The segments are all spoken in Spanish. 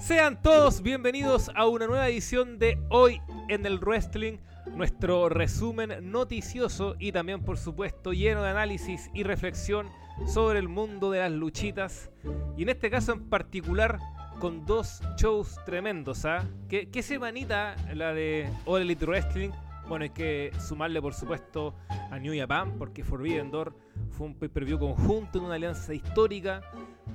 Sean todos bienvenidos a una nueva edición de Hoy en el Wrestling, nuestro resumen noticioso y también por supuesto lleno de análisis y reflexión sobre el mundo de las luchitas y en este caso en particular con dos shows tremendos, ¿ah? ¿Qué, ¿Qué semanita la de All Elite Wrestling? Bueno, hay que sumarle por supuesto a New Japan porque Forbidden Door fue un pay-per-view conjunto en una alianza histórica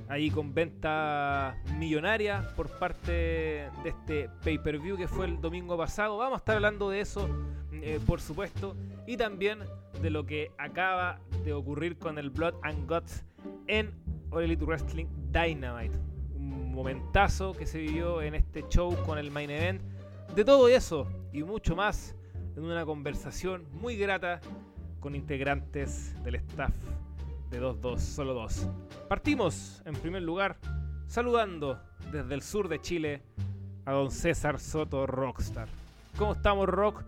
ahí con venta millonaria por parte de este pay-per-view que fue el domingo pasado. Vamos a estar hablando de eso, eh, por supuesto, y también de lo que acaba de ocurrir con el Blood and Guts en All Elite Wrestling Dynamite. Un momentazo que se vivió en este show con el main event. De todo eso y mucho más en una conversación muy grata con integrantes del staff de 2-2, solo 2. Partimos, en primer lugar, saludando desde el sur de Chile a don César Soto Rockstar. ¿Cómo estamos, Rock?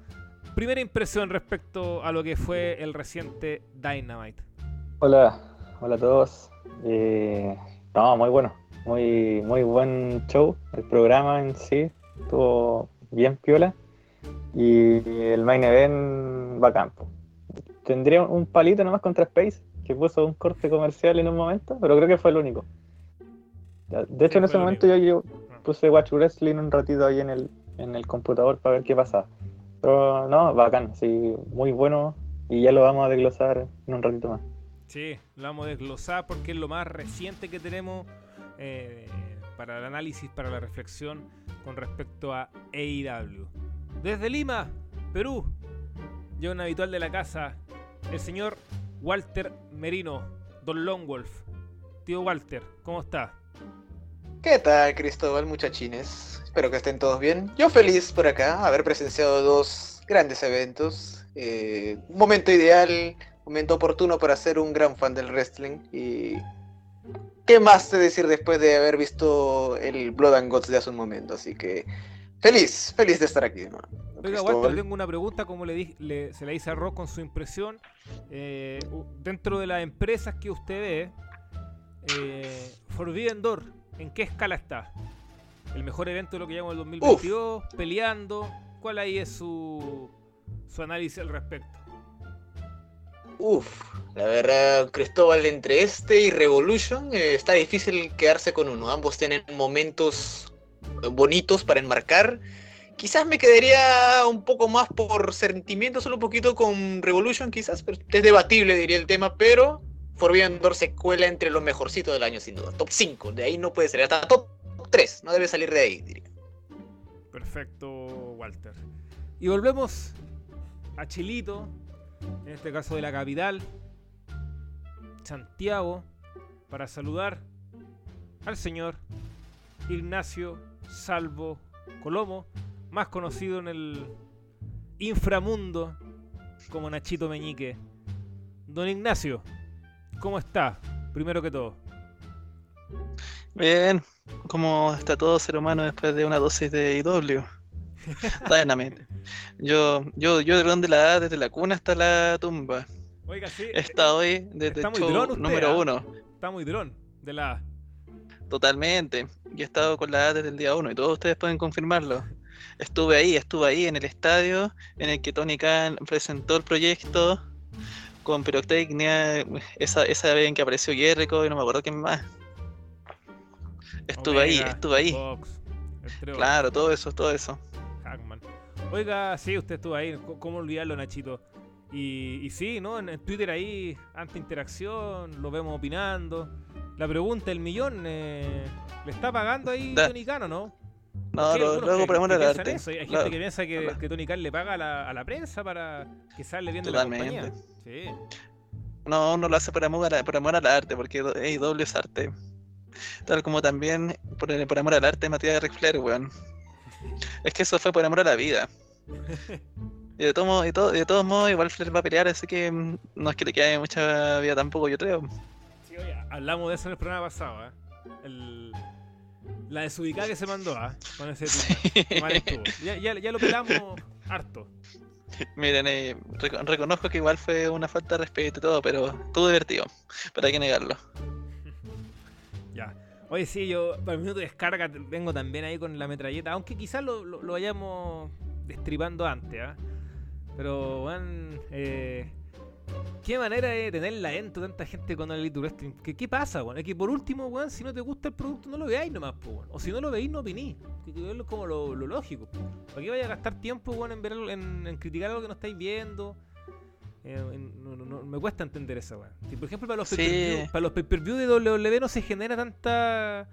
Primera impresión respecto a lo que fue el reciente Dynamite. Hola, hola a todos. Eh, no, muy bueno, muy, muy buen show. El programa en sí estuvo bien piola. Y el main event bacán. Tendría un palito nomás contra Space, que puso un corte comercial en un momento, pero creo que fue el único. De hecho, Sí, en ese momento yo, yo puse Watch Wrestling un ratito ahí en el, en el computador para ver qué pasaba. Pero no, bacán, sí, muy bueno. Y ya lo vamos a desglosar en un ratito más. Sí, lo vamos a desglosar porque es lo más reciente que tenemos eh, para el análisis, para la reflexión con respecto a AEW. Desde Lima, Perú, ya un habitual de la casa, el señor Walter Merino, Don Longwolf. Tío Walter, ¿cómo está? ¿Qué tal, Cristóbal, muchachines? Espero que estén todos bien. Yo feliz por acá, haber presenciado dos grandes eventos. Eh, un momento ideal, momento oportuno para ser un gran fan del wrestling. Y qué más te decir después de haber visto el Blood and Guts de hace un momento. Así que feliz, feliz de estar aquí. ¿no? Oiga. Walter, tengo una pregunta, como le, di- le- se la hice a Rock con su impresión. Eh, dentro de las empresas que usted ve, eh, Forbidden Door, ¿en qué escala está? ¿El mejor evento de lo que llamamos el 2022? ¿Peleando? ¿Cuál ahí es su, su análisis al respecto? Uf, la verdad, Cristóbal, entre este y Revolution eh, está difícil quedarse con uno. Ambos tienen momentos bonitos para enmarcar. Quizás me quedaría un poco más por sentimiento, solo un poquito con Revolution, quizás, pero es debatible, diría el tema, pero Forbidden Door se cuela entre lo mejorcito del año, sin duda. Top 5, de ahí no puede salir, hasta top 3, no debe salir de ahí, diría. Perfecto, Walter. Y volvemos a Chilito, en este caso de la capital, Santiago, para saludar al señor Ignacio Salvo Colomo, más conocido en el inframundo como Nachito Meñique. Don Ignacio, ¿cómo está? Primero que todo. Bien, ¿cómo está todo ser humano después de una dosis de IW? Dynamite. Yo, yo, yo de donde la da, desde la cuna hasta la tumba. Oiga, sí, estado hoy desde Está el show usted, número ¿ah? uno, está muy dron de la... totalmente. Y he estado con la A desde el día uno y todos ustedes pueden confirmarlo. Estuve ahí, estuve ahí en el estadio en el que Tony Khan presentó el proyecto con pirotecnia, esa, esa vez en que apareció Jericho y no me acuerdo quién más. Estuve ahí, estuve ahí. Fox. Claro, todo eso, todo eso. Hackman. Oiga, sí, usted estuvo ahí. ¿Cómo olvidarlo, Nachito? Y, y sí, ¿no? En, en Twitter ahí, ante interacción, lo vemos opinando. La pregunta, el millón, eh, ¿le está pagando ahí Da- Tony Khan o no? No, lo- luego al piensan arte. eso. Hay gente Claro, que piensa que, claro. que Tony Khan le paga a la, a la prensa para que sale bien de la compañía. Sí. No, uno lo hace por amor, a- por amor al arte, porque AEW es arte. Tal como también por, el- por amor al arte Matías de Ric Flair, weón. Es que eso fue por amor a la vida. Y de, todo, y todo- de todos modos, igual Flair va a pelear, así que mm, no es que le quede mucha vida tampoco, yo creo. Hablamos de eso en el programa pasado, ¿eh? El- la desubicada que se mandó, ¿ah? Con ese estuvo. Ya, ya, ya lo pelamos harto. Miren, eh, reco- reconozco que igual fue una falta de respeto y todo, pero estuvo divertido. ¿Para qué negarlo? Ya. Oye, sí, yo para el minuto de descarga vengo también ahí con la metralleta, aunque quizás lo, lo, lo vayamos destripando antes, ¿ah? Pero, weón, eh, qué manera de tenerla dentro tanta gente con el Elite Wrestling. ¿Qué, ¿Qué pasa, weón? Es que por último, weón, si no te gusta el producto, no lo veáis nomás, po, weón. O si no lo veis, no opinís. Que- que Es como lo, lo lógico. po. ¿Para qué vaya a gastar tiempo, weón, en, ver, en, en criticar algo que no estáis viendo? Eh, en- no- me cuesta entender esa weón. Si, por ejemplo, para los Sí. pay-per-view para los pay-per-view de WWE no se genera tanta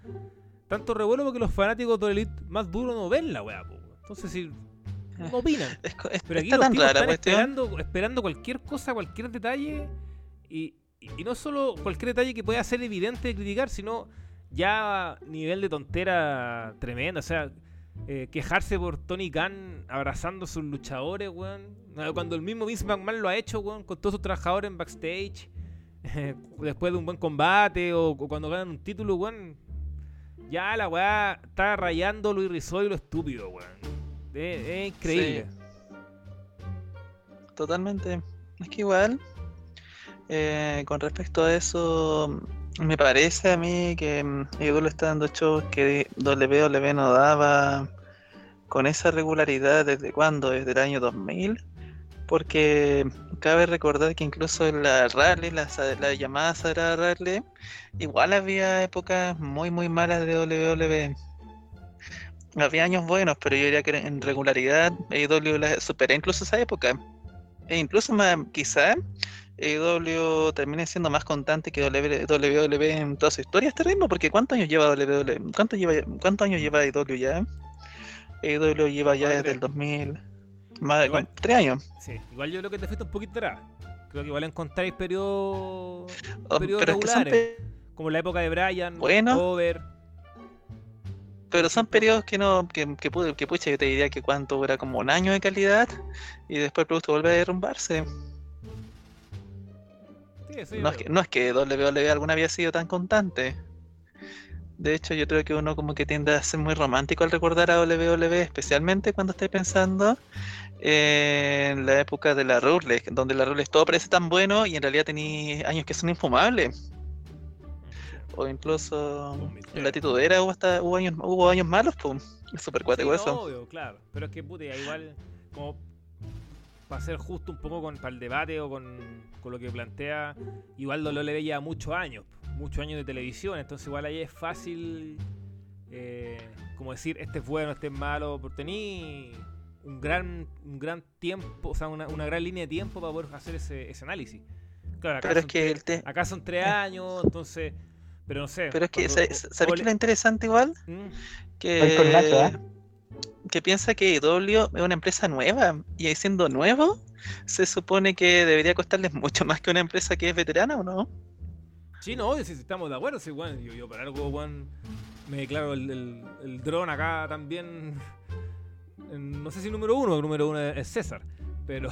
tanto revuelo porque los fanáticos de Elite más duros no ven la weá, po, weón. Entonces, si no opinan. Es es- Pero aquí los tipos están esperando, esperando cualquier cosa, cualquier detalle. Y, y- y no solo cualquier detalle que pueda ser evidente de criticar, sino ya nivel de tontera tremenda. O sea, eh, quejarse por Tony Khan abrazando a sus luchadores, weón. Cuando el mismo Vince McMahon lo ha hecho, weón, con todos sus trabajadores en backstage. después de un buen combate o, o cuando ganan un título, weón. Ya la weá está rayando lo irrisorio y lo estúpido, weón. Es, es increíble. Totalmente. Es que igual, eh, con respecto a eso, me parece a mí que mm, IW está dando shows que WWE no daba con esa regularidad desde cuándo, desde el año 2000. Porque cabe recordar que incluso en la rally, la, la llamada Sagrada Rally, igual había épocas muy muy malas de WWE. Había años buenos, pero yo diría que en regularidad AEW la superé incluso esa época. E incluso más, quizá AEW termine siendo más constante que WWE en toda su historia este ritmo, porque ¿cuántos años lleva WWE? ¿Cuántos, lleva, cuántos años lleva AEW ya? AEW lleva ya desde el 2000, más de Igual. tres años. Sí, igual yo creo que te fuiste un poquito atrás. Creo que igual encontráis periodos Oh, periodos pero, es que son, regulares. pe- como la época de Brian, Bueno. Over. Pero son periodos que no, que, que, pude- que pucha, yo te diría que cuánto era como un año de calidad y después el producto vuelve a derrumbarse. Sí, No es, que, no es que WWE alguna había sido tan constante. De hecho, yo creo que uno como que tiende a ser muy romántico al recordar a WWE, especialmente cuando esté pensando en la época de la Rules, donde la Rules todo parece tan bueno y en realidad tenía años que son infumables. O incluso en la titudera hubo, hasta, hubo, años, hubo años malos, pues. Es súper Sí, cuático eso. obvio, claro. Pero es que, puta, igual, como para ser justo un poco con para el debate o con, con lo que plantea, igual WWE lleva muchos años, muchos años de televisión, entonces igual ahí es fácil, eh, como decir, este es bueno, este es malo, porque tení un gran, un gran tiempo, o sea, una, una gran línea de tiempo para poder hacer ese, ese análisis. Claro, acá Pero es que el te- acá son tres años, entonces, pero no sé. pero es que, cuando- ¿sabes qué es lo interesante igual? ¿Mm? Con Nacho, que, ¿eh? que piensa que IW es una empresa nueva y siendo nuevo se supone que debería costarles mucho más que una empresa que es veterana o no Sí, no, si estamos de acuerdo, sí, bueno, yo, yo para algo, Juan, me declaro el, el, el dron acá también, no sé si número uno, el número uno es César, pero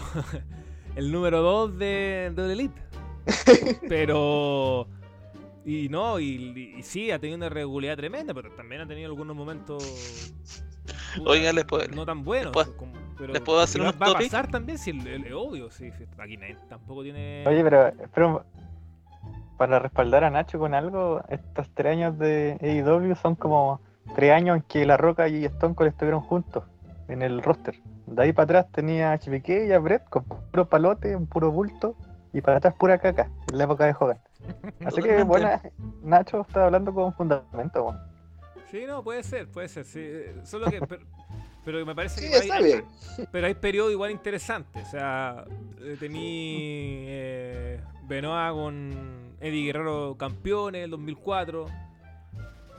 el número dos de, de Elite. Pero, y no, y, y sí, ha tenido una regularidad tremenda, pero también ha tenido algunos momentos... puta, les puedo- no tan buenos. puedo- como- pero les puedo hacer ¿qué un va a pasar también, si el, el- es obvio, sí, sí, aquí nadie tampoco tiene... Oye, pero, pero para respaldar a Nacho con algo, estos tres años de AEW son como tres años en que La Roca y Stone Cold estuvieron juntos en el roster. De ahí para atrás tenía a HBK y a Brett con puro palote, un puro bulto, y para atrás pura caca, en la época de Hogan. Así que buena, Nacho está hablando con fundamento. weón. Sí, no, puede ser, puede ser. Sí. eh, Solo que. Pero, pero me parece Sí, que. está hay, bien. Pero hay periodos igual interesantes. O sea, eh, tení. Eh, Benoit con Eddie Guerrero campeón en el 2004.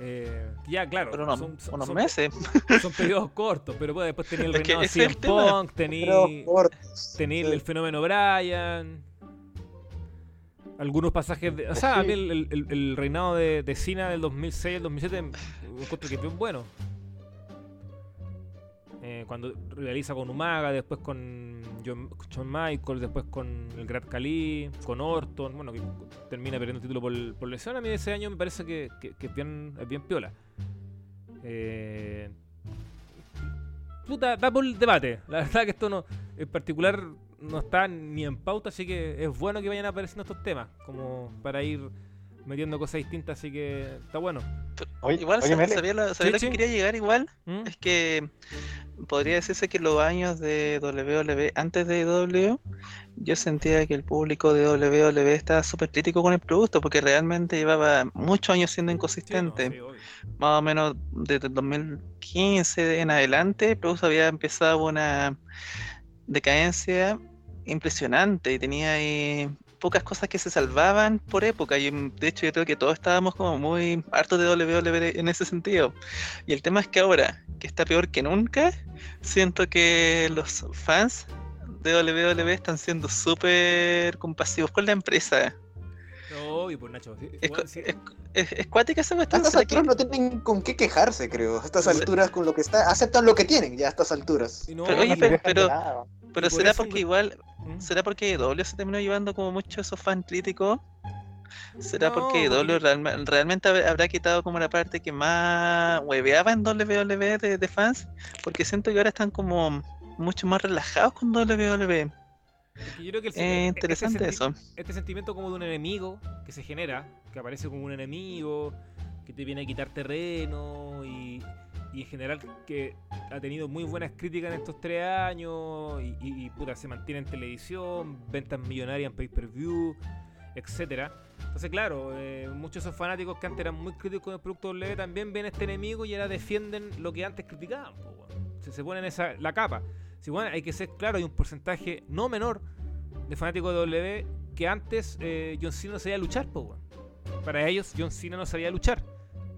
Eh, ya, claro. por unos, son, son- unos son- meses son periodos cortos, pero pues, después tenía el reinado de el. Punk, tení, Pero cortos. tení Sí. el fenómeno Brian. Algunos pasajes de. O sea, a mí el, reinado de, de Cena del 2006 al 2007 me encuentro que es bien bueno. Eh, cuando rivaliza con Umaga, después con John, Shawn Michaels, después con el Great Khali, con Orton, bueno, que termina perdiendo el título por, por lesión. A mí ese año me parece que, que- que es, bien, es bien piola. Eh, puta, da por el debate. La verdad que esto no, en particular no está ni en pauta, así que es bueno que vayan apareciendo estos temas, como para ir metiendo cosas distintas, así que está bueno. Oye, Igual, oye, ¿sabía lo, sabía Sí, lo sí. que quería llegar igual? ¿Mm? Es que podría decirse que los años de WWE antes de W, yo sentía que el público de WWE estaba súper crítico con el producto porque realmente llevaba muchos años siendo Sí, no, inconsistente. sí. Más o menos desde el 2015 en adelante, el producto había empezado una decadencia impresionante y tenía ahí pocas cosas que se salvaban por época. Y mm, de hecho yo creo que todos estábamos como muy hartos de WWE en ese sentido. Y el tema es que ahora, que está peor que nunca, siento que los fans de WWE están siendo súper compasivos con la empresa. No, obvio, pues Nacho. Es, sí, es, es- es cuática esa A estas ¿será que- alturas no tienen con qué quejarse, creo. A estas alturas con lo que está, aceptan lo que tienen ya a estas alturas. y no, pero, oye, y- pero-. Pero por será eso, porque igual ¿Mm? ¿Será porque W se terminó llevando como mucho esos fans críticos? ¿Será No, porque W realme- realmente hab- habrá quitado como la parte que más hueveaba en WWE de, de fans? Porque siento que ahora están como mucho más relajados con WWE. yo creo que el- Es este interesante senti- eso. este sentimiento como de un enemigo que se genera, que aparece como un enemigo, que te viene a quitar terreno y, y en general que ha tenido muy buenas críticas en estos tres años y, y- y, puta, se mantiene en televisión, ventas millonarias en pay-per-view, etcétera. Entonces, claro, eh, muchos de esos fanáticos que antes eran muy críticos con el producto W también ven a este enemigo y ahora defienden lo que antes criticaban. po, weón. se, se ponen esa, la capa. Si, bueno, hay que ser claro, hay un porcentaje no menor de fanáticos de W que antes eh, John Cena no sabía luchar, po, weón. Para ellos, John Cena no sabía luchar.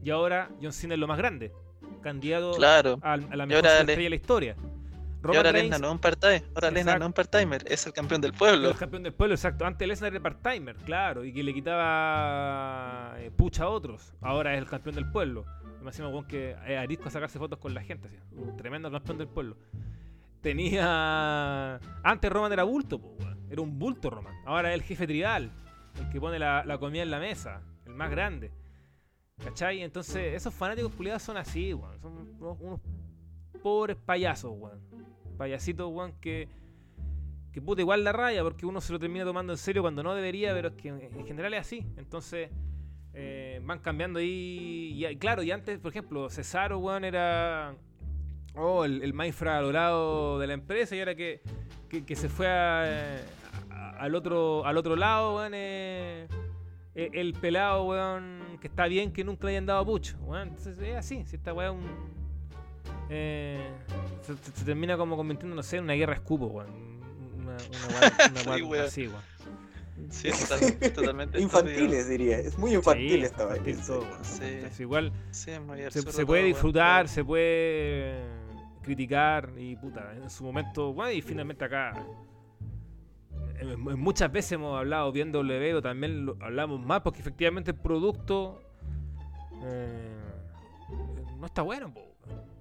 Y ahora John Cena es lo más grande. Candidato Claro. a, a la mejor estrella de la historia. Y ahora Reigns Lesnar no es un part-time. Ahora Lesnar no es un part-timer. Es el campeón del pueblo. el campeón del pueblo, exacto. Antes Lesnar era part-timer, claro, y que le quitaba eh, pucha a otros. Ahora es el campeón del pueblo. Me imagino weón, que es arisco a sacarse fotos con la gente, así. Un tremendo campeón del pueblo. Tenía. Antes Roman era bulto, po. Era un bulto Roman. Ahora es el jefe tribal, el que pone la, la comida en la mesa, el más grande. ¿Cachai? Entonces, esos fanáticos culiados son así, weón. Son unos, unos pobres payasos, weón. Payasitos, weón, que que puta igual la raya porque uno se lo termina tomando en serio cuando no debería, pero es que en en general es así. Entonces eh, van cambiando ahí. Y, claro, y antes, por ejemplo, Cesaro, weón, era oh, el, el más infravalorado de la empresa y ahora que, que, se fue al, otro, al otro lado, weón, eh, eh, el pelado, weón, que está bien que nunca le hayan dado pucho, weón. Entonces es así, si esta weá un... eh, se, se- termina como convirtiendo, no sé, en una guerra escupo, weón. Una, una Sí, así, weón. Sí, total- totalmente. Infantiles, diría. Es muy infantil Sí, esta infantil vaina. Sí. Igual Sí, es muy se, absurdo se puede disfrutar, se puede criticar y puta, en su momento, bueno, y finalmente acá muchas veces hemos hablado W, pero también lo hablamos más porque efectivamente el producto eh, no está bueno.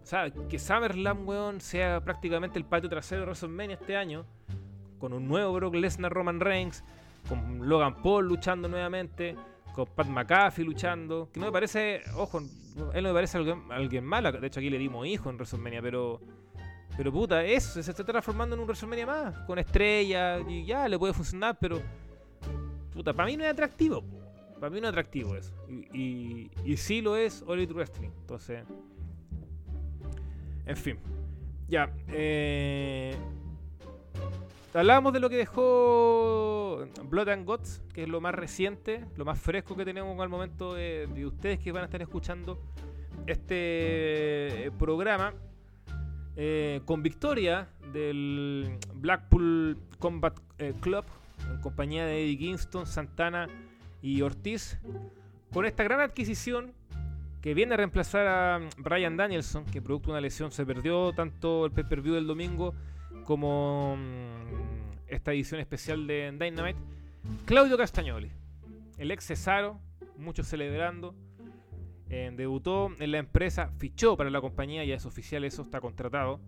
O sea, que SummerSlam, weón, sea prácticamente el patio trasero de WrestleMania este año, con un nuevo Brock Lesnar Roman Reigns, con Logan Paul luchando nuevamente, con Pat McAfee luchando, que no me parece, ojo, él no me parece alguien, alguien malo, de hecho aquí le dimos hijo en WrestleMania, pero pero puta, eso se está transformando en un WrestleMania más, con estrellas y ya le puede funcionar, pero puta, para mí no es atractivo, para mí no es atractivo eso. Y, y, y sí lo es All Elite Wrestling, entonces en fin. Ya, eh Hablábamos de lo que dejó Blood and Guts, que es lo más reciente, lo más fresco que tenemos al momento de, de ustedes que van a estar escuchando este eh, programa. Eh, con victoria del Blackpool Combat eh, Club, en compañía de Eddie Kingston, Santana y Ortiz, con esta gran adquisición que viene a reemplazar a Brian Danielson, que producto de una lesión se perdió tanto el pay-per-view del domingo como mm, esta edición especial de Dynamite, Claudio Castagnoli, el ex Cesaro, muchos celebrando, eh, debutó en la empresa, fichó para la compañía, ya es oficial, eso está contratado,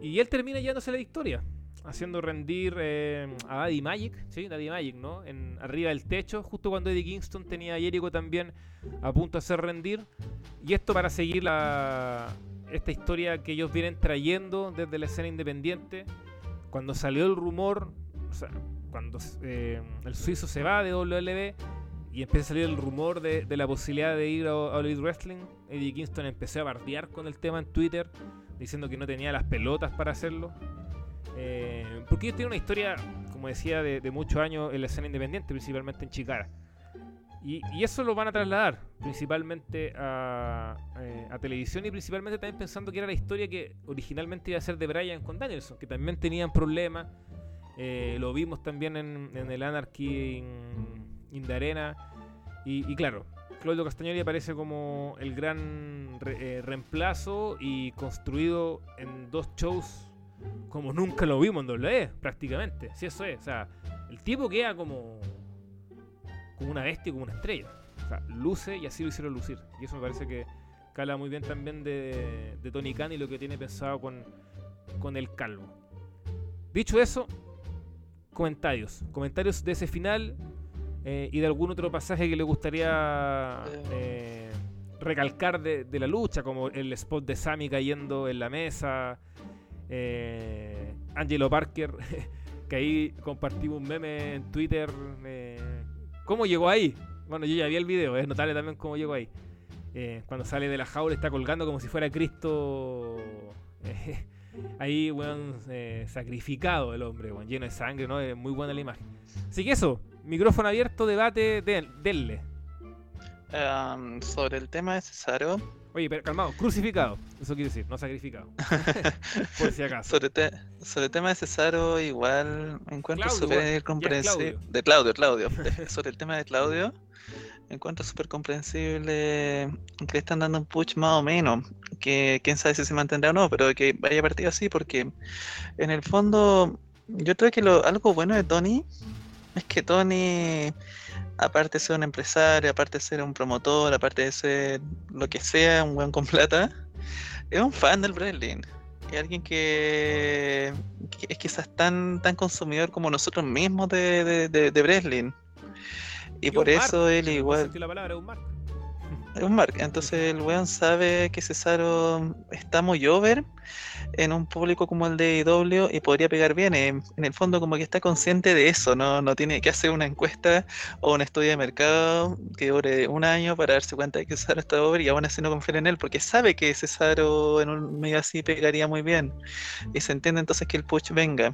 y él termina llevándose la victoria, haciendo rendir eh, a Daddy Magic, ¿sí? Daddy Magic, ¿no? En, arriba del techo, justo cuando Eddie Kingston tenía a Jericho también a punto de hacer rendir, y esto para seguir la, esta historia que ellos vienen trayendo desde la escena independiente. Cuando salió el rumor, o sea, cuando eh, el suizo se va de WLB, y empieza a salir el rumor de, de la posibilidad de ir a, a Wrestling, Eddie Kingston empezó a bardear con el tema en Twitter, diciendo que no tenía las pelotas para hacerlo. Eh, porque ellos tienen una historia, como decía, de, de muchos años en la escena independiente, principalmente en Chicara. Y, y eso lo van a trasladar principalmente a, eh, a televisión y principalmente también pensando que era la historia que originalmente iba a ser de Brian con Danielson, que también tenían problemas. Eh, lo vimos también en, en el Anarchy in the Arena. Y, y claro, Claudio Castagnoli aparece como el gran eh, reemplazo y construido en dos shows como nunca lo vimos en WWE, prácticamente. Si eso es, o sea, el tipo queda como, como una bestia, como una estrella. O sea, luce y así lo hicieron lucir. Y eso me parece que cala muy bien también de, de Tony Khan y lo que tiene pensado con, con el calvo. Dicho eso, comentarios. Comentarios de ese final eh, y de algún otro pasaje que le gustaría eh, recalcar de, de la lucha, como el spot de Sammy cayendo en la mesa. Eh, Angelo Parker, que ahí compartimos un meme en Twitter. eh, ¿Cómo llegó ahí? Bueno, yo ya vi el video, es notable también cómo llegó ahí. Eh, cuando sale de la jaula está colgando como si fuera Cristo. ahí, weón, eh, sacrificado el hombre, weón, lleno de sangre, ¿no? Es muy buena la imagen. Así que eso, micrófono abierto, debate, den- denle. Am, sobre el tema de Cesaro, Oye, pero calmado, crucificado. Eso quiere decir, no sacrificado. Por si acaso. sobre, te- sobre el tema de Cesaro, igual encuentro súper comprensible. De Claudio, Claudio. De- sobre el tema de Claudio, encuentro súper comprensible que le están dando un push más o menos. Que quién sabe si se mantendrá o no, pero que vaya partido así, porque en el fondo, yo creo que lo, algo bueno de Tony es que Tony, aparte de ser un empresario, aparte de ser un promotor, aparte de ser lo que sea, un buen con plata, es un fan del wrestling. Es alguien que, que es quizás tan, tan consumidor como nosotros mismos de, de, de, de. Y por marco, eso él igual la palabra, un marco. es un mark. Entonces el weón sabe que Cesaro está muy over en un público como el de IW y podría pegar bien. En, en el fondo como que está consciente de eso, ¿no? No tiene que hacer una encuesta o un estudio de mercado que dure un año para darse cuenta de que Cesaro está over y aún así no confía en él porque sabe que Cesaro en un medio así pegaría muy bien. Y se entiende entonces que el push venga.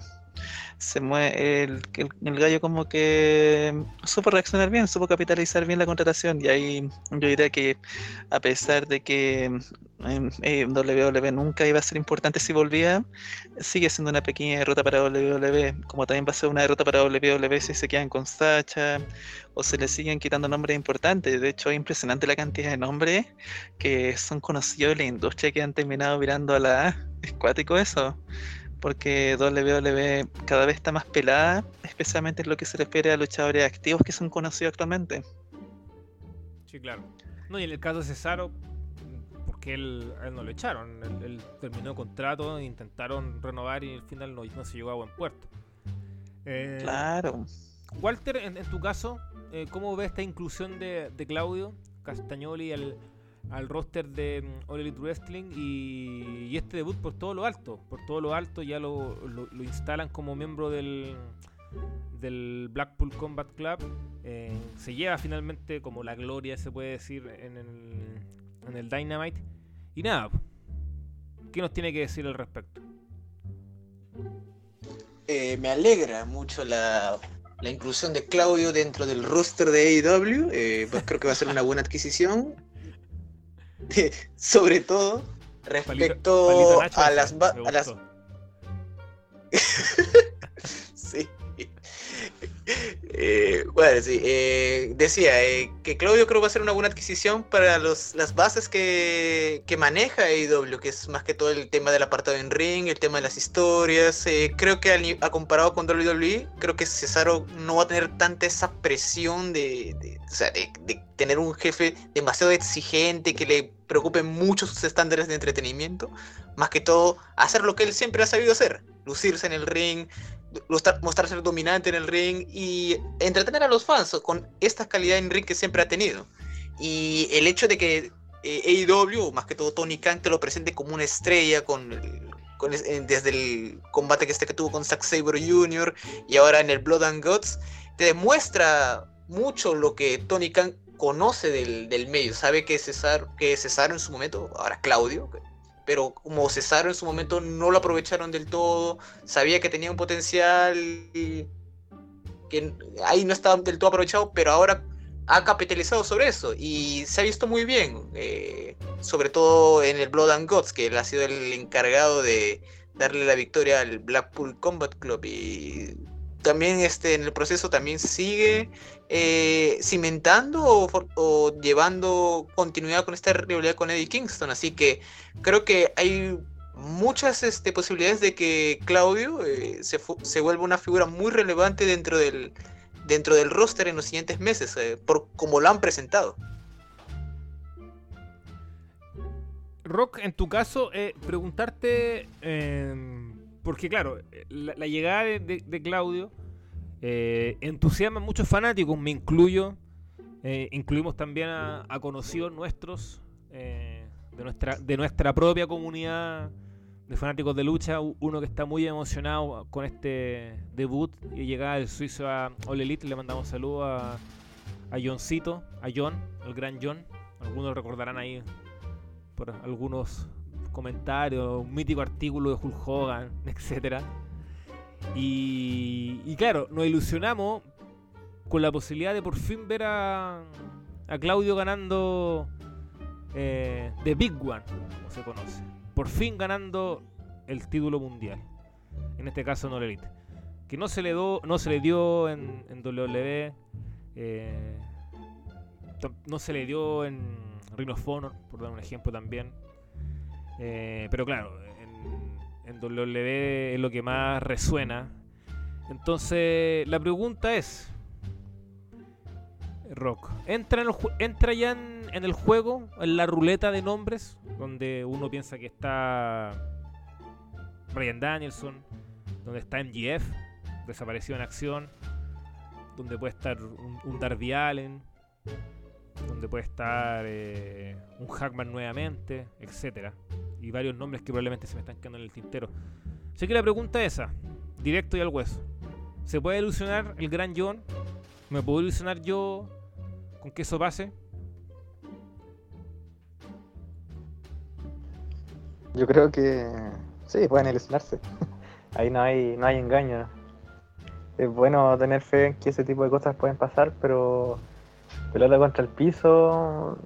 Se mueve el, el, el gallo como que supo reaccionar bien, supo capitalizar bien la contratación y ahí yo diría que a pesar de que eh, nunca iba a ser importante si volvía, sigue siendo una pequeña derrota para WWE, como también va a ser una derrota para WWE si se quedan con Sacha o se le siguen quitando nombres importantes. De hecho, es impresionante la cantidad de nombres que son conocidos en la industria que han terminado mirando a la A. Es cuático eso porque WWE cada vez está más pelada, especialmente en lo que se refiere a luchadores activos que son conocidos actualmente. Sí, claro. No, y en el caso de Cesaro, porque él, no lo echaron. Él, él terminó contrato, intentaron renovar y al final no, no se llegó a buen puerto. Eh, Claro. Walter, en, en tu caso, eh, ¿cómo ves esta inclusión de, de Claudio Castagnoli al, al roster de mm, All Elite Wrestling y, y este debut por todo lo alto? Por todo lo alto ya lo, lo- lo instalan como miembro del, del Blackpool Combat Club. eh, se lleva finalmente como la gloria, se puede decir, en el, en el Dynamite. Y nada, ¿qué nos tiene que decir al respecto? Eh, me alegra mucho la, la inclusión de Claudio dentro del roster de AEW. eh, pues creo que va a ser una buena adquisición. Sobre todo respecto Palito Nacho, a las, a. Eh, bueno, sí. eh, decía eh, que Claudio creo va a ser una buena adquisición para los, las bases que, que maneja AEW, que es más que todo el tema del apartado en ring, el tema de las historias. eh, creo que al a comparado con WWE, creo que Cesaro no va a tener tanta esa presión de, de- o sea, de- de tener un jefe demasiado exigente que le preocupen mucho sus estándares de entretenimiento. Más que todo, hacer lo que él siempre ha sabido hacer, lucirse en el ring, mostrar, mostrar ser dominante en el ring y entretener a los fans con esta calidad en ring que siempre ha tenido. Y el hecho de que eh, AEW, más que todo Tony Khan, te lo presente como una estrella con, eh, desde el combate que este que tuvo con Zack Sabre Jr. y ahora en el Blood and Guts, te demuestra mucho lo que Tony Khan conoce del, del medio, sabe que César, que Cesaro en su momento, ahora Claudio, pero como Cesaro en su momento no lo aprovecharon del todo, sabía que tenía un potencial que ahí no estaba del todo aprovechado, pero ahora ha capitalizado sobre eso y se ha visto muy bien, eh, sobre todo en el Blood and Gods, que él ha sido el encargado de darle la victoria al Blackpool Combat Club también este, en el proceso también sigue eh, cimentando o, llevando continuidad con esta rivalidad con Eddie Kingston. Así que creo que hay muchas este, posibilidades de que Claudio eh, se, se, vuelva una figura muy relevante dentro del, dentro del roster en los siguientes meses, eh, por como lo han presentado. Rock, en tu caso, preguntarte, em, porque claro, la, llegada de Claudio eh, entusiasma a muchos fanáticos, me incluyo. Eh, incluimos también a, conocidos nuestros eh, de, nuestra, propia comunidad de fanáticos de lucha. Uno que está muy emocionado con este debut y llegada del suizo a All Elite. Le mandamos saludos a, a Johncito, a John, el gran John. Algunos recordarán ahí por algunos comentarios, un mítico artículo de Hulk Hogan, etcétera. Y, claro, nos ilusionamos con la posibilidad de por fin ver a, a Claudio ganando eh, The Big One, como se conoce. Por fin ganando el título mundial. En este caso no Elite. Que no se le, do, no se le dio en, en WWE. Eh, no se le dio en Ring por dar un ejemplo también. Eh, pero claro, en WWE es lo que más resuena. Entonces, la pregunta es, Rock, ¿entra, en el, entra ya en, el juego, en la ruleta de nombres, donde uno piensa que está Brian Danielson, donde está MGF, desaparecido en acción, donde puede estar un, Darby Allen, donde puede estar eh, un Hackman nuevamente, etcétera y varios nombres que probablemente se me están quedando en el tintero. Así que la pregunta es esa, directo y al hueso. ¿Se puede ilusionar el gran John? ¿Me puedo ilusionar yo con que eso pase? Yo creo que sí, pueden ilusionarse. Ahí no hay, no hay engaño. Es bueno tener fe en que ese tipo de cosas pueden pasar, pero pelota contra el piso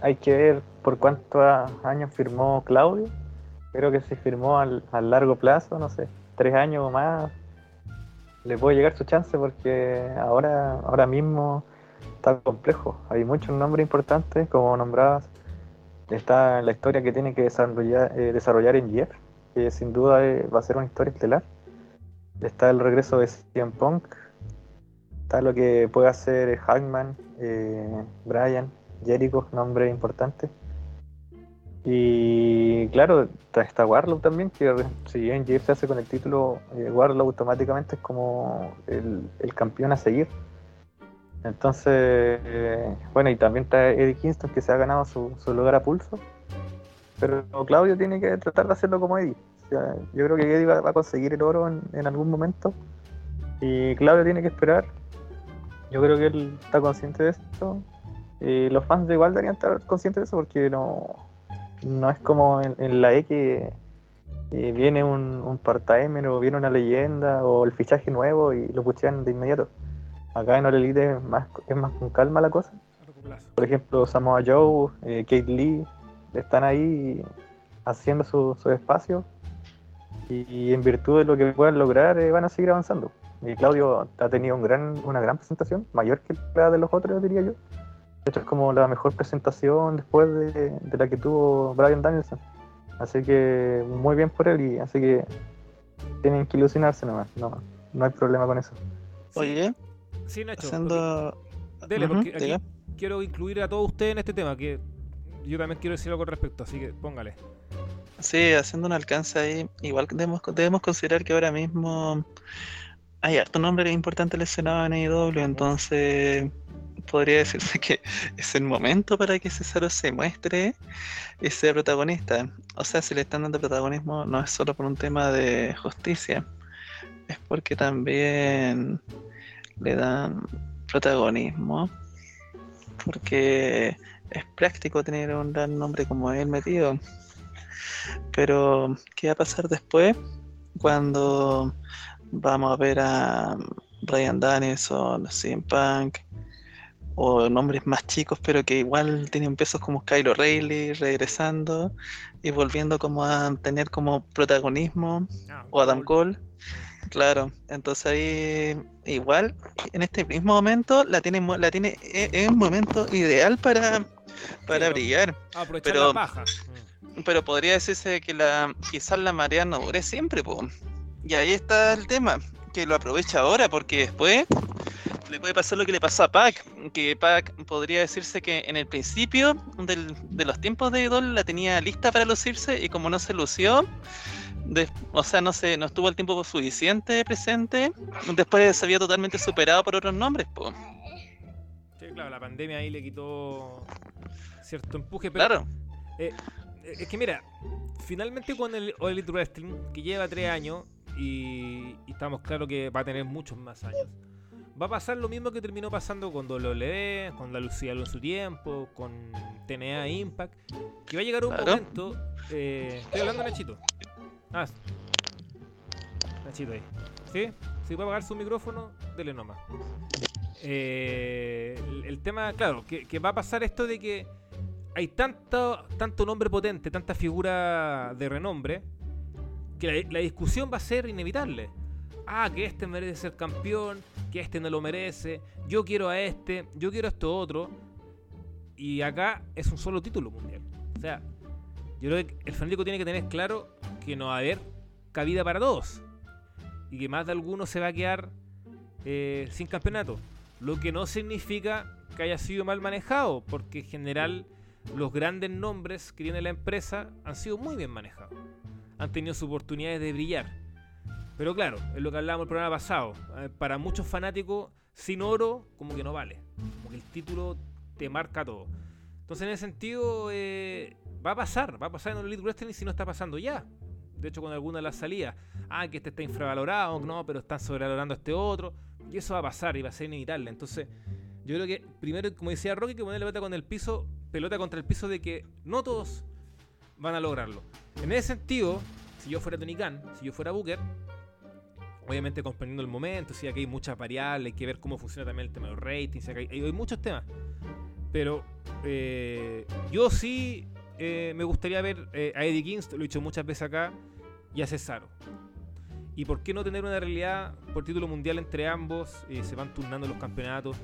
hay que ver por cuántos años firmó Claudio. Creo que si firmó al, largo plazo, no sé, tres años o más, le puede llegar su chance porque ahora, ahora mismo está complejo. Hay muchos nombres importantes, como nombrabas. Está la historia que tiene que desarrollar, eh, en Jeff, que sin duda eh, va a ser una historia estelar. Está el regreso de CM Punk. Está lo que puede hacer Hackman, eh, Brian, Jericho, nombre importante. Y claro, está Warlow también, que si bien Jeff se hace con el título, eh, Warlow automáticamente es como el, campeón a seguir. Entonces, eh, bueno, y también está Eddie Kingston que se ha ganado su, lugar a pulso. Pero Claudio tiene que tratar de hacerlo como Eddie. yo creo que Eddie va, a conseguir el oro en, en, algún momento. Y Claudio tiene que esperar. Yo creo que él está consciente de esto. Y los fans de igual deberían estar conscientes de eso porque no, no es como en, la E que viene un, un part-timer o viene una leyenda o el fichaje nuevo y lo puchean de inmediato. Acá en All Elite es más, es más con calma la cosa. Por ejemplo, Samoa Joe, eh, Kate Lee, están ahí haciendo su, su espacio y, en virtud de lo que puedan lograr eh, van a seguir avanzando. Y Claudio ha tenido un gran, una gran presentación, mayor que la de los otros, diría yo. Esta es como la mejor presentación después de, la que tuvo Brian Danielson. Así que muy bien por él y así que tienen que ilusionarse nomás. No, no hay problema con eso. Oye, sí, Nacho. Dele, porque aquí quiero incluir a todos ustedes en este tema, que yo también quiero decir algo al respecto, así que póngale. Sí, haciendo un alcance ahí, igual debemos, debemos considerar que ahora mismo hay harto nombre importante lesionado en AEW, entonces podría decirse que es el momento para que Cesaro se muestre y sea protagonista. O sea, si le están dando protagonismo no es solo por un tema de justicia, es porque también le dan protagonismo. Porque es práctico tener un gran nombre como él metido. Pero, ¿qué va a pasar después? Cuando vamos a ver a Brian Danielson, CM Punk, o nombres más chicos, pero que igual tienen pesos como Kylo Rayleigh regresando y volviendo como a tener como protagonismo, Ah, o Adam Cole. Claro, entonces ahí igual en este mismo momento la tiene la tiene e- es un momento ideal para para Sí, brillar, Aprovechar pero- la paja. Mm. pero podría decirse que la quizás la marea no dure siempre, po. Y ahí está el tema, que lo aprovecha ahora porque después le puede pasar lo que le pasó a Pac, que Pac podría decirse que en el principio del- de los tiempos de Idol la tenía lista para lucirse y como no se lució, de- o sea, no se, no estuvo el tiempo suficiente presente, después se había totalmente superado por otros nombres, po. Sí, claro, la pandemia ahí le quitó cierto empuje, pero Claro, Eh, es que mira, finalmente con el All Elite Wrestling, que lleva tres años y, y estamos claros que va a tener muchos más años, va a pasar lo mismo que terminó pasando con WWE, con la Lucía en su tiempo, con TNA e Impact, que va a llegar un Claro. momento. eh, estoy hablando de Nachito. Ah. Nachito ahí. ¿Sí? Si puede apagar su micrófono, dele nomás. Eh, el, el tema, claro, que, que va a pasar esto de que hay tanto, tanto nombre potente, tanta figura de renombre, que la, la discusión va a ser inevitable. Ah, que este merece ser campeón, este no lo merece, yo quiero a este, yo quiero a esto otro. Y acá es un solo título mundial. O sea, yo creo que el fanático tiene que tener claro que no va a haber cabida para todos. Y que más de alguno se va a quedar eh, sin campeonato. Lo que no significa que haya sido mal manejado, porque en general los grandes nombres que tiene la empresa han sido muy bien manejados. Han tenido sus oportunidades de brillar. Pero claro, es lo que hablábamos el programa pasado. eh, Para muchos fanáticos, sin oro, como que no vale. Como que el título te marca todo. Entonces, en ese sentido, eh, va a pasar. Va a pasar en el Elite Wrestling si no está pasando ya. De hecho, con alguna de las salidas. Ah, que este está infravalorado. No, pero están sobrevalorando a este otro. Y eso va a pasar y va a ser inevitable. Entonces, yo creo que primero, como decía Rocky, que ponerle pelota con el piso, pelota contra el piso de que no todos van a lograrlo. En ese sentido, si yo fuera Tony Khan, si yo fuera Booker, obviamente comprendiendo el momento, si aquí hay muchas variables, hay que ver cómo funciona también el tema de los ratings, hay, muchos temas. Pero eh, yo sí eh, me gustaría ver eh, a Eddie Kings, lo he dicho muchas veces acá, y a Cesaro. ¿Y por qué no tener una realidad por título mundial entre ambos? Se van turnando los campeonatos.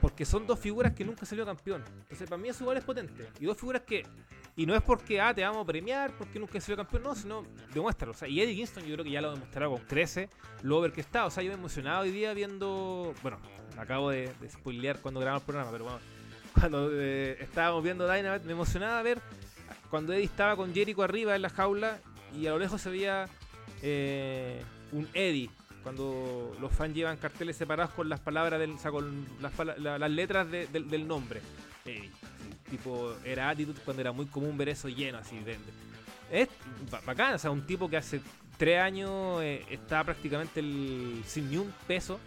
Porque son dos figuras que nunca salió campeón. Entonces, para mí eso igual es potente. Y dos figuras que. Y no es porque, ah, te vamos a premiar porque nunca salió campeón, no, sino demuéstralo. Y Eddie Kingston yo creo que ya lo ha con crece, lo over que está. O sea, yo me he emocionado hoy día viendo. Bueno, acabo de, de spoilear cuando grabamos el programa, pero bueno, cuando eh, estábamos viendo Dynamite, me emocionaba ver cuando Eddie estaba con Jericho arriba en la jaula y a lo lejos se veía eh, un Eddie. Cuando los fans llevan carteles separados con las palabras del, o sea, con las, la- las letras de- del, del nombre. Eddie. Tipo, era Attitude cuando era muy común ver eso lleno así. de- de- es ba- bacán, o sea, un tipo que hace tres años eh, está prácticamente sin ni un peso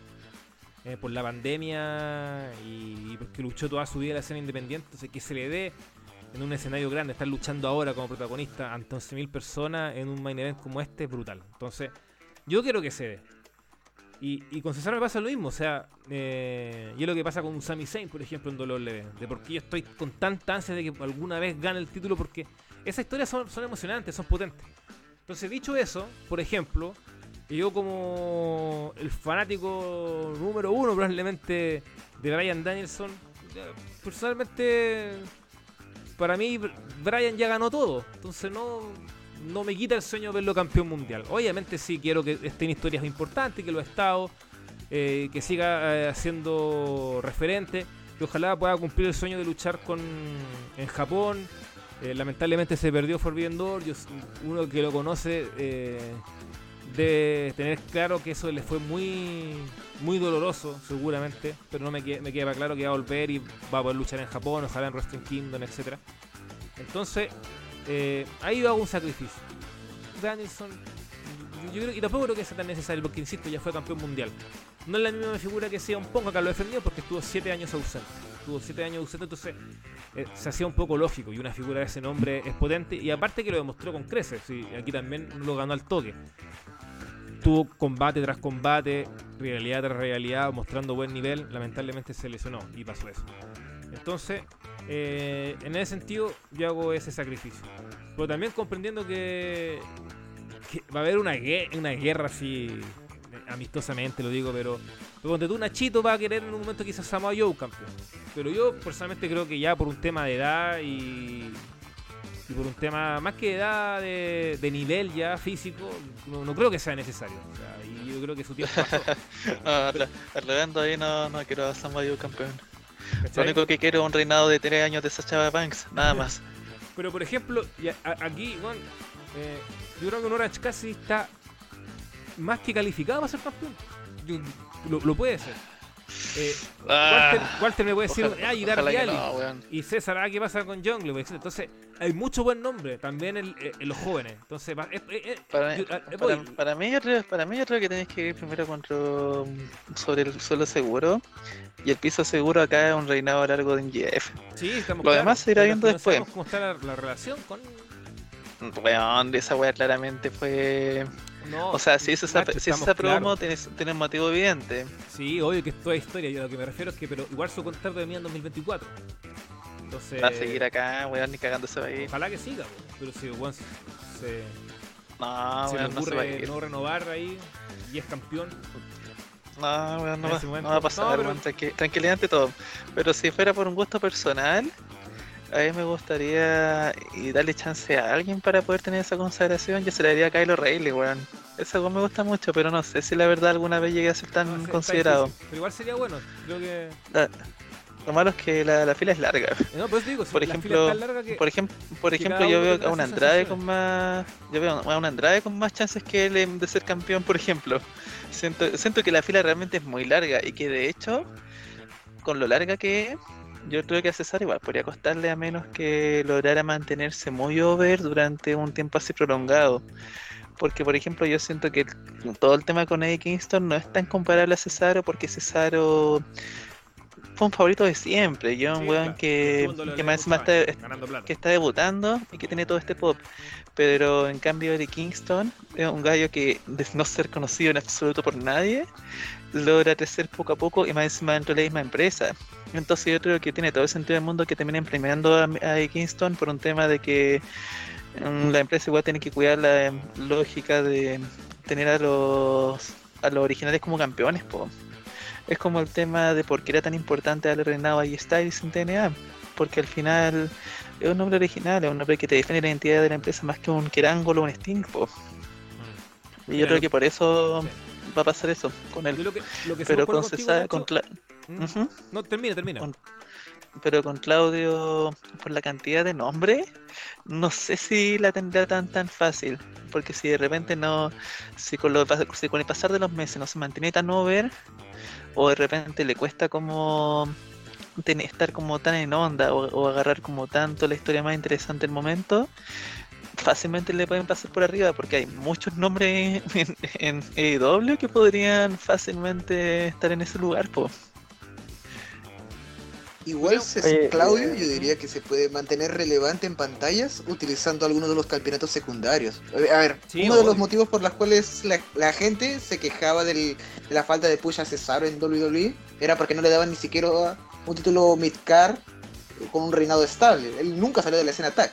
eh, por la pandemia y, porque luchó toda su vida en la escena independiente. Entonces, que se le dé en un escenario grande, estar luchando ahora como protagonista ante 11.000 personas en un main event como este es brutal. Entonces, yo quiero que se dé. Y, y con Cesaro me pasa lo mismo, o sea, eh, y es lo que pasa con Sami Zayn, por ejemplo, en WWE, de por qué yo estoy con tanta ansia de que alguna vez gane el título, porque esas historias son, son emocionantes, son potentes. Entonces, dicho eso, por ejemplo, yo como el fanático número uno probablemente de Brian Danielson, ya, personalmente, para mí Brian ya ganó todo, entonces no, no me quita el sueño de verlo campeón mundial. Obviamente sí quiero que estén historias importantes, que lo ha estado, eh, que siga eh, siendo referente, que ojalá pueda cumplir el sueño de luchar con en Japón. Eh, lamentablemente se perdió Forbidden Door, yo, uno que lo conoce eh, debe tener claro que eso le fue muy muy doloroso seguramente, pero no me, que- me queda claro que va a volver y va a poder luchar en Japón, ojalá en Wrestling Kingdom, etcétera. Entonces, eh, ahí hago un sacrificio. Danielson, y tampoco creo que sea tan necesario, porque insisto, ya fue campeón mundial. no es la misma figura que sea un Pong, acá lo defendió porque estuvo 7 años ausente. Estuvo 7 años ausente, entonces eh, se hacía un poco lógico y una figura de ese nombre es potente y aparte que lo demostró con creces, aquí también lo ganó al toque. Tuvo combate tras combate, realidad tras realidad, mostrando buen nivel, lamentablemente se lesionó y pasó eso. Entonces, eh, en ese sentido, yo hago ese sacrificio. Pero también comprendiendo que, va a haber una, una guerra así, eh, amistosamente lo digo, pero, donde tú Nachito va a querer en un momento quizás Samoa Joe campeón. Pero yo personalmente creo que ya por un tema de edad y, y por un tema más que de edad de, nivel ya físico, no, no creo que sea necesario. O sea, y yo creo que su tiempo pasó. No, arre- arreglando ahí no, no quiero a Samoa Joe campeón. Lo único que quiero es un reinado de 3 años de Sacha Banks, nada más. Pero por ejemplo, aquí, bueno, eh, yo creo que un Orange Cassidy está más que calificado para ser campeón. Lo, lo puede ser. Eh, Walter, Ah, Walter me puede decir, ojalá- ah, y no, César, ah, ¿qué pasa con Jungle? etc. Entonces, hay mucho buen nombre también en, en los jóvenes. Entonces, eh, eh, Para, yo- ah, para, voy. para mí, yo creo, para mí yo creo que tenéis que ir primero contra sobre el suelo seguro. Y el piso seguro acá es un reinado largo de MJF. Sí, estamos lo demás se irá viendo no después. cómo está la, la relación con. Weón, esa wea claramente fue. No, O sea, si eso Nacho, se si esa promo claros. tiene, tiene un motivo evidente. Sí, obvio que es toda historia. Yo a lo que me refiero es que, pero igual su contrato termina en 2024. Entonces. Va a seguir acá, weón, ni cagándose va a ir. Ojalá que siga, pero si Juan se, No, se weón, no se va a ocurre ir. no renovar ahí y es campeón, No, weón, no, va, no va a pasar, No, pero- weón, tranqui- tranquilidad ante todo. Pero si fuera por un gusto personal, a mí me gustaría y darle chance a alguien para poder tener esa consagración. Yo se la daría a Kylo Reilly, weón. Ese weón me gusta mucho, pero no sé si la verdad alguna vez llegue a ser no, tan considerado. Pero igual sería bueno, creo que. La- lo malo es que la, la fila es larga. No, pero te digo, si Por la fila ejemplo, es tan larga que. Por ejemplo, por ejemplo yo veo a un Andrade con más. Yo veo a un Andrade con más chances que él de ser campeón, por ejemplo. Siento, siento que la fila realmente es muy larga y que de hecho, con lo larga que es, yo creo que a César igual podría costarle a menos que lograra mantenerse muy over durante un tiempo así prolongado. Porque, por ejemplo, yo siento que todo el tema con Eddie Kingston no es tan comparable a Cesaro, porque Cesaro fue un favorito de siempre. Yo, un Sí, weón claro, que, que más encima está, que está debutando y que tiene todo este pop. Pero en cambio de Kingston es un gallo que de no ser conocido en absoluto por nadie, logra crecer poco a poco y más encima dentro de la misma empresa. Entonces yo creo que tiene todo el sentido del mundo que terminen premiando a, a Kingston por un tema de que mm, la empresa igual tiene que cuidar la em, lógica de tener a los a los originales como campeones, po. Es como el tema de por qué era tan importante darle reinado a Styles en TNA. Porque al final es un nombre original, es un nombre que te define la identidad de la empresa más que un Kerangolo o un Sting. po. Y Mira, yo creo que por eso Sí. Va a pasar eso con él. lo que, lo que sí Pero con César, con Cla- ¿Mm? No, termina, termina. Con- pero con Claudio, por la cantidad de nombres, no sé si la tendrá tan tan fácil. Porque si de repente no, si con, lo, si con el pasar de los meses no se mantiene tan over, o de repente le cuesta como ten- estar como tan en onda o, o agarrar como tanto la historia más interesante del momento, fácilmente le pueden pasar por arriba porque hay muchos nombres en, en AEW que podrían fácilmente estar en ese lugar, po. Igual Claudio eh, yo diría que se puede mantener relevante en pantallas utilizando algunos de los campeonatos secundarios. A ver, Sí, uno de los motivos por los cuales la, la gente se quejaba del- de la falta de push a Cesaro en WWE era porque no le daban ni siquiera un título mid-car con un reinado estable. Él nunca salió de la escena tag.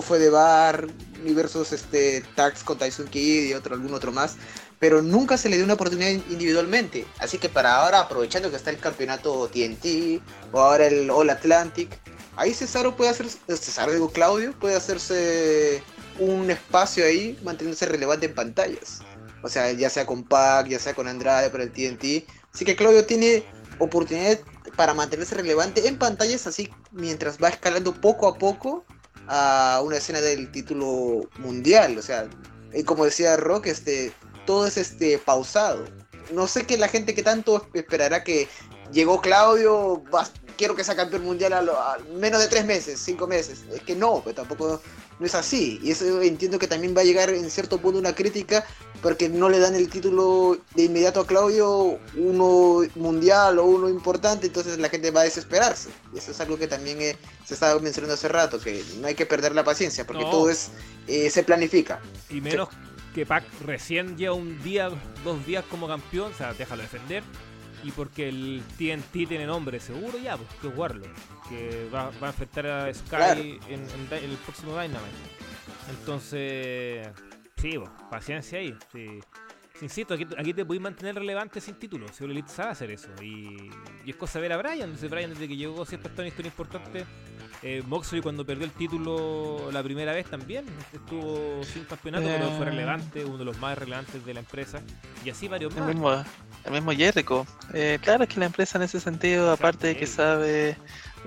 Fue de bar, y versus este, tags con Tyson Kidd y otro, algún otro más pero nunca se le dio una oportunidad individualmente. Así que para ahora, aprovechando que está el campeonato TNT o ahora el All Atlantic, ahí Cesaro puede hacer, Cesaro digo Claudio, puede hacerse un espacio ahí, manteniéndose relevante en pantallas. O sea, ya sea con Pac, ya sea con Andrade para el TNT. Así que Claudio tiene oportunidad para mantenerse relevante en pantallas, así mientras va escalando poco a poco a una escena del título mundial. O sea, como decía Rock, este, todo es este pausado. No sé que la gente que tanto esperará que llegó Claudio, quiero que sea campeón mundial a, lo- a menos de tres meses, cinco meses. Es que no, pues tampoco no es así. Y eso entiendo que también va a llegar en cierto punto una crítica porque no le dan el título de inmediato a Claudio, uno mundial o uno importante, entonces la gente va a desesperarse. Y eso es algo que también eh, se estaba mencionando hace rato, que no hay que perder la paciencia porque No. todo es eh, se planifica. Y menos que Pac recién lleva un día, dos días como campeón, o sea, déjalo defender. Y porque el TNT tiene nombre seguro ya, pues que Warlock, que va, va a enfrentar a Sky Claro. en, en Dy- en el próximo Dynamite. Entonces, sí, pues, paciencia ahí. Sí. Insisto, aquí, aquí te puedes mantener relevante sin título. Si el Elite sabe hacer eso. Y, y es cosa de ver a Brian. Brian desde que llegó siempre está en una historia importante. Eh, Moxley cuando perdió el título la primera vez también estuvo sin campeonato, pero fue Eh. relevante, uno de los más relevantes de la empresa. Y así varios El más. mismo, el mismo Jericho. Eh, claro que la empresa en ese sentido, aparte de que sabe,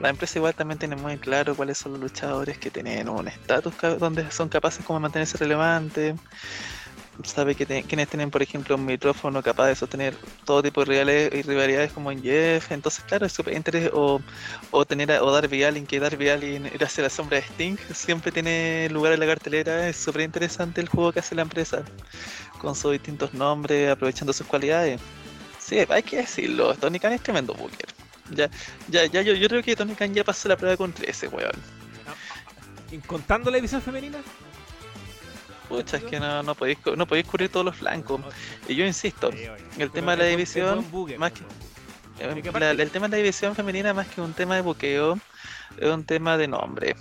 la empresa igual también tiene muy claro cuáles son los luchadores que tienen un estatus donde son capaces como de mantenerse relevantes. Sabe que quienes tienen, por ejemplo, un micrófono capaz de sostener todo tipo de rivales y rivalidades como en Jeff. Entonces, claro, es súper interesante. O, o tener a, o Darby Allin, que Darby Allin era hacia la sombra de Sting, siempre tiene lugar en la cartelera. Es súper interesante el juego que hace la empresa con sus distintos nombres, aprovechando sus cualidades. Sí, hay que decirlo, Tony Khan es tremendo booker. Ya, ya, ya, yo, yo creo que Tony Khan ya pasó la prueba con 13, weón. Y Contando la división femenina, Pucha, es que no, no, podéis, cu- no podéis cubrir todos los flancos. Y yo insisto, el tema de la división, más que- eh, la- el tema de la división femenina, más que un tema de buqueo, es un tema de nombre.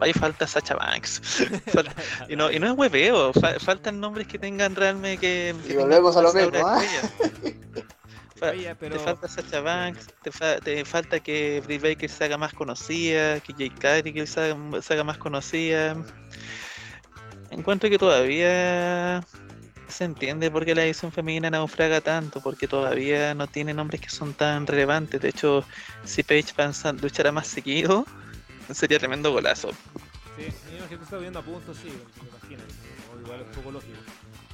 Ahí falta Sacha Banks. Y, no, y no es hueveo, fa- faltan nombres que tengan realmente que. Y que volvemos a lo mismo. Fa- Oye, pero- Te falta Sacha Banks, te, fa- te falta que Britt Baker se haga más conocida, que Jake Cargill se haga, se haga más conocida. Encuentro que todavía se entiende por qué la edición femenina naufraga tanto, porque todavía no tiene nombres que son tan relevantes. De hecho, si Paige Van luchara más seguido, sería tremendo golazo. Sí, me imagino que está viendo a punto, sí, me imagino. igual es poco lógico.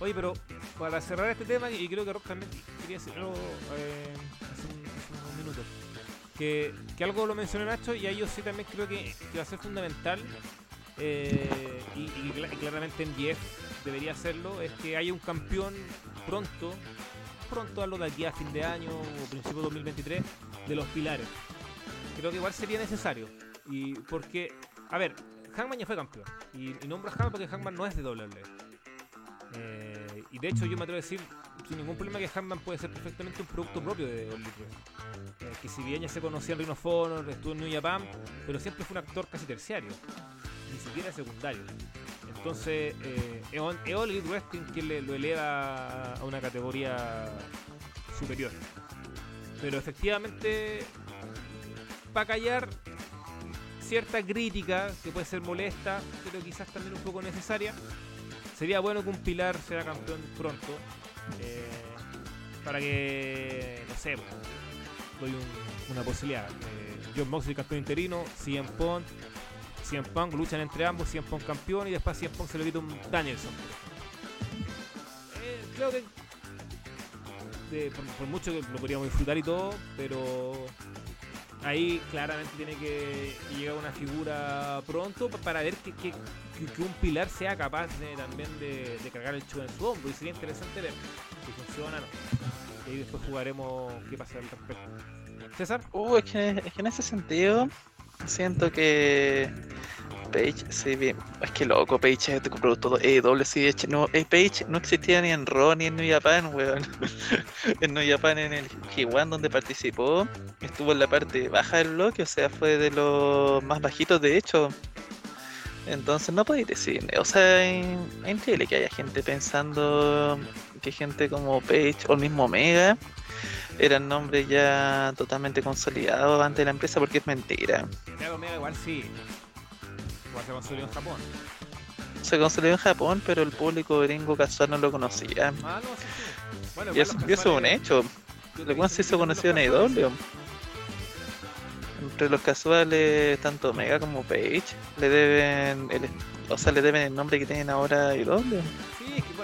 Oye, pero para cerrar este tema, y creo que Rock también quería decirlo eh, hace, un- hace unos minutos, que, algo lo mencionó Nacho y ahí yo sí también creo que va a ser fundamental, eh, y, y cla- y claramente en GF debería hacerlo, es que haya un campeón pronto, pronto a lo de aquí a fin de año o principio de 2023, de los pilares. Creo que igual sería necesario. Y porque, a ver, Hangman ya fue campeón. Y, y nombro a Hangman porque Hangman no es de WWE. Eh, y de hecho yo me atrevo a decir sin ningún problema que Hangman puede ser perfectamente un producto propio de All. Eh, que si bien ya se conocía en Ring of Honor, estuvo en New Japan, pero siempre fue un actor casi terciario. Ni siquiera secundario. Entonces, eh, es All- Elite Wrestling quien le, lo eleva a una categoría superior. Pero efectivamente, para callar cierta crítica que puede ser molesta, pero quizás también un poco necesaria, sería bueno que un pilar sea campeón pronto. eh, para que, no sé, doy un- una posibilidad. Eh, John Moxley campeón interino, CM Punk, CM Punk luchan entre ambos, CM Punk campeón y después CM Punk se lo quita un Danielson. Eh, creo que por, mucho que lo podríamos disfrutar y todo, pero ahí claramente tiene que llegar una figura pronto pa- para ver que, un pilar sea capaz también de, cargar el show en su hombro y sería interesante ver si funciona o no. Y después jugaremos qué pasa al respecto. César, Uh, es que en ese sentido siento que Page, sí, bien, es que loco, Page es de producto hecho, no, eh, Page no existía ni en Raw ni en New Japan, weón. en New Japan, en el G1 donde participó, estuvo en la parte baja del bloque, o sea, fue de los más bajitos de hecho. Entonces no podéis decir, o sea, es increíble que haya gente pensando que gente como Page o el mismo Omega eran nombres ya totalmente consolidados ante la empresa porque es mentira. Omega igual sí. Se consolidó en Japón. Se consolidó en Japón, pero el público gringo casual no lo conocía. Ah, no, sí, sí. Bueno, Y eso, los y eso es un hecho. te cual se hizo conocido en AEW. Entre los casuales, tanto Omega como Page, le deben el, o sea, le deben el nombre que tienen ahora a AEW.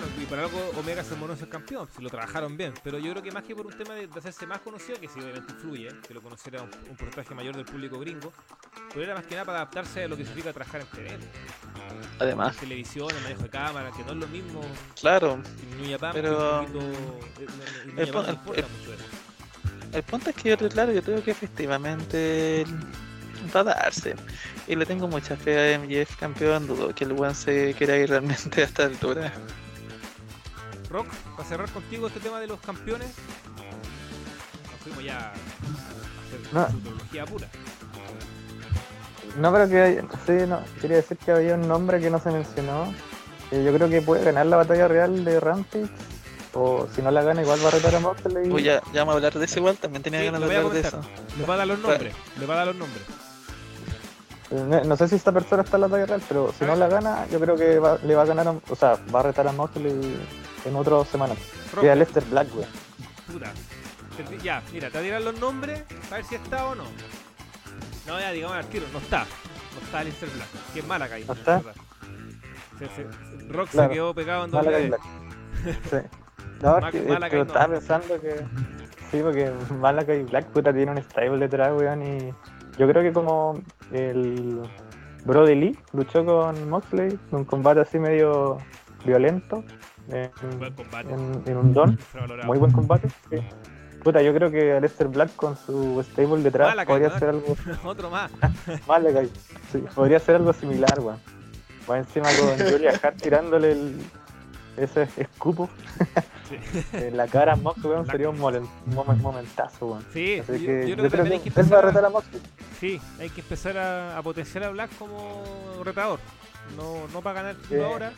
Bueno, y por algo Omega se mostró ser campeón, si lo trabajaron bien. Pero yo creo que más que por un tema de, de hacerse más conocido, que sí obviamente influye, que lo conociera un, un porcentaje mayor del público gringo, pero era más que nada para adaptarse a lo que significa trabajar en TV. Además, Televisión, el manejo de cámara, que no es lo mismo claro, Pero- un poquito- en- en- el el- el- eso. el punto es que yo, claro, yo creo que efectivamente va a darse. Y le tengo mucha fe a MJF campeón, dudo que el one se quiera ir realmente a esta altura. Rock, para cerrar contigo este tema de los campeones, nos fuimos ya a hacer No. futurología pura. No, pero que sí, no, quería decir que había un nombre que no se mencionó. que yo creo que puede ganar la batalla real de Rampage. O si no la gana, igual va a retar a Moxley. Uy, ya, ya vamos a hablar de eso igual, también tenía Sí, ganas lo de hablar de eso. Le va a dar los nombres, le va a dar los nombres. Eh, No, no sé si esta persona está en la batalla real, pero si no la gana, yo creo que va- le va a ganar, a- o sea, va a retar a Moxley en otras semanas. Rock, Que a Lester Black, güey. puta. Ya, mira, te tirar los nombres, a ver si está o no. No, ya digamos al tiro, no está. No está Alistair Black, que es mala caída. ¿No está? Rock Claro. se quedó pegado en doble. Black. Sí. No, Mac- que, Malakai no. estaba pensando que. Sí, porque Malakai Black puta tiene un stable detrás, weón. Y yo creo que como el Brody Lee luchó con Moxley en un combate así medio violento. En, Buen combate. en- en un don. Muy buen combate. sí. Puta, yo creo que Aleister Black con su stable detrás podría hacer algo. Otro más. Malakai. Sí, podría ser algo similar, weón. Va encima con Julia Hart tirándole el, ese escupo Sí. en la cara a Mox, weón, La- sería un, molen- momentazo, weón. Sí, Así yo, que yo creo que creo también hay que que va a empezar retar a, a Mox. sí, hay que empezar a, a potenciar a Black como retador. No, no para ganar Sí. ahora.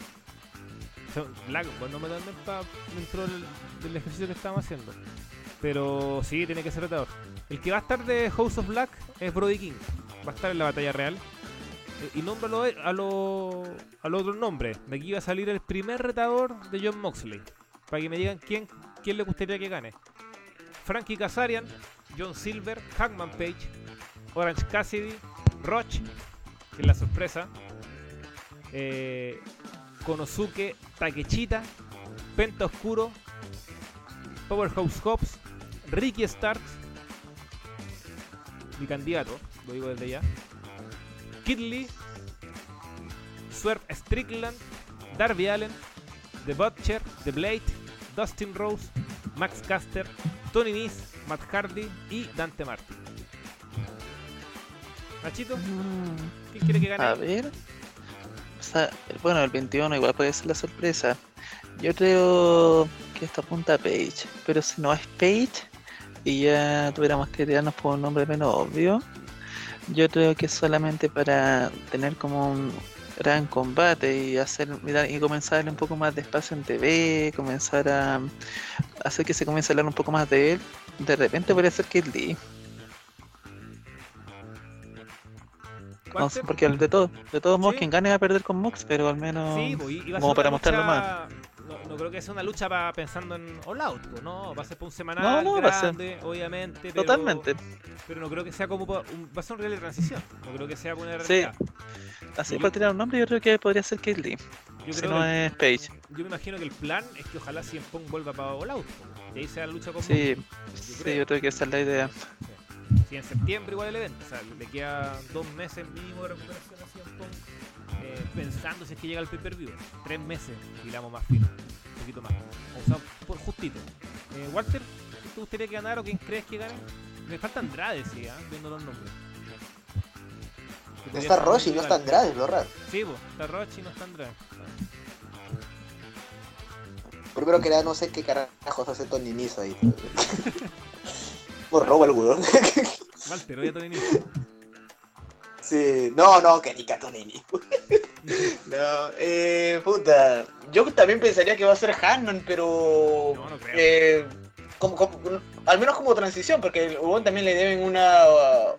Black, bueno, no me para dentro del, ejercicio que estamos haciendo. Pero sí, tiene que ser retador. El que va a estar de House of Black es Brody King. Va a estar en la batalla real. Eh, Y nómbralo a los a los otros nombres. De aquí va a salir el primer retador de John Moxley. Para que me digan quién, quién le gustaría que gane. Frankie Kazarian, John Silver, Hackman Page, Orange Cassidy, Roach, que es la sorpresa, eh, Konosuke Takechita, Penta Oscuro, Powerhouse Hobbs, Ricky Starks, mi candidato, lo digo desde ya, Kid Lee, Swerve Strickland, Darby Allen, The Butcher, The Blade, Dustin Rose, Max Caster, Tony Nese, Matt Hardy y Dante Martin. Nachito, ¿quién quiere que gane? A ver. Bueno, el 21 igual puede ser la sorpresa. Yo creo que esto apunta a Page. Pero si no es Page y ya tuviéramos que tirarnos por un nombre menos obvio, yo creo que solamente para tener como un gran combate y hacer y comenzar un poco más de espacio en TV, comenzar a hacer que se comience a hablar un poco más de él, de repente podría ser Kid Lee. No sé, porque de todo, de todos modos Sí. quien gane va a perder con Mox, pero al menos Sí, pues, a como para mostrarlo lucha- No, no creo que sea una lucha para pensando en All Out, pues, no, va a ser para un semanal No, no, va a ser- grande, obviamente. Pero, totalmente. Pero no creo que sea como un, va a ser un real de transición. No creo que sea una Sí. realidad. Así Yo- para tirar un nombre yo creo que podría ser Lee, Yo si creo no que- es Page. yo me imagino que el plan es que ojalá CM Punk vuelva para All Out. pues, Y ahí sea la lucha con Sí, Mox. sí, creo. yo creo que esa es la idea. Si en septiembre igual el evento, o sea, le quedan dos meses mínimo de recuperación a CM Punk, eh, pensando si es que llega el pay-per-view. Tres meses, damos más fino, un poquito más. O sea, por justito. Eh, Walter, ¿quién te gustaría que ganara o quién crees que gane? Me falta Andrade, sí, ¿ah? viendo los nombres. Está Roche y no está. Andrade, lo raro. Sí, pues, está Roche y no está Andrade. Primero que nada, no sé qué carajos hace Tony Nese ahí. Por robo el weón. Walter, oye a Tony Nese. Sí, no, no, que ni Catonini. no, eh, puta. Yo también pensaría que va a ser Hannon, pero. No, no creo. eh, como, como- al menos como transición, porque el Ubon también le deben una,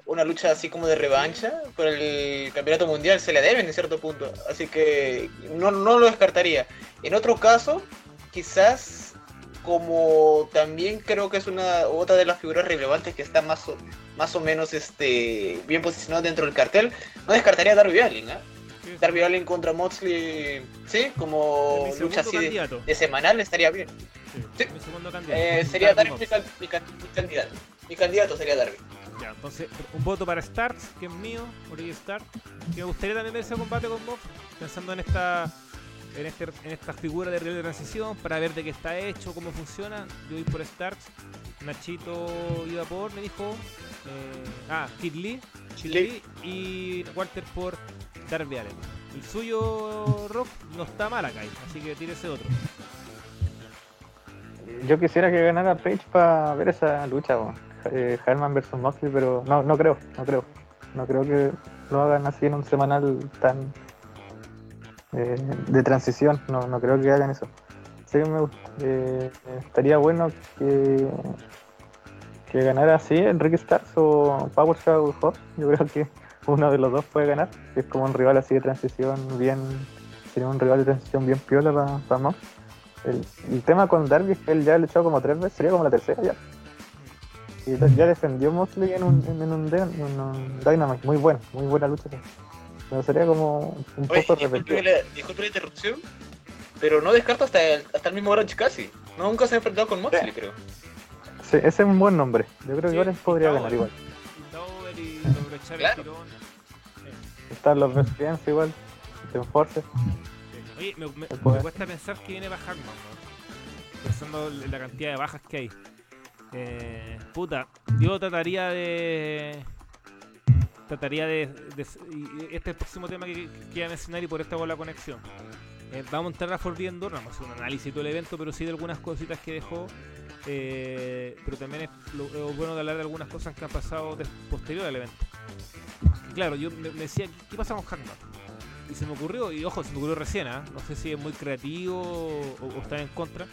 una lucha así como de revancha por el campeonato mundial, se le deben en cierto punto. Así que no, no lo descartaría. En otro caso, quizás como también creo que es una otra de las figuras relevantes que está más o, más o menos este bien posicionado dentro del cartel, no descartaría a Darby Allin. Sí, sí. Darby Allin contra Moxley, sí, como lucha así de, semanal estaría bien. Sí, Sí. mi segundo candidato. Eh, sería Darby Darby mi, can- candidato. Mi candidato sería Darby. Ya, entonces, un voto para Starks, que es mío, Origi Stark. Que me gustaría también ver ese combate con Mox, pensando en esta en, este, en esta figura de real de transición, para ver de qué está hecho, cómo funciona. Yo voy por Starks. Nachito iba por, me dijo. eh, ah, Kid Lee. Lee y Walter por Darby Allen. El suyo, Rock, no está mal acá, así que tírese otro. Yo quisiera que ganara Page para ver esa lucha, eh, Hellman versus Moxley, pero no, no creo, no creo. No creo que lo hagan así en un semanal tan eh, de transición, no, no creo que hagan eso. Sí, me gust- eh, estaría bueno que, que ganara así Enrique Stars o Power Hobbs. Yo creo que uno de los dos puede ganar. Es como un rival así de transición bien. Sería un rival de transición bien piola para. El, tema con Darby es que él ya ha luchado como tres veces, sería como la tercera ya. Y ya- defendió Moxley en un, en, un, de- en un Dynamite, muy bueno, muy buena lucha. Pero sería como un Oye, poco la, disculpe la interrupción, pero no descarto hasta el, hasta el mismo Orange casi. No, nunca se ha enfrentado con Moxley, creo. Sí, ese es un buen nombre. Yo creo que Sí, Orange podría ganar igual. Y Claro. Están los Best Friends igual, Team Force. Oye, me, me- me cuesta pensar que viene para Hackman, ¿no? Pensando en la cantidad de bajas que hay. Eh, puta, yo trataría de. Trataría de. de- y este próximo tema que, que iba a mencionar y por esta con la conexión. Eh, vamos a entrar a Forbidden Door, no vamos a hacer un análisis de todo el evento, pero sí de algunas cositas que dejó. eh, pero también es, lo, bueno de hablar de algunas cosas que han pasado posterior al evento. Claro, yo me, decía, ¿qué pasa con Hackman? Y se me ocurrió, y ojo, se me ocurrió recién, ¿ah? no sé si es muy creativo o, o está en contra,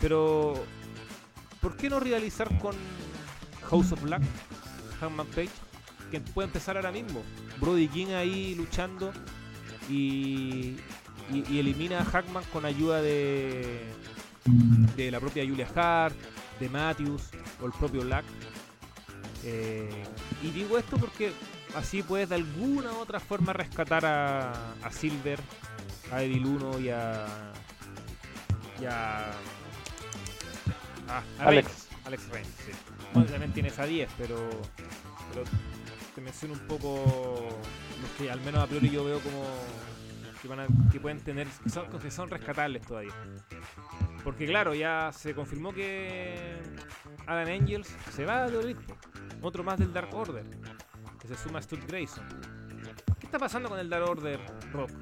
pero ¿por qué no rivalizar con House of Black, Hackman Page, que puede empezar ahora mismo? Brody King ahí luchando y, y, y elimina a Hackman con ayuda de, de la propia Julia Hart, de Matthews o el propio Black. Eh, y digo esto porque así puedes de alguna u otra forma rescatar a, a Silver, a Evil 1 y a. y a. ah, a Alex. Reigns, Alex Reigns, sí. Bueno, también tienes a 10, pero. pero te menciono un poco los que al menos a priori yo veo como. que, pueden tener. que son, que son rescatables todavía. Porque claro, ya se confirmó que Alan Angels se va de Orito. Otro más del Dark Order. Que se suma a Stud Grayson. ¿Qué está pasando con el Dark Order, Rock?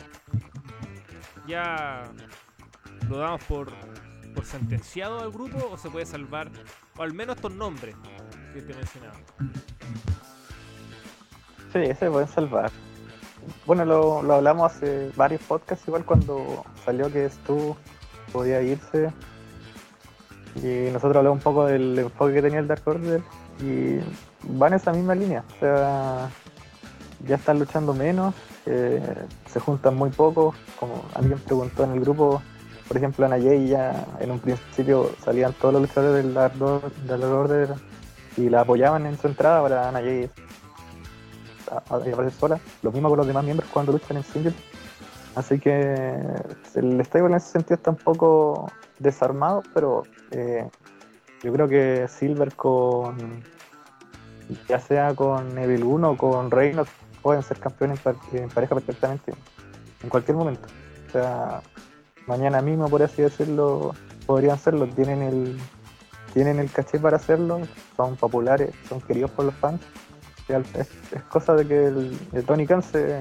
¿Ya lo damos por, por sentenciado al grupo o se puede salvar? O al menos estos nombres que te mencionaba. Sí, se pueden salvar. Bueno, lo, lo hablamos hace varios podcasts, igual cuando salió que Stu podía irse. Y nosotros hablamos un poco del enfoque que tenía el Dark Order. Y van esa misma línea. O sea, ya están luchando menos, eh, se juntan muy poco. Como alguien preguntó en el grupo, por ejemplo, Ana ya en un principio salían todos los luchadores del Dark Order, y la apoyaban en su entrada para Ana a- aparecer sola. Lo mismo con los demás miembros cuando luchan en single. Así que el stable en ese sentido está un poco desarmado, pero eh, yo creo que Silver con ya sea con Evil 1 o con Reynolds pueden ser campeones en pareja perfectamente en cualquier momento. O sea, mañana mismo, por así decirlo, podrían serlo. Tienen el tienen el caché para hacerlo, son populares, son queridos por los fans. Es, cosa de que el, Tony Khan se,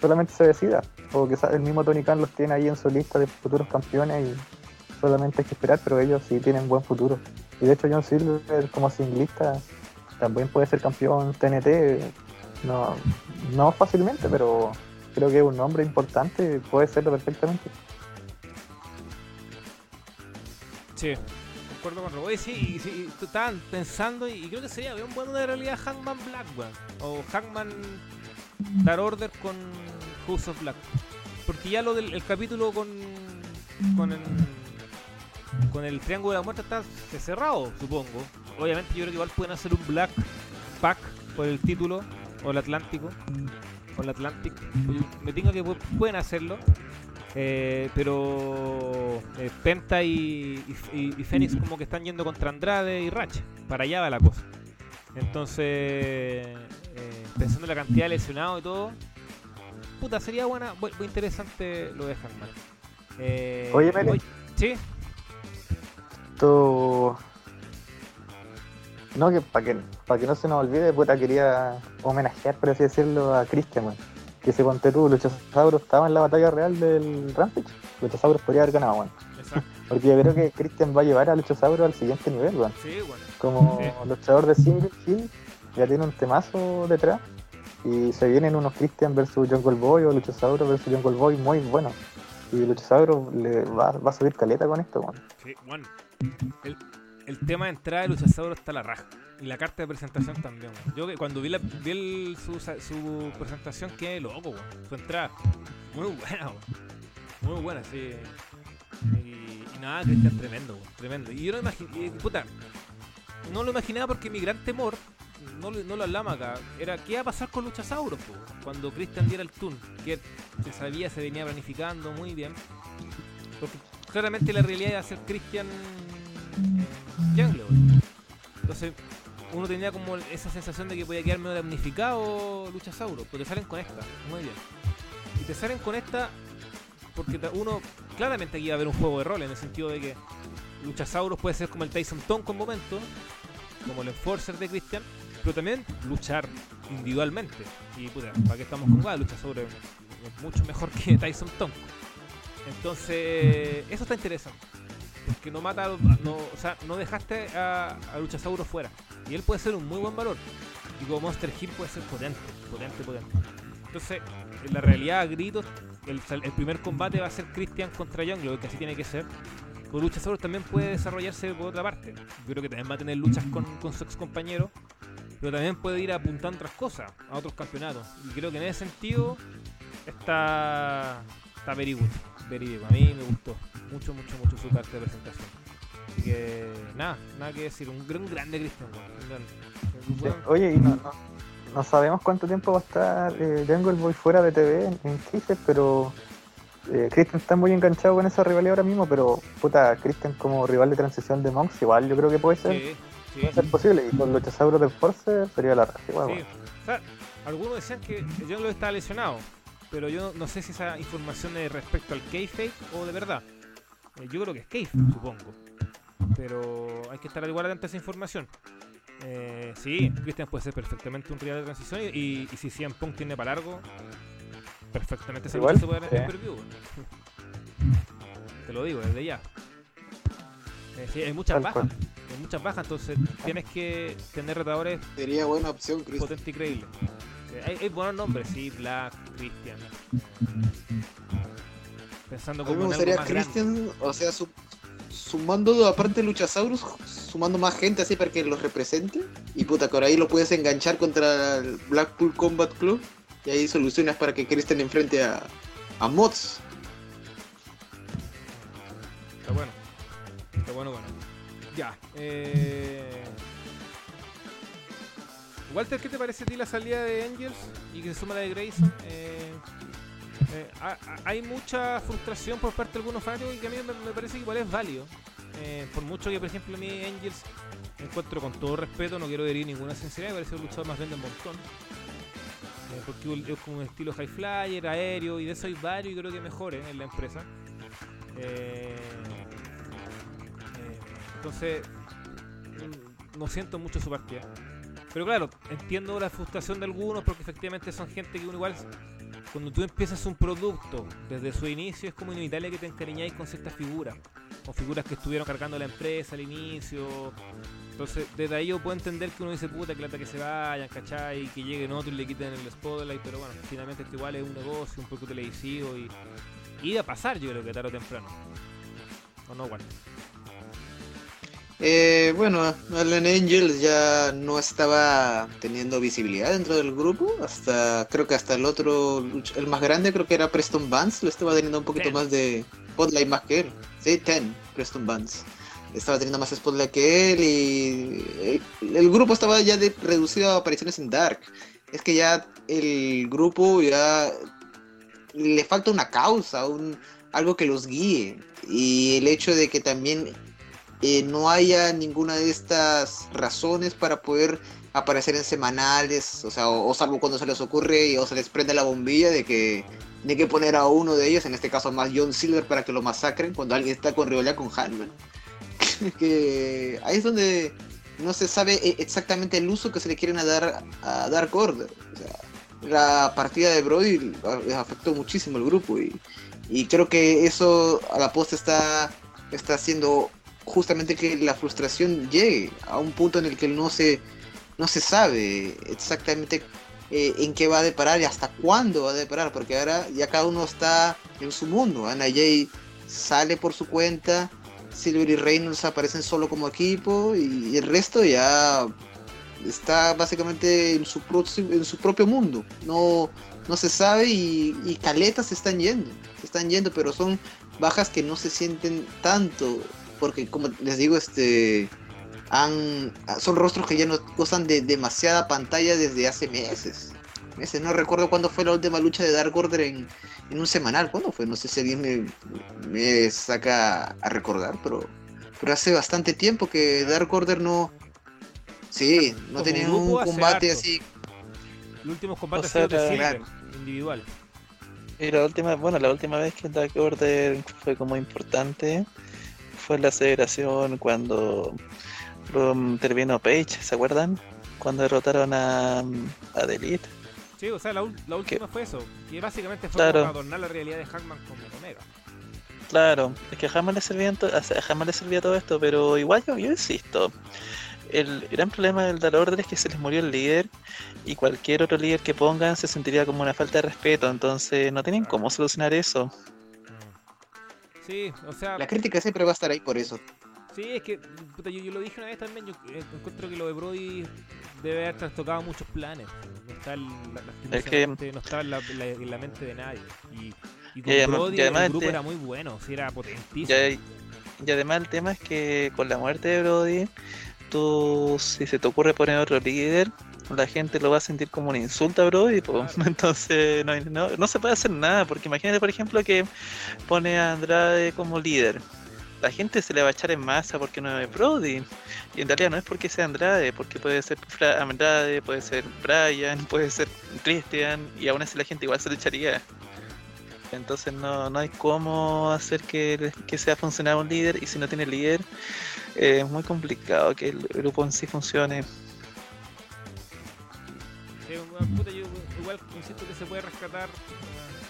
solamente se decida, o sa- el mismo Tony Khan los tiene ahí en su lista de futuros campeones y solamente hay que esperar, pero ellos sí tienen buen futuro. Y de hecho John Silver como singlista también puede ser campeón TNT, no, no fácilmente, pero creo que es un nombre importante, puede serlo perfectamente. Sí, concuerdo con Robo. Sí, y, estaban pensando y, creo que sería bien bueno de realidad Hangman Black. O Hangman Dar Order con House of Black. Porque ya lo del el capítulo con. con el. con el Triángulo de la Muerte está cerrado, supongo. Obviamente yo creo que igual pueden hacer un Black Pack por el título o el Atlántico. con la Atlantic. Me tengo que pu- pueden hacerlo. Eh, pero eh, Penta y, y, y Fénix como que están yendo contra Andrade y Ratch. Para allá va la cosa. Entonces, eh, pensando en la cantidad de lesionados y todo, puta, sería buena, muy, muy interesante lo de Hangman. Eh, Oye, oye, ¿Sí? Esto. No, que para que, pa' que no se nos olvide, puta, quería homenajear, por así decirlo, a Christian, weón. Que se ponte tú, Luchasaurus estaba en la batalla real del Rampage. Luchasaurus podría haber ganado. Exacto. Porque yo creo que Christian va a llevar a Luchasaurus al siguiente nivel, weón. Sí, bueno. Como Sí. luchador de single Hill, ya tiene un temazo detrás. Y se vienen unos Christian versus Jungle Boy o Luchasaurus versus Jungle Boy muy buenos. Y Luchasaurus le va, va a subir caleta con esto, weón. Sí, bueno. El, el tema de entrada de Luchasaurus está a la raja. Y la carta de presentación también, weón. Yo que cuando vi, la, vi el- su, su presentación quedé loco, weón. Su entrada. Muy buena. Muy buena, sí. Y, nada, Cristian tremendo, weón. Tremendo. Y yo no imaginé, puta, no lo imaginaba porque mi gran temor, no, no lo hablamos acá, era qué iba a pasar con Luchasaurus, po, cuando Cristian diera el tune. Que se sabía, se venía planificando muy bien. Porque claramente la realidad iba a ser Christian eh, Jungle. Entonces, uno tenía como esa sensación de que podía quedar medio damnificado Luchasaurus, pero te salen con esta, muy bien. Y te salen con esta porque uno, claramente aquí va a haber un juego de rol en el sentido de que Luchasaurus puede ser como el Tyson Tom con momentos, como el Enforcer de Christian, pero también luchar individualmente. Y puta, ¿para qué estamos con guay? Luchasaurus es mucho mejor que Tyson Tom. Entonces, eso está interesante. Porque no mata, no, o sea, no dejaste a, a Luchasaurus fuera. Y él puede ser un muy buen valor. Y como Monster Hill puede ser potente, potente, potente. Entonces, en la realidad, a gritos, el, primer combate va a ser Christian contra Jungle, que así tiene que ser. Pero Luchasaurus también puede desarrollarse por otra parte. Yo creo que también va a tener luchas con, con su ex compañero. Pero también puede ir apuntando otras cosas, a otros campeonatos. Y creo que en ese sentido está, está. Very good. A mí me gustó mucho, mucho, mucho su carta de presentación. Así que nada, nada que decir. Un gran, grande Sí, buen- Oye, y no, no, no sabemos cuánto tiempo va a estar eh, Jungle Boy fuera de TV en, en Kisses, pero eh, Christian está muy enganchado con esa rivalidad ahora mismo, pero puta, Christian como rival de transición de Monks, igual yo creo que puede ser, Sí, sí. puede ser posible, y con Luchasaurus del Force sería la raja, igual, Sí. bueno. O sea, algunos decían que Lo estaba lesionado, pero yo no sé si esa información es respecto al kayfabe o de verdad. Eh, yo creo que es kayfabe, supongo. Pero hay que estar igual atento a esa información. Eh, sí, Christian puede ser perfectamente un rival de transición y, y, y si CM Punk tiene para largo, perfectamente Igual, se puede dar en sí. pay-per-view. Te lo digo desde ya. Eh, sí, hay muchas Tal bajas. cual. Hay muchas bajas, entonces tienes que tener retadores Sería buena opción, Chris. potente y creíble. Sí, Hay, hay buenos nombres, sí, Black, Christian. Pensando A mí como me gustaría grande. Christian, o sea, su- sumando aparte Luchasaurus, sumando más gente así para que los represente. Y puta, que ahora ahí lo puedes enganchar contra el Blackpool Combat Club. Y ahí solucionas para que Christian enfrente a, a Mods. Está bueno. Está bueno, bueno. Ya. Eh... Walter, ¿qué te parece a ti la salida de Angels y que se suma la de Grayson? Eh, eh, ha- ha- hay mucha frustración por parte de algunos fanáticos y que a mí me, parece que igual es válido. Eh, por mucho que, por ejemplo, a mí Angels encuentro con todo respeto, no quiero herir ninguna sinceridad, me parece un luchador más bien de montón. Eh, porque es como un estilo high flyer, aéreo, y de eso hay varios y creo que mejores en la empresa. Eh, eh, entonces, mm, no siento mucho su partida. Pero claro, entiendo la frustración de algunos porque efectivamente son gente que uno igual, cuando tú empiezas un producto desde su inicio, es como inevitable que te encariñáis con ciertas figuras. Con figuras que estuvieron cargando la empresa al inicio. Entonces, desde ahí yo puedo entender que uno dice, puta, que lata que se vayan, ¿cachai? Y que lleguen otros y le quiten el spotlight. Pero bueno, finalmente esto igual es un negocio, un producto televisivo y, iba a pasar, yo creo que tarde o temprano. ¿O no, Walter? Eh, bueno, Allen Angels ya no estaba teniendo visibilidad dentro del grupo, hasta creo que hasta el otro, el más grande creo que era Preston Vance, lo estaba teniendo un poquito Ten. más de spotlight más que él. Sí, Ten, Preston Vance. Estaba teniendo más spotlight que él y eh, el grupo estaba ya de- reducido a apariciones en Dark. es que ya el grupo ya le falta una causa, un, algo que los guíe. Y el hecho de que también eh, no haya ninguna de estas razones para poder aparecer en semanales, o sea, o, salvo cuando se les ocurre o se les prende la bombilla de que hay que poner a uno de ellos, en este caso más John Silver, para que lo masacren cuando alguien está con rivalidad con Hanman. que ahí es donde no se sabe e, exactamente el uso que se le quieren dar a Dark Order. O sea, la partida de Brody afectó muchísimo al grupo y, y creo que eso a la posta está, está haciendo justamente que la frustración llegue a un punto en el que no se, no se sabe exactamente eh, en qué va a deparar y hasta cuándo va a deparar, porque ahora ya cada uno está en su mundo. Ana Jay sale por su cuenta, Silver y Reynolds aparecen solo como equipo y el resto ya está básicamente en su, en su propio mundo. No, no se sabe y, y caletas se están yendo, se están yendo, pero son bajas que no se sienten tanto, porque como les digo, este han, son rostros que ya no gozan de demasiada pantalla desde hace meses. Meses, no recuerdo cuándo fue la última lucha de Dark Order en, en un semanal, ¿cuándo fue? No sé si alguien me, me saca a recordar, pero, pero hace bastante tiempo que Dark Order no, Sí, no tenía un combate así. El último combate ha sido de individual. Y la última, bueno, la última vez que Dark Order fue como importante fue la celebración cuando intervino Page, ¿se acuerdan? Cuando derrotaron a, a Delete. Sí, o sea, la, última fue eso, que básicamente fue para adornar la realidad de Hackman con Omega. Claro, es que jamás le servía, jamás le servía todo esto, pero igual yo, yo insisto, el gran problema del Dark Order es que se les murió el líder y cualquier otro líder que pongan se sentiría como una falta de respeto, entonces no tienen cómo solucionar eso. Sí, o sea... La crítica siempre va a estar ahí por eso. Sí, es que puta, yo, lo dije una vez también, yo eh, encuentro que lo de Brody debe haber trastocado muchos planes. No está, es que... no estaba en la, mente de nadie. Y, y con Brody el grupo era muy bueno, sí, era potentísimo. y además el tema es que con la muerte de Brody si se te ocurre poner otro líder, la gente lo va a sentir como un insulto bro, y entonces no, se puede hacer nada, porque imagínate, por ejemplo, que pone a Andrade como líder. La gente se le va a echar en masa porque no es Brody. Y en realidad no es porque sea Andrade, porque puede ser Andrade, puede ser Brian, puede ser Christian, y aún así la gente igual se le echaría. Entonces no, no hay cómo hacer que, que sea funcionar un líder, y si no tiene líder, es muy complicado que el grupo en sí funcione. Yo igual insisto que se puede rescatar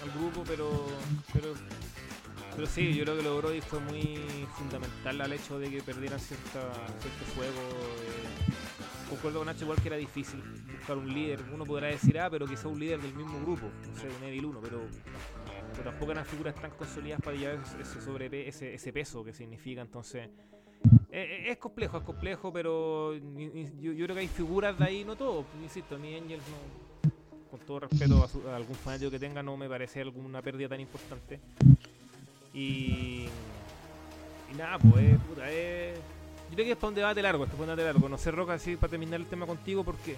al grupo, pero, pero pero sí, yo creo que lo de Brody fue muy fundamental al hecho de que perdieran cierta, cierto fuego. Eh. Concuerdo con Nacho igual que era difícil buscar un líder. Uno podrá decir, ah, pero quizá un líder del mismo grupo, no sé, un Evil 1, pero, tampoco eran figuras tan consolidadas para llevar ese, sobre, ese, ese peso que significa. Entonces, eh, eh, es complejo, es complejo, pero yo, creo que hay figuras de ahí, no todo, insisto, ni Angels no, con todo respeto a, algún fanático que tenga, no me parece alguna pérdida tan importante. Y, y nada, pues, puta, es, yo creo que es para un debate largo, esto es un debate largo. No sé, Roca, así para terminar el tema contigo, porque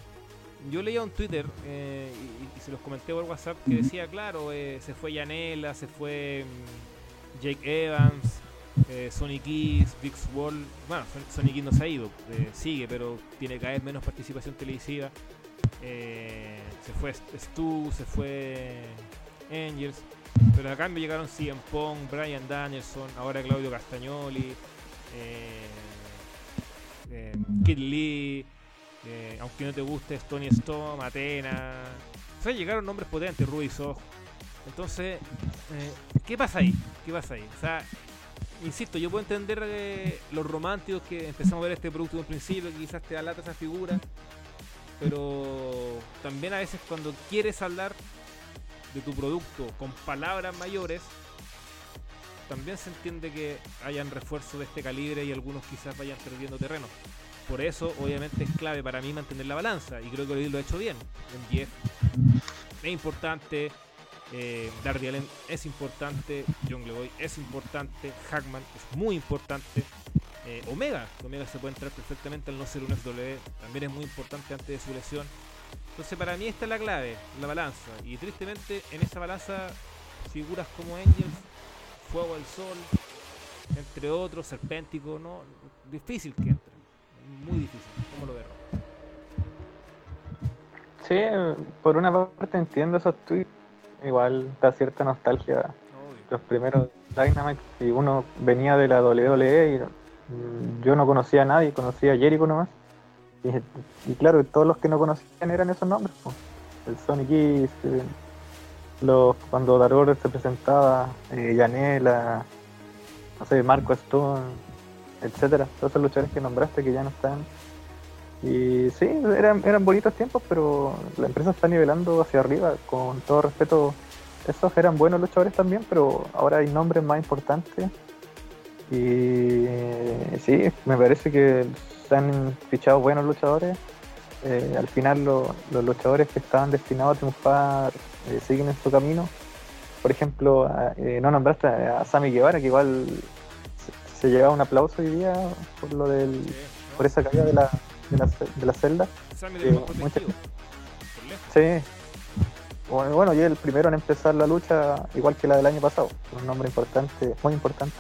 yo leía un Twitter eh, y, se los comenté por WhatsApp que decía, claro, se fue Yanela, se fue mm, Jake Evans, eh, Sonic Keys, Big Wall, bueno, Sonic no se ha ido, eh, sigue, pero tiene cada vez menos participación televisiva. Eh, se fue Stu, se fue Angels, pero a cambio llegaron CM Pong, Brian Danielson, ahora Claudio Castagnoli, Kid Lee, aunque no te guste, Tony Storm, Atena. O sea, llegaron nombres potentes, Soho. Entonces, ¿qué pasa ahí? ¿Qué pasa ahí? O sea, insisto, yo puedo entender eh, los románticos que empezamos a ver este producto en un principio, quizás te da lata esa figura, pero también a veces cuando quieres hablar de tu producto con palabras mayores, también se entiende que hayan refuerzos de este calibre y algunos quizás vayan perdiendo terreno. Por eso, obviamente, es clave para mí mantener la balanza y creo que lo ha hecho bien. En Jeff es importante, eh, Darby Allen es importante, John Leroy es importante, Hackman es muy importante, eh, Omega, Omega se puede entrar perfectamente al no ser un FW, también es muy importante antes de su lesión. Entonces para mí esta es la clave, la balanza. Y tristemente en esa balanza figuras como Angels, Fuego del Sol, entre otros, Serpéntico, no, difícil que entre. Muy difícil. ¿Cómo lo veo? Sí, por una parte entiendo esos tweets. Igual da cierta nostalgia Obvio. los primeros Dynamite y uno venía de la WWE y mm, yo no conocía a nadie, conocía a Jericho nomás. Y, y claro, todos los que no conocían eran esos nombres. El Sonic Kiss, eh, los, cuando Dark Order se presentaba, eh, Yanela, no sé, Marco Stone, etcétera, todos esos luchadores que nombraste que ya no están. Y sí, eran, eran bonitos tiempos, pero la empresa está nivelando hacia arriba, con todo respeto esos eran buenos luchadores también, pero ahora hay nombres más importantes. Y sí, me parece que se han fichado buenos luchadores. Eh, al final lo- los luchadores que estaban destinados a triunfar eh, siguen en su camino. Por ejemplo, a- eh, no nombraste a Sammy Guevara, que igual se, se llevaba un aplauso hoy día por lo del por esa caída de la, de la, de la celda. Sammy Sí, mucha-. Bueno, bueno, y el primero en empezar la lucha, igual que la del año pasado. Un nombre importante, muy importante.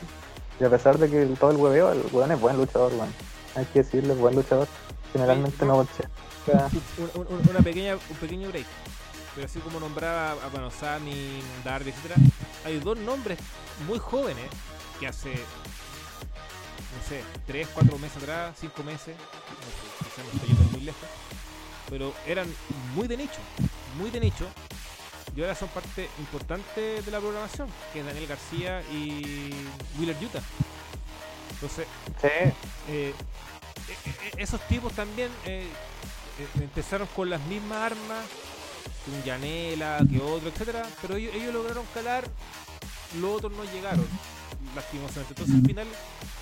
Y a pesar de que el- todo el hueveo, el weón es buen luchador, weón. Hay que decirle, buen luchador. Generalmente Sí, no no. una pequeña, un pequeño break. Pero así como nombraba a bueno, Sammy, Darby, etcétera, hay dos nombres muy jóvenes que hace, no sé, 3, 4 meses atrás, 5 meses, me yendo muy lejos, pero eran muy de nicho, muy de nicho, y ahora son parte importante de la programación, que es Daniel García y Wheeler Utah. Entonces, Sí, eh, eh, eh, esos tipos también eh, eh, empezaron con las mismas armas, que un Yanela, que otro, etcétera, pero ellos, ellos lograron calar, los otros no llegaron, lastimosamente. Entonces al final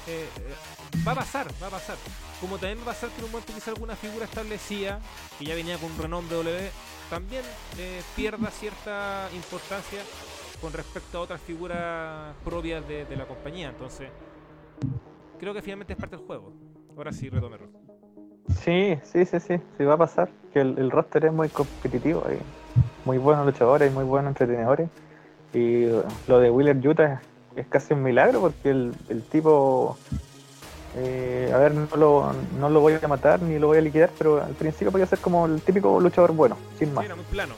eh, eh, va a pasar, va a pasar. Como también va a pasar que en un momento quizá alguna figura establecida, que ya venía con un renombre W, también eh, pierda cierta importancia con respecto a otras figuras propias de, de la compañía. Entonces, creo que finalmente es parte del juego. Ahora sí, reto mi error. sí, sí, sí, sí, sí va a pasar. Que el, el roster es muy competitivo. Hay muy buenos luchadores, muy buenos entretenedores. Y lo de Wheeler Utah es, casi un milagro porque el, el tipo, eh, a ver, no lo, no lo voy a matar ni lo voy a liquidar, pero al principio podía ser como el típico luchador bueno, sin Sí, más. era muy plano.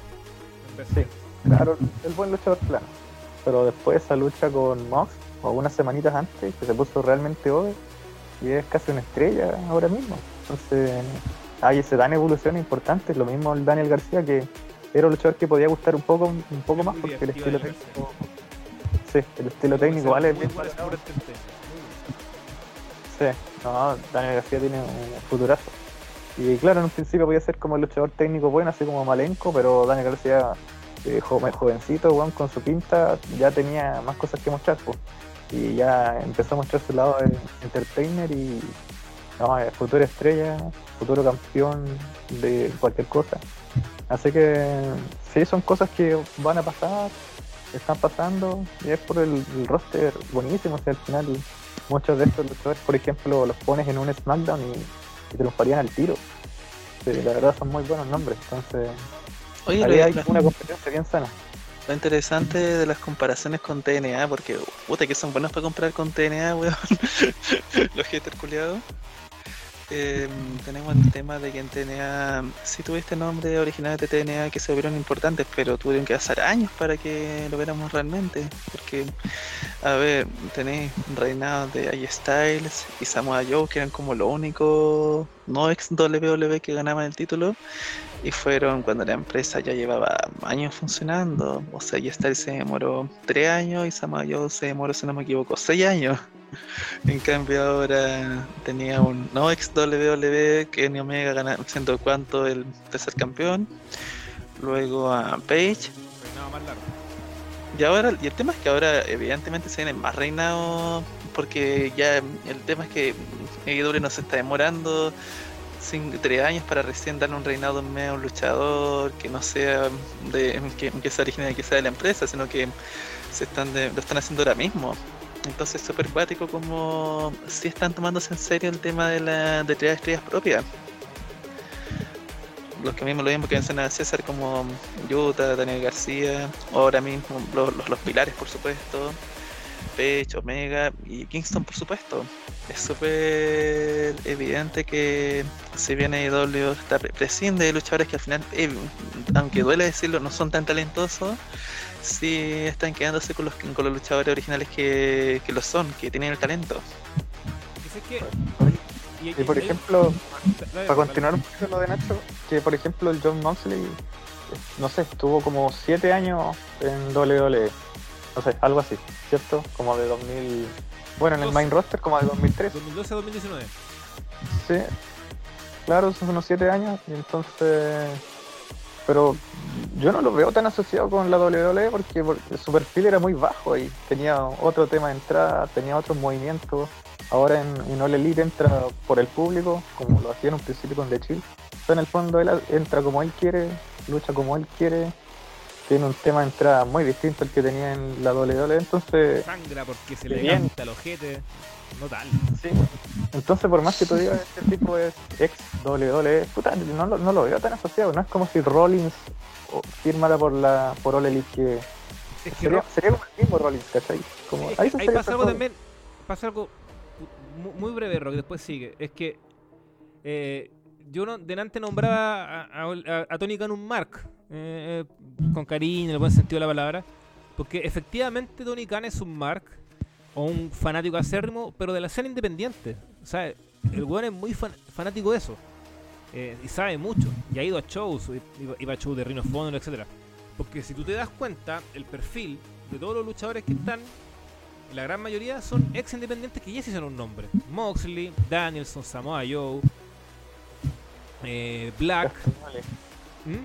Sí. Claro, el buen luchador plano. Pero después esa lucha con Mox, o unas semanitas antes, que se puso realmente over, y es casi una estrella ahora mismo. Entonces, ahí se dan evoluciones importantes. Lo mismo el Daniel García, que era un luchador que podía gustar un poco un poco más, porque el estilo técnico. Sí, el estilo técnico vale muy bueno. Sí, no, Daniel García tiene un futurazo. Y claro, en un principio podía ser como el luchador técnico bueno, así como Malenko, pero Daniel García, eh, joven, jovencito, weón, con su pinta, ya tenía más cosas que mostrar, pues. Y ya empezó a mostrar su lado de entertainer y no, es futuro estrella, futuro campeón de cualquier cosa. Así que sí, son cosas que van a pasar, están pasando, y es por el, el roster buenísimo, o sea, al final muchos de estos luchadores, por ejemplo, los pones en un SmackDown y, y te los parían al tiro. Sí, la verdad son muy buenos nombres, entonces Oye, ahí hay una competencia bien sana. lo interesante de las comparaciones con TNA, porque puta que son buenos para comprar con TNA, weón. Los haters culiados. Eh, tenemos el tema de que en TNA sí tuviste nombres originales de TNA que se volvieron importantes, pero tuvieron que pasar años para que lo viéramos realmente. Porque, a ver, tenéis reinados de AJ Styles y Samoa Joe, que eran como los únicos no ex WWE que ganaban el título. Y fueron cuando la empresa ya llevaba años funcionando. O sea, AJ Styles se demoró 3 años y Samoa Joe se demoró, si no me equivoco, 6 años. En cambio ahora tenía un no ex WWE, Kenny Omega gana, siendo cuanto el tercer campeón. Luego a Page. Y ahora, y el tema es que ahora evidentemente se vienen más reinados porque ya el tema es que AEW no se está demorando cinco, tres años para recién darle un reinado medio a un luchador que no sea de que, que sea original que sea de la empresa, sino que se están de- lo están haciendo ahora mismo. Entonces es súper cuático como si están tomándose en serio el tema de la de crear estrellas propias. los que mismo lo mismo que mencionaba César, como Yuta, Daniel García, ahora mismo los, pilares, por supuesto, Pech, Omega y Kingston, por supuesto. Es súper evidente que si bien AEW está pre- prescinde de luchadores que al final, eh, aunque duele decirlo, no son tan talentosos, sí están quedándose con los, con los luchadores originales que, que lo son, que tienen el talento. Que. Y por ejemplo, para continuar un poquito lo de Nacho, que por ejemplo el John Moxley, no sé, estuvo como 7 años en WWE, no sé, algo así, ¿cierto? Como de 2000, bueno, en el main roster como de 2003, 2012 a 2019. sí, claro, son unos 7 años, y entonces, pero yo no lo veo tan asociado con la WWE porque, porque su perfil era muy bajo y tenía otro tema de entrada, tenía otros movimientos. Ahora en, en All Elite entra por el público, como lo hacía en un principio con The Chill. Pero en el fondo él entra como él quiere, lucha como él quiere. Tiene un tema de entrada muy distinto al que tenía en la WWE. Entonces, Sangra porque se le canta el ojete. No tal. sí. Entonces, por más que tú digas este tipo es ex WWE, puta, no, no lo veo tan asociado. No es como si Rollins firmara por la por All Elite que Es que sería, sería como el mismo Rollins, ¿cachai? Como, ahí pasa algo también. Pasa algo mu- muy breve, Rock, después sigue. Es que eh, yo no, delante nombraba a, a- a Tony Khan un Mark, eh, eh, con cariño, en el buen sentido de la palabra, porque efectivamente Tony Khan es un Mark, o un fanático acérrimo, pero de la escena independiente. O sea, el weón es muy fan- fanático de eso. Eh, y sabe mucho. Y ha ido a shows, iba, a shows de Rhino of Honor, etc. Porque si tú te das cuenta, el perfil de todos los luchadores que están la gran mayoría son ex independientes que ya se hicieron un nombre. Moxley, Danielson, Samoa Joe, eh, Black, Castañoli. ¿m?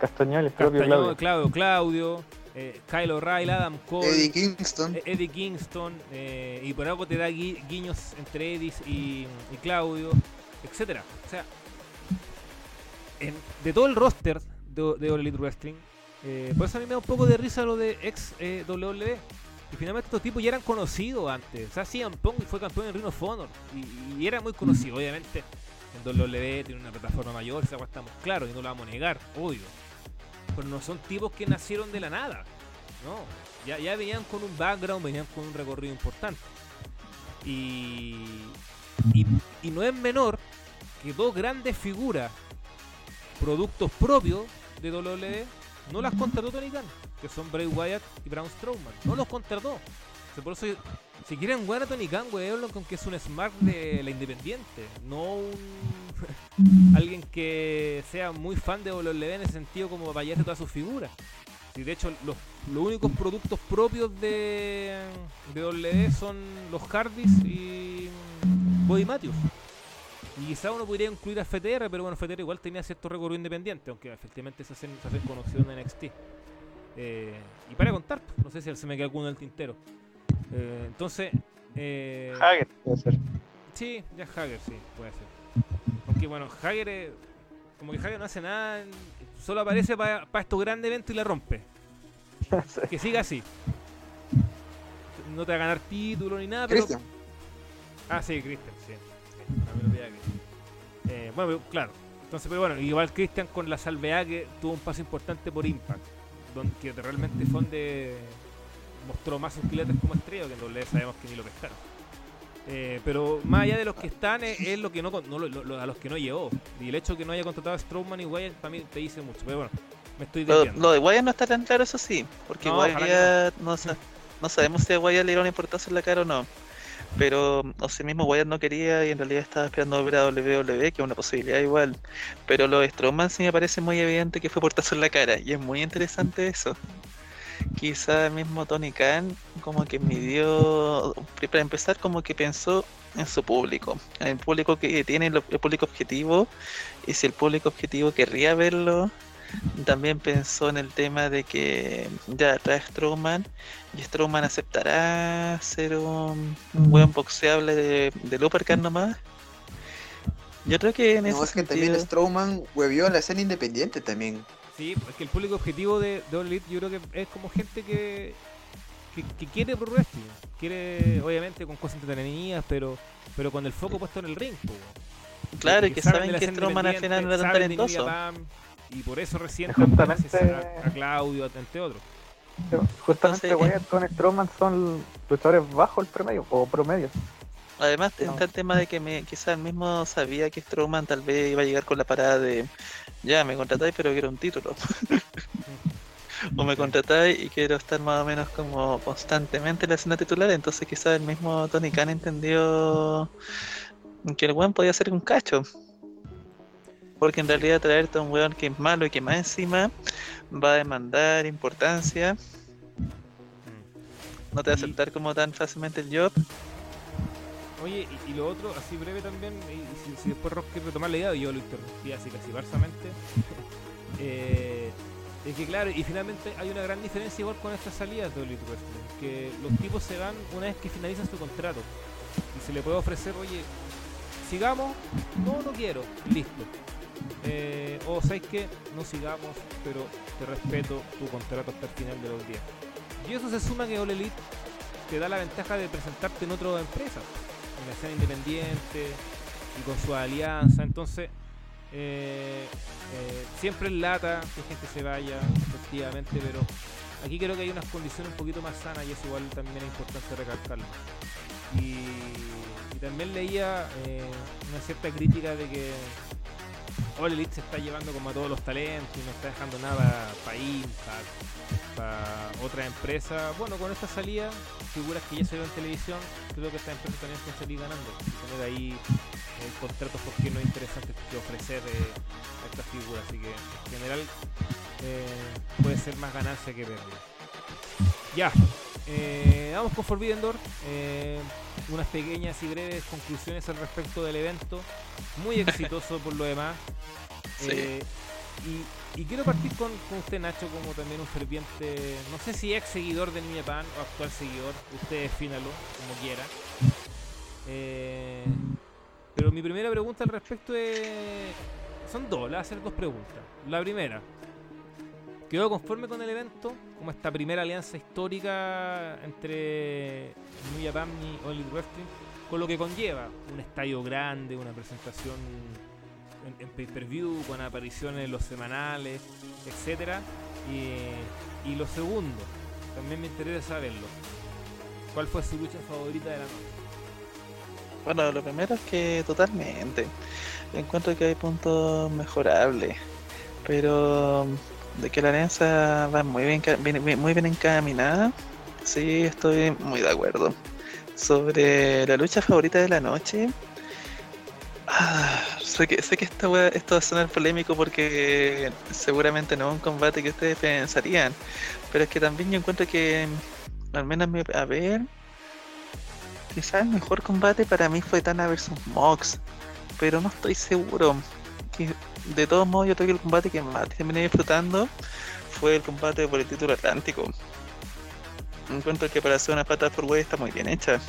Castañoli, el propio Castaño- Claudio. Claudio, Claudio, eh, Kyle O'Reilly, Adam Cole, Eddie Kingston. eh, Eddie Kingston, eh, y por algo te da gui- guiños entre Eddie y, y Claudio, etcétera. O sea, en- de todo el roster de, de Elite Wrestling, eh, por eso a mí me da un poco de risa lo de ex eh, WWE. Y finalmente estos tipos ya eran conocidos antes. O sea, CM Punk fue campeón en Ring of Honor. Y, era muy conocido, obviamente. En WWE tiene una plataforma mayor, esa estamos claros y no lo vamos a negar, obvio. Pero no son tipos que nacieron de la nada. No, ya, ya venían con un background, venían con un recorrido importante. Y, y, no es menor que dos grandes figuras, productos propios de WWE, no las contrató Tony Khan, que son Bray Wyatt y Braun Strowman. No los contrató. Por eso, si quieren jugar a Tony Khan, weón, con que es un smart de la independiente, no un alguien que sea muy fan de WWE en el sentido como para todas sus figuras. Y de hecho, los, los únicos productos propios de, de WWE son los Hardys y Body Matthews. Y quizá uno podría incluir a FTR, pero bueno, FTR igual tenía cierto recorrido independiente, aunque efectivamente se hacen, se hacen conocidos en NXT. Eh, y para contar, no sé si se me queda alguno en el tintero. Eh, entonces, eh, Hager, puede ser. Sí, ya Hager, sí, puede ser. Aunque bueno, Hager, eh, como que Hager no hace nada, solo aparece para estos grandes eventos y la rompe. Que siga así. No te va a ganar título ni nada, pero. Christian. Ah, sí, Christian, sí. sí, a mí me olvidaba que- Eh, bueno, pero, claro. Entonces, pero bueno, igual Christian con la salvedad que tuvo un paso importante por Impact, donde que realmente fue donde mostró más sus piletas como estrella, que en doble sabemos que ni lo pescaron. Eh, pero más allá de los que están, es, es lo que no, no lo- lo- a los que no llegó. Y el hecho de que no haya contratado a Strowman y Wyatt para mí te dice mucho. Pero bueno, me estoy Lo, lo de Wyatt no está tan claro, eso sí, porque No, Wyatt no, sa- no sabemos si a Wyatt le dieron importancia en la cara o no. Pero, o sea, mismo Wyatt no quería y en realidad estaba esperando ver a WWE, que es una posibilidad igual. Pero lo de Strowman sí me parece muy evidente que fue portazo en la cara, y es muy interesante eso. Quizá mismo Tony Khan como que midió, para empezar como que pensó en su público, en el público que tiene el público objetivo, y si el público objetivo querría verlo, también pensó en el tema de que ya trae Strowman y Strowman aceptará ser un, un buen boxeable de, de Uppercut nomás. Yo creo que en No, ese es que también Strowman huevió en la escena independiente también. Sí, es que el público objetivo de, de All Elite yo creo que es como gente que, que, que quiere pro wrestling. Quiere, obviamente, con cosas entretenidas, pero, pero con el foco puesto en el ring. Claro, y que saben que escena Strowman al final no era tan talentoso. Y por eso recién justamente- a, a Claudio, entre otros. Justamente Entonces, Wyatt con Strowman son luchadores bajo el promedio o promedio. Además No. está el tema de que me, quizás él mismo sabía que Strowman tal vez iba a llegar con la parada de ya me contratáis pero quiero un título. o me contratáis y quiero estar más o menos como constantemente en la escena titular, entonces quizás el mismo Tony Khan entendió que el weón podía ser un cacho. Porque en realidad traerte a un weón que es malo y que más encima va a demandar importancia, Mm. no te va a aceptar como tan fácilmente el job. Oye, y, y lo otro, así breve también, y, y si, si después Rock quiere retomar la idea, yo lo interrumpí así casi barsamente. eh, es que claro, y finalmente hay una gran diferencia igual con estas salidas de Elite Wrestling, que los tipos se van una vez que finalizan su contrato y se le puede ofrecer, oye, sigamos, no, no quiero, listo. Eh, o sabes que no sigamos, pero te respeto tu contrato hasta el final de los días. Y eso se suma que All Elite te da la ventaja de presentarte en otras empresas, en la escena independiente y con su alianza. Entonces, eh, eh, siempre en lata que gente se vaya, efectivamente, pero aquí creo que hay unas condiciones un poquito más sanas y eso igual también es importante recalcarlo. Y, y también leía eh, una cierta crítica de que All Elite se está llevando como a todos los talentos y no está dejando nada para para otra empresa. Bueno, con esta salida, figuras que ya se en televisión, creo que esta empresa también puede salir ganando tener ahí eh, contratos porque no es interesante que ofrecer eh, a estas figuras. Así que en general eh, puede ser más ganancia que pérdida. Ya, eh, vamos con Forbidden Door. eh, unas pequeñas y breves conclusiones al respecto del evento. Muy exitoso por lo demás. Sí. Eh, y, y quiero partir con, con usted, Nacho, como también un ferviente, no sé si ex seguidor de New Japan o actual seguidor, usted defínalo como quiera. Pero mi primera pregunta al respecto es. Son dos, le voy a hacer dos preguntas. La primera, ¿quedó conforme con el evento? Como esta primera alianza histórica entre New Japan y All Elite con lo que conlleva un estadio grande, una presentación en, pay-per-view, con apariciones en los semanales, etcétera. Y, y lo segundo, también me interesa saberlo. ¿Cuál fue su lucha favorita de la noche? Bueno, lo primero es que totalmente. Encuentro que hay puntos mejorables. Pero de que la alianza va muy bien, muy bien encaminada, sí estoy muy de acuerdo. Sobre la lucha favorita de la noche. ah, sé que, sé que wea- esto va a sonar polémico porque seguramente no es un combate que ustedes pensarían. Pero es que también yo encuentro que, al menos mi- a ver, Quizás el mejor combate para mí fue Tana vs Mox, pero no estoy seguro. Que, de todos modos, yo creo que el combate que más terminé disfrutando fue el combate por el título atlántico. Encuentro que para hacer una pata por está muy bien hecha.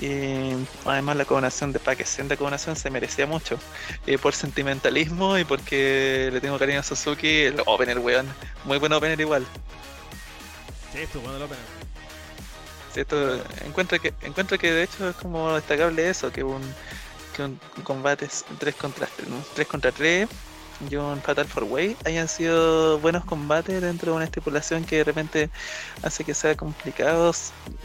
Y además la coronación de Paque de coronación se merecía mucho. Eh, por sentimentalismo y porque le tengo cariño a Suzuki, el opener, weón. Muy buen opener igual. Sí. Sí, esto, encuentro que encuentro que de hecho es como destacable eso, que un, que un combate 3 contra 3 contra 3 y un Fatal 4 Way hayan sido buenos combates dentro de una estipulación que de repente hace que sea complicado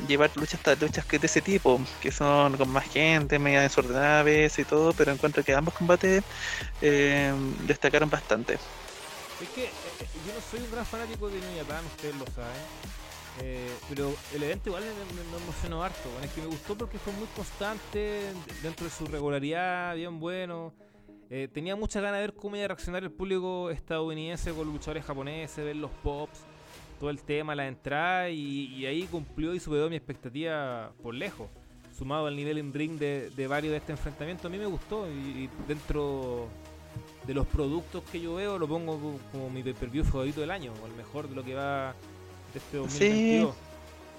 llevar luchas estas luchas que de ese tipo, que son con más gente, media desordenada a veces y todo, pero encuentro que ambos combates eh, destacaron bastante. Es que eh, eh, yo no soy un gran fanático de New Japan, ustedes lo saben. Eh, pero el evento igual me, me- me emocionó harto. bueno, es que me gustó porque fue muy constante, de- dentro de su regularidad, bien bueno. Eh, tenía muchas ganas de ver cómo iba a reaccionar el público estadounidense con luchadores japoneses, ver los pops, todo el tema, la entrada, y, y ahí cumplió y superó mi expectativa por lejos. Sumado al nivel en ring de, de varios de este enfrentamiento, a mí me gustó. Y, y dentro de los productos que yo veo, lo pongo co- como mi pay-per-view favorito del año, o el mejor de lo que va de este 2022.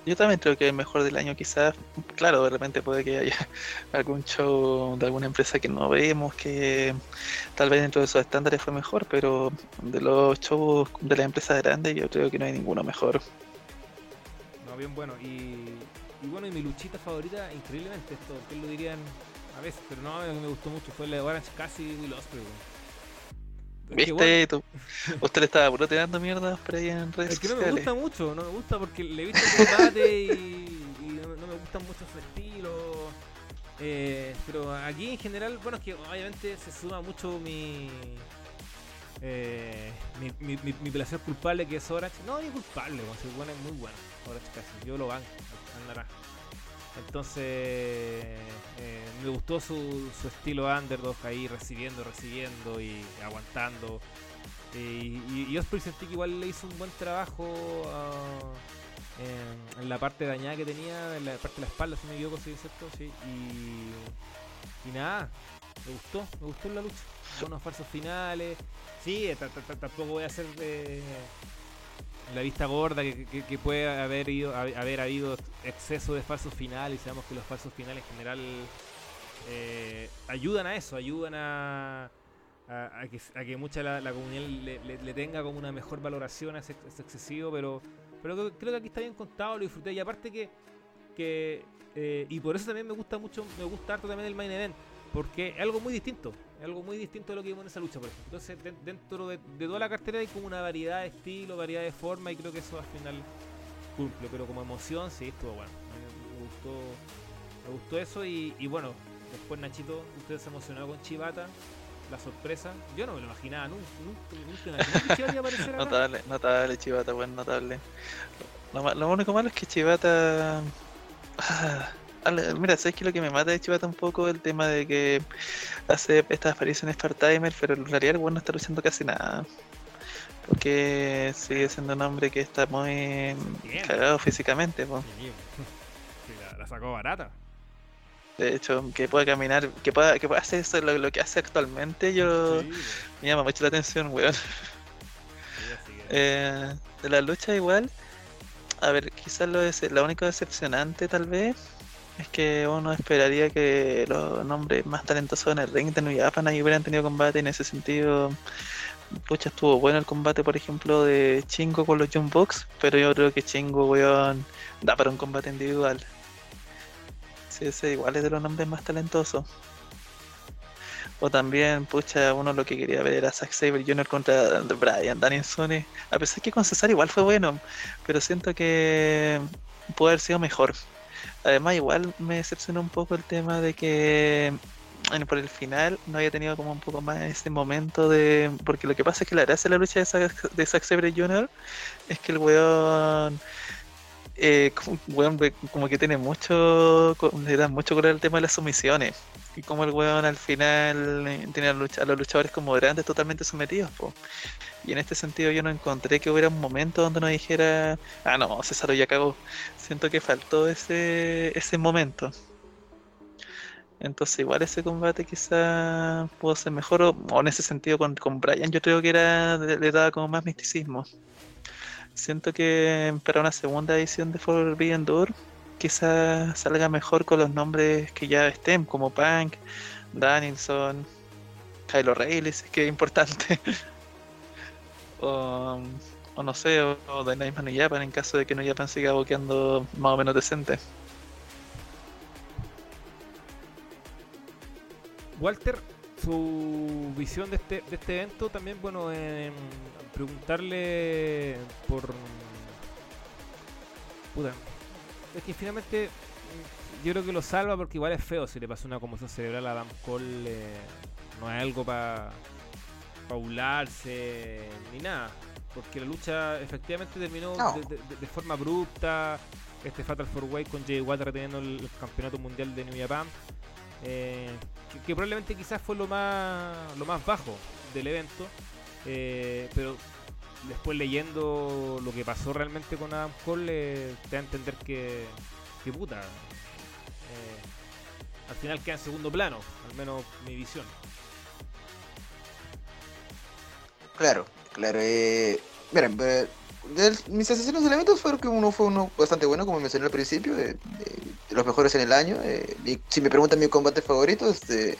Yo también creo que el mejor del año quizás, claro, de repente puede que haya algún show de alguna empresa que no vemos, que tal vez dentro de sus estándares fue mejor, pero de los shows de las empresas grandes yo creo que no hay ninguno mejor. No, bien bueno. Y, y bueno, y mi luchita favorita, increíblemente esto, ¿quién lo dirían a veces, pero no, me gustó mucho. Fue la de Orange Cassidy y Will Ospreay, que, ¿Viste? bueno, Tú- Usted le estaba puro tirando mierda por ahí en redes Es que no me gusta mucho, no me gusta porque le he visto el combate y, y no, no me gusta mucho su estilo. Eh, pero aquí en general, bueno, es que obviamente se suma mucho mi. Eh, mi, mi, mi- mi placer culpable que es Orange. No, ni culpable, bueno, es muy bueno. Orange casi, yo lo banco, naranja. Entonces, eh, me gustó su, su estilo underdog ahí, recibiendo, recibiendo y aguantando. Eh, y, y Osprey sentí que igual le hizo un buen trabajo ah, en, en la parte dañada que tenía, en la parte de la espalda, si me equivoco, sí, ¿cierto? Sí. Y, y nada, me gustó, me gustó la lucha. Buenos falsos finales. Sí, ta- ta- ta- tampoco voy a hacer de la vista gorda que, que- puede haber, ido, haber habido exceso de falsos finales. Sabemos que los falsos finales en general eh, ayudan a eso, ayudan a, que, mucha la, comunidad le, tenga como una mejor valoración a ese, ese excesivo, pero, creo, que aquí está bien contado, lo disfruté. Y aparte que, que eh, y por eso también me gusta mucho, me gusta harto también el main event, porque es algo muy distinto, es algo muy distinto de lo que vimos en esa lucha, por ejemplo. Entonces, de- dentro de, de toda la cartera hay como una variedad de estilo, variedad de forma, y creo que eso al final cumple, pero como emoción, sí, estuvo bueno. Me, me gustó, me gustó eso, y, y bueno, después Nachito, usted se emocionó con Chivata, la sorpresa. Yo no me lo imaginaba, nunca, nunca, nunca imaginé que Chivata iba a aparecer acá. Notable, notable, Chivata, buen notable. Lo, lo único malo es que Chivata. Mira, ¿sabes que lo que me mata de Chivata un poco? El tema de que hace estas apariciones part-timer, pero en realidad el weón no está luchando casi nada. Porque sigue siendo un hombre que está muy Bien. cagado físicamente. po. La, la sacó barata. De hecho, que pueda caminar, que pueda, que pueda hacer eso, lo, lo que hace actualmente, yo Sí, me llama mucho la atención, weón. sí, Eh, de la lucha igual, a ver, quizás lo dece- lo único decepcionante tal vez es que uno esperaría que los nombres más talentosos en el ring de New Japan ahí hubieran tenido combate en ese sentido. Pucha, estuvo bueno el combate, por ejemplo, de Chingo con los Young pero yo creo que Chingo, weón, da para un combate individual. Sí, ese igual es de los nombres más talentosos. O también, pucha, uno lo que quería ver era Zack Sabre Jr. contra Brian Danielson. A pesar que con César igual fue bueno, pero siento que pudo haber sido mejor. Además, igual me decepcionó un poco el tema de que bueno, por el final no había tenido como un poco más ese momento de. Porque lo que pasa es que la gracia de la lucha de Zack, de Zack Sabre Jr. es que el weón. eh, como, que tiene mucho. Le da mucho color al tema de las sumisiones. Y como el weón al final eh, tiene a, los luchadores como grandes totalmente sometidos, po. Y en este sentido yo no encontré que hubiera un momento donde nos dijera, ah no, César ya cagó. Siento que faltó ese, ese momento. Entonces igual ese combate quizá pudo ser mejor o, o en ese sentido con, con Brian yo creo que era le, le daba como más misticismo. Siento que para una segunda edición de Forbidden Door quizá salga mejor con los nombres que ya estén, como Punk, Danielson, Kylo Reilly, si es que es importante. o, no sé, o, o Japan en caso de que no Japan siga boqueando más o menos decente. Walter, su visión de este, de este evento también, bueno, em, preguntarle por... Puta, es que finalmente yo creo que lo salva porque igual es feo si le pasa una conmoción cerebral a Adam Cole, eh, no es algo para paularse ni nada, porque la lucha efectivamente terminó No. de, de- de- de forma abrupta, este Fatal 4 Way con Jay Watt reteniendo el, el campeonato mundial de New Japan. eh, que, que probablemente quizás fue lo más lo más bajo del evento eh, pero después leyendo lo que pasó realmente con Adam Cole eh, te da a entender que, que puta eh, al final queda en segundo plano al menos mi visión Claro, claro. Eh, miren, eh, mis sensaciones del evento fueron que uno fue uno bastante bueno, como mencioné al principio, de los mejores en el año. y si me preguntan mi combate favorito, este,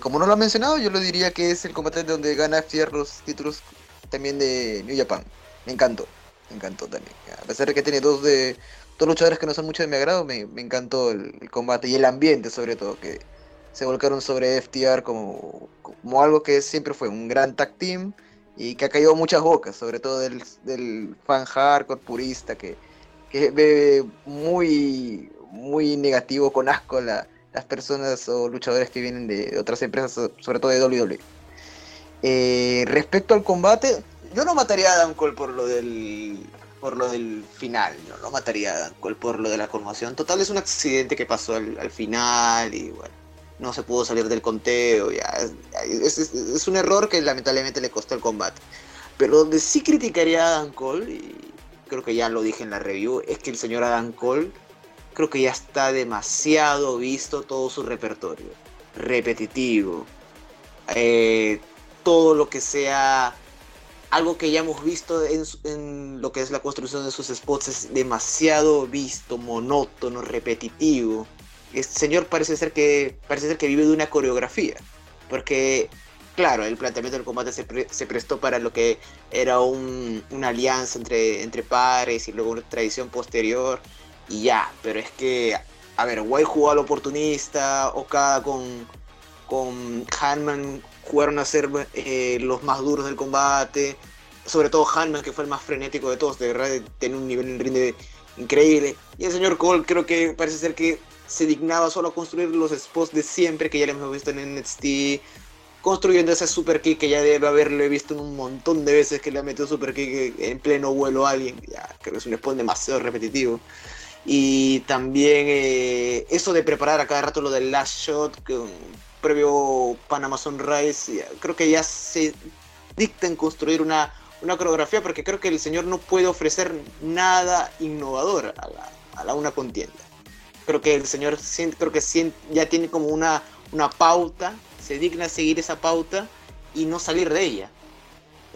como no lo han mencionado, yo lo diría que es el combate donde gana FTR los títulos también de New Japan. Me encantó, me encantó también. A pesar de que tiene dos de dos luchadores que no son mucho de mi agrado, me, me encantó el, el combate y el ambiente sobre todo, que se volcaron sobre FTR como, como algo que siempre fue un gran tag team y que ha caído muchas bocas, sobre todo del, del fan hardcore purista que, que ve muy, muy negativo, con asco la, las personas o luchadores que vienen de otras empresas, sobre todo de WWE. Eh, respecto al combate, yo no mataría a Adam Cole por lo del por lo del final, no lo mataría a Adam Cole por lo de la coronación. Total es un accidente que pasó al, al final y bueno, no se pudo salir del conteo, ya es, un error que lamentablemente le costó el combate. Pero donde sí criticaría a Adam Cole, y creo que ya lo dije en la review, es que el señor Adam Cole creo que ya está demasiado visto todo su repertorio, repetitivo, eh, todo lo que sea algo que ya hemos visto en, lo que es la construcción de sus spots es demasiado visto, monótono, repetitivo. Este señor parece ser que parece ser que vive de una coreografía, porque claro, el planteamiento del combate se, pre se prestó para lo que era un, una alianza entre, entre pares y luego una tradición posterior y ya, pero es que, a ver, White jugó al oportunista, Okada con, con Hanman jugaron a ser eh, los más duros del combate, sobre todo Hanman, que fue el más frenético de todos, de verdad, tiene un nivel en ring increíble. Y el señor Cole creo que parece ser que se dignaba solo a construir los spots de siempre, que ya le hemos visto en NXT, construyendo ese super kick que ya debe haberle visto en un montón de veces que le ha metido super kick en pleno vuelo a alguien. Creo que es un spot demasiado repetitivo. Y también eh, eso de preparar a cada rato lo del last shot, previo Panama Sunrise, creo que ya se dicta en construir una, una coreografía, porque creo que el señor no puede ofrecer nada innovador a, la, a la una contienda. Creo que el señor creo que ya tiene como una, una pauta, se digna seguir esa pauta y no salir de ella.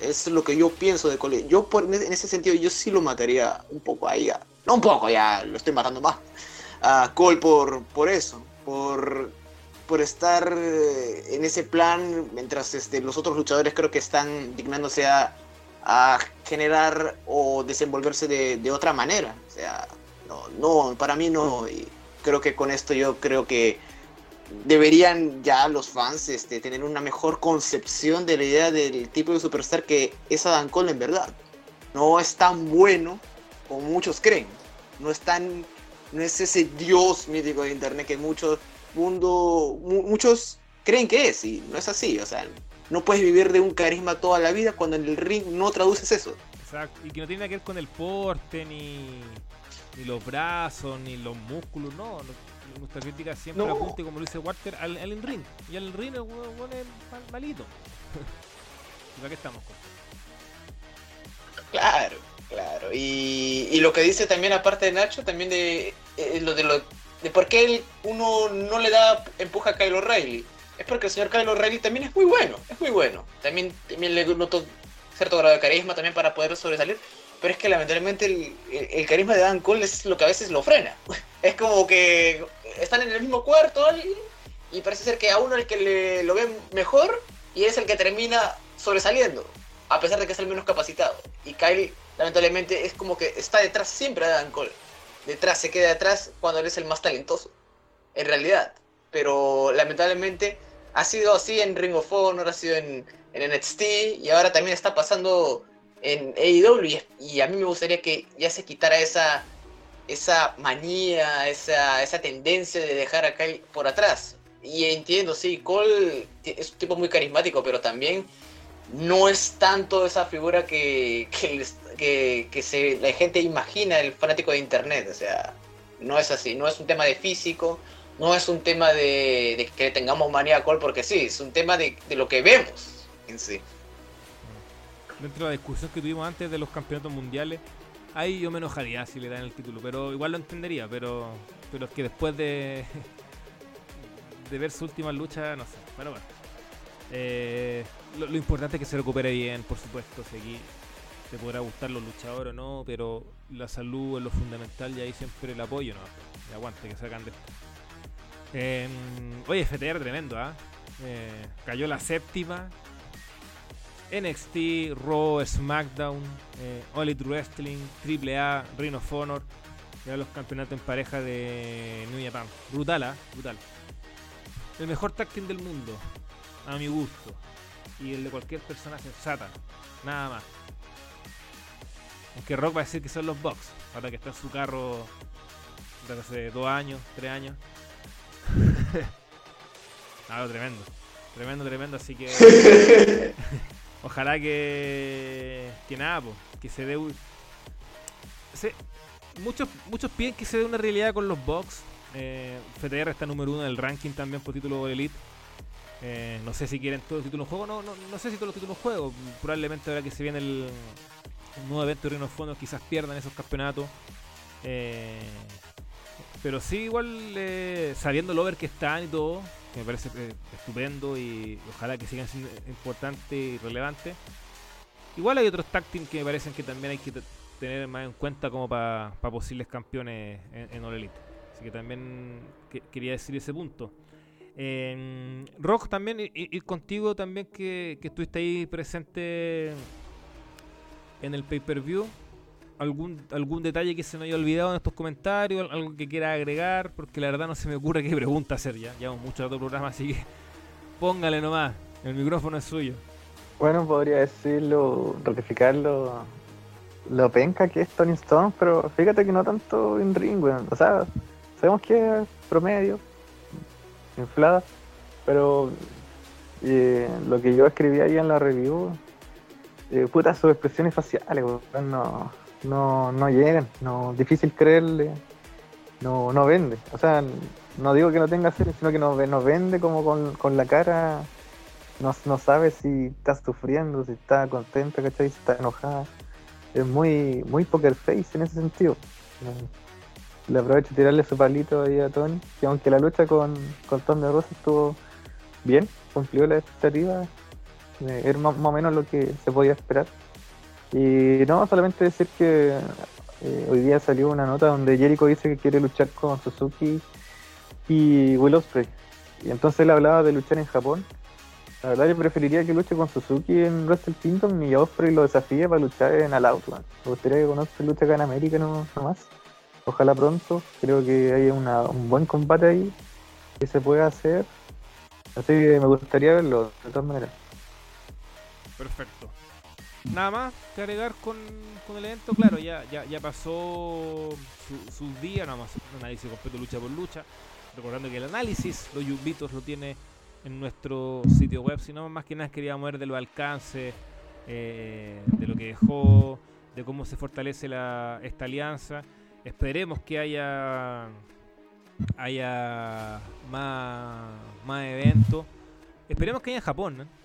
Es lo que yo pienso de Cole. Yo por, en ese sentido yo sí lo mataría un poco ahí. No un poco, ya lo estoy matando más. A Cole por, por eso. Por, por estar en ese plan. Mientras este, los otros luchadores creo que están dignándose a, generar o desenvolverse de, otra manera. O sea, no, no, para mí no. Y creo que con esto yo creo que deberían ya los fans este, tener una mejor concepción de la idea del tipo de superstar que es Adam Cole en verdad. No es tan bueno como muchos creen. No es tan, no es ese dios mítico de internet que muchos mundo, mu muchos creen que es y no es así. O sea, no puedes vivir de un carisma toda la vida cuando en el ring no traduces eso. Exacto. Y que no tiene que ver con el porte ni ni los brazos, ni los músculos, no. Nuestra crítica siempre no. apunte, como lo dice Walter, al, al ring. Y al ring es, bueno, es mal, malito. ¿Y qué estamos? Con? Claro, claro. Y, y, lo que dice también, aparte de Nacho, también de eh, lo de lo de por qué uno no le da empuja a Kyle O'Reilly. Es porque el señor Kyle O'Reilly también es muy bueno, es muy bueno. También, también le noto cierto grado de carisma también para poder sobresalir pero es que lamentablemente el, el, carisma de Dan Cole es lo que a veces lo frena. Es como que están en el mismo cuarto y parece ser que a uno el que le, lo ve mejor y es el que termina sobresaliendo, a pesar de que es el menos capacitado. Y Kyle lamentablemente es como que está detrás siempre de Dan Cole. Detrás, se queda atrás cuando él es el más talentoso, en realidad. Pero lamentablemente ha sido así en Ring of Honor, ha sido en, en NXT y ahora también está pasando en AEW y, a mí me gustaría que ya se quitara esa esa manía, esa, esa tendencia de dejar a Kyle por atrás. Y entiendo, sí, Cole es un tipo muy carismático, pero también no es tanto esa figura que, que, que, la gente imagina el fanático de internet. O sea, no es así, no es un tema de físico, no es un tema de, de que tengamos manía a Cole porque sí, es un tema de, lo que vemos en sí dentro de la discusión que tuvimos antes de los campeonatos mundiales, ahí yo me enojaría si le dan el título, pero igual lo entendería, pero pero es que después de de ver su última lucha, no sé, pero bueno. Eh, lo, lo, importante es que se recupere bien, por supuesto, seguir. Te podrá gustar los luchadores o no, pero la salud es lo fundamental y ahí siempre el apoyo, ¿no? Y aguante, que sacan de esto. Eh, oye, FTR tremendo, ¿ah? ¿eh? Cayó la séptima, NXT, Raw, SmackDown, eh, All Elite Wrestling, AAA, Ring of Honor, ya los campeonatos en pareja de New Japan. Brutal, ¿eh? brutal. el mejor tag del mundo, a mi gusto. Y el de cualquier persona sensata, nada más. Aunque Rock va a decir que son los Bucks, ahora que está en su carro desde hace dos años, tres años. Algo tremendo. Tremendo, tremendo, así que. ojalá que. Que nada, po, que se dé. un- se- muchos, muchos piden que se dé una realidad con los Bucks. Eh, FTR está número uno en el ranking también por título de Elite. Eh, no sé si quieren todos los títulos en juego. No, no, no sé si todos los títulos en juego. Probablemente ahora que se viene el, el nuevo evento de Reino de Fondos, quizás pierdan esos campeonatos. Eh, pero sí, igual eh, sabiendo lo over que están y todo, que me parece eh, estupendo y ojalá que sigan siendo importantes y relevantes. Igual hay otros tag que me parecen que también hay que tener más en cuenta como para posibles campeones en, en. Así que también que- quería decir ese punto. Eh, Rock también, y- y contigo también que, que estuviste ahí presente en el pay-per-view. ¿Algún, ¿Algún detalle que se me haya olvidado en estos comentarios? ¿Algo que quiera agregar? Porque la verdad no se me ocurre qué pregunta hacer ya. Llevamos mucho rato programa, así que póngale nomás. El micrófono es suyo. Bueno, podría decirlo, ratificarlo, lo penca que es Tony Stone, pero fíjate que no tanto en ring, weón. O sea, sabemos que es promedio, inflada, pero eh, lo que yo escribí ahí en la review, eh, puta, sus expresiones faciales, weón, no, no, no llegan, no, difícil creerle, no, no vende. O sea, no digo que no tenga serie, sino que no, ve- no vende como con, con la cara no, no sabe si está sufriendo, si está contenta, ¿cachai? Si está enojada. Es muy, muy poker face en ese sentido. Le aprovecho de tirarle su palito ahí a Tony, que aunque la lucha con, con Tom de Rosa estuvo bien, cumplió la expectativa, era más, o menos lo que se podía esperar. Y no, solamente decir que eh, hoy día salió una nota donde Jericho dice que quiere luchar con Suzuki y Will Ospreay. Y entonces él hablaba de luchar en Japón. La verdad yo preferiría que luche con Suzuki en Wrestle Kingdom y Osprey lo desafíe para luchar en All Out. Me gustaría que con Osprey luche acá en América no, no más. Ojalá pronto. Creo que hay un buen combate ahí que se puede hacer. Así que me gustaría verlo, de todas maneras. Perfecto. Nada más que agregar con, con el evento, claro, ya, ya, ya pasó su- sus días, nada más un análisis completo lucha por lucha. Recordando que el análisis, los yubitos lo tiene en nuestro sitio web, sino más que nada queríamos ver de los alcances, eh, de lo que dejó, de cómo se fortalece la, esta alianza. Esperemos que haya haya más, más eventos. Esperemos que haya en Japón, ¿no?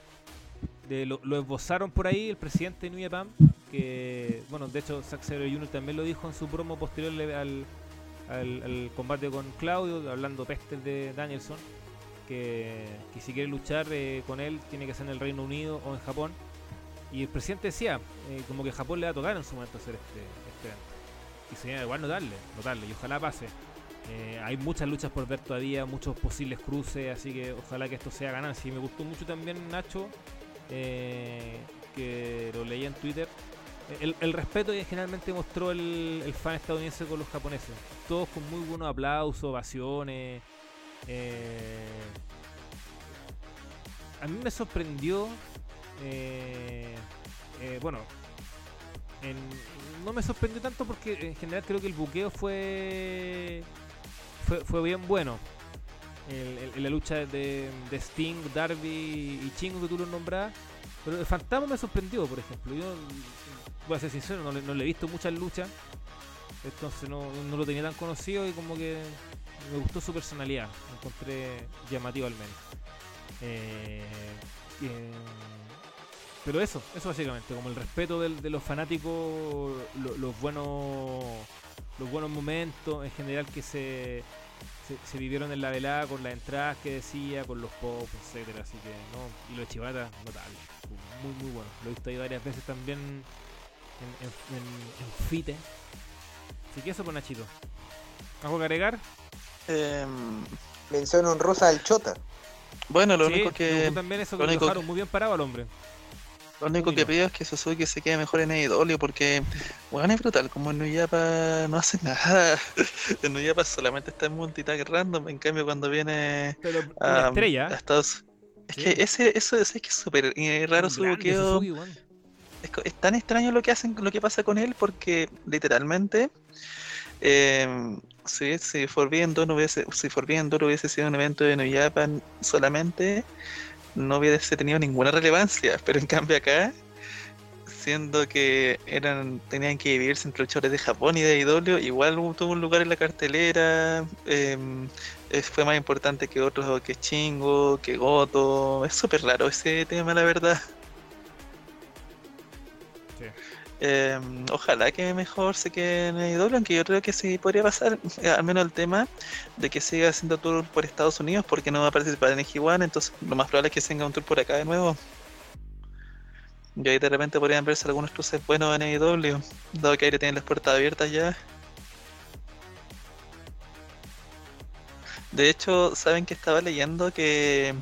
De lo, lo esbozaron por ahí el presidente de New Japan, que, bueno, de hecho Zack Sabre Jr. también lo dijo en su promo posterior al, al- al combate con Claudio, hablando pestes de Danielson, que, que si quiere luchar eh, con él tiene que ser en el Reino Unido o en Japón. Y el presidente decía, eh, como que Japón le va a tocar en su momento hacer este, este evento. Y sería igual notarle, notarle, y ojalá pase. Eh, hay muchas luchas por ver todavía, muchos posibles cruces, así que ojalá que esto sea ganancia. Y me gustó mucho también Nacho, eh, que lo leí en Twitter. El, respeto que generalmente mostró el, fan estadounidense con los japoneses. Todos con muy buenos aplausos, ovaciones. eh, a mí me sorprendió. eh, eh, bueno, en- no me sorprendió tanto porque en general creo que el buqueo fue, fue bien bueno. En la lucha de, Sting, Darby y Chingo que tú lo nombrabas. Pero el Fantasma me sorprendió, por ejemplo. Yo voy a ser sincero, no le, he visto muchas luchas. Entonces no, lo tenía tan conocido y como que me gustó su personalidad. Lo encontré llamativo al menos. Eh, eh, pero eso, eso básicamente, como el respeto de los fanáticos, lo- los buenos los buenos momentos en general que se, se, se vivieron en la velada con las entradas que decía, con los pops, etcétera, así que no, y lo de Chivata, notable, muy muy bueno, lo he visto ahí varias veces también en, en, en- en Fite. Así que eso por Nachito. ¿Algo que agregar? Em, Mención honrosa al Chota. bueno, lo Sí, único que también eso que lo dejaron que- muy bien parado al hombre. Lo único que pido es que Suzuki se quede mejor en AEW porque, weón, es brutal. Como en Nuyapa no hace nada. En Nuyapa solamente está en multitag random. En cambio, cuando viene Pero a, estrella. a Estados Es Sí. que ese, eso es, que es súper raro su. Suzuki, weón. Es, tan extraño lo que hacen, lo que pasa con él, porque literalmente, eh, si, si Forbidden Door no hubiese, si Forbidden Door hubiese sido un evento de New Japan solamente, no hubiese tenido ninguna relevancia. Pero en cambio acá, siendo que eran, tenían que dividirse entre luchadores de Japón y de IW, igual hubo- tuvo un lugar en la cartelera. eh, eh, fue más importante que otros, que Chingo, que Goto. Es súper raro ese tema, la verdad. Eh, ojalá que mejor se quede en AEW, aunque yo creo que sí podría pasar, eh, al menos el tema de que siga haciendo tour por Estados Unidos porque no va a participar en G1, entonces lo más probable es que se haga un tour por acá de nuevo. Y ahí de repente podrían verse algunos cruces buenos en AEW, dado que ahí tienen las puertas abiertas ya. De hecho, ¿saben que estaba leyendo que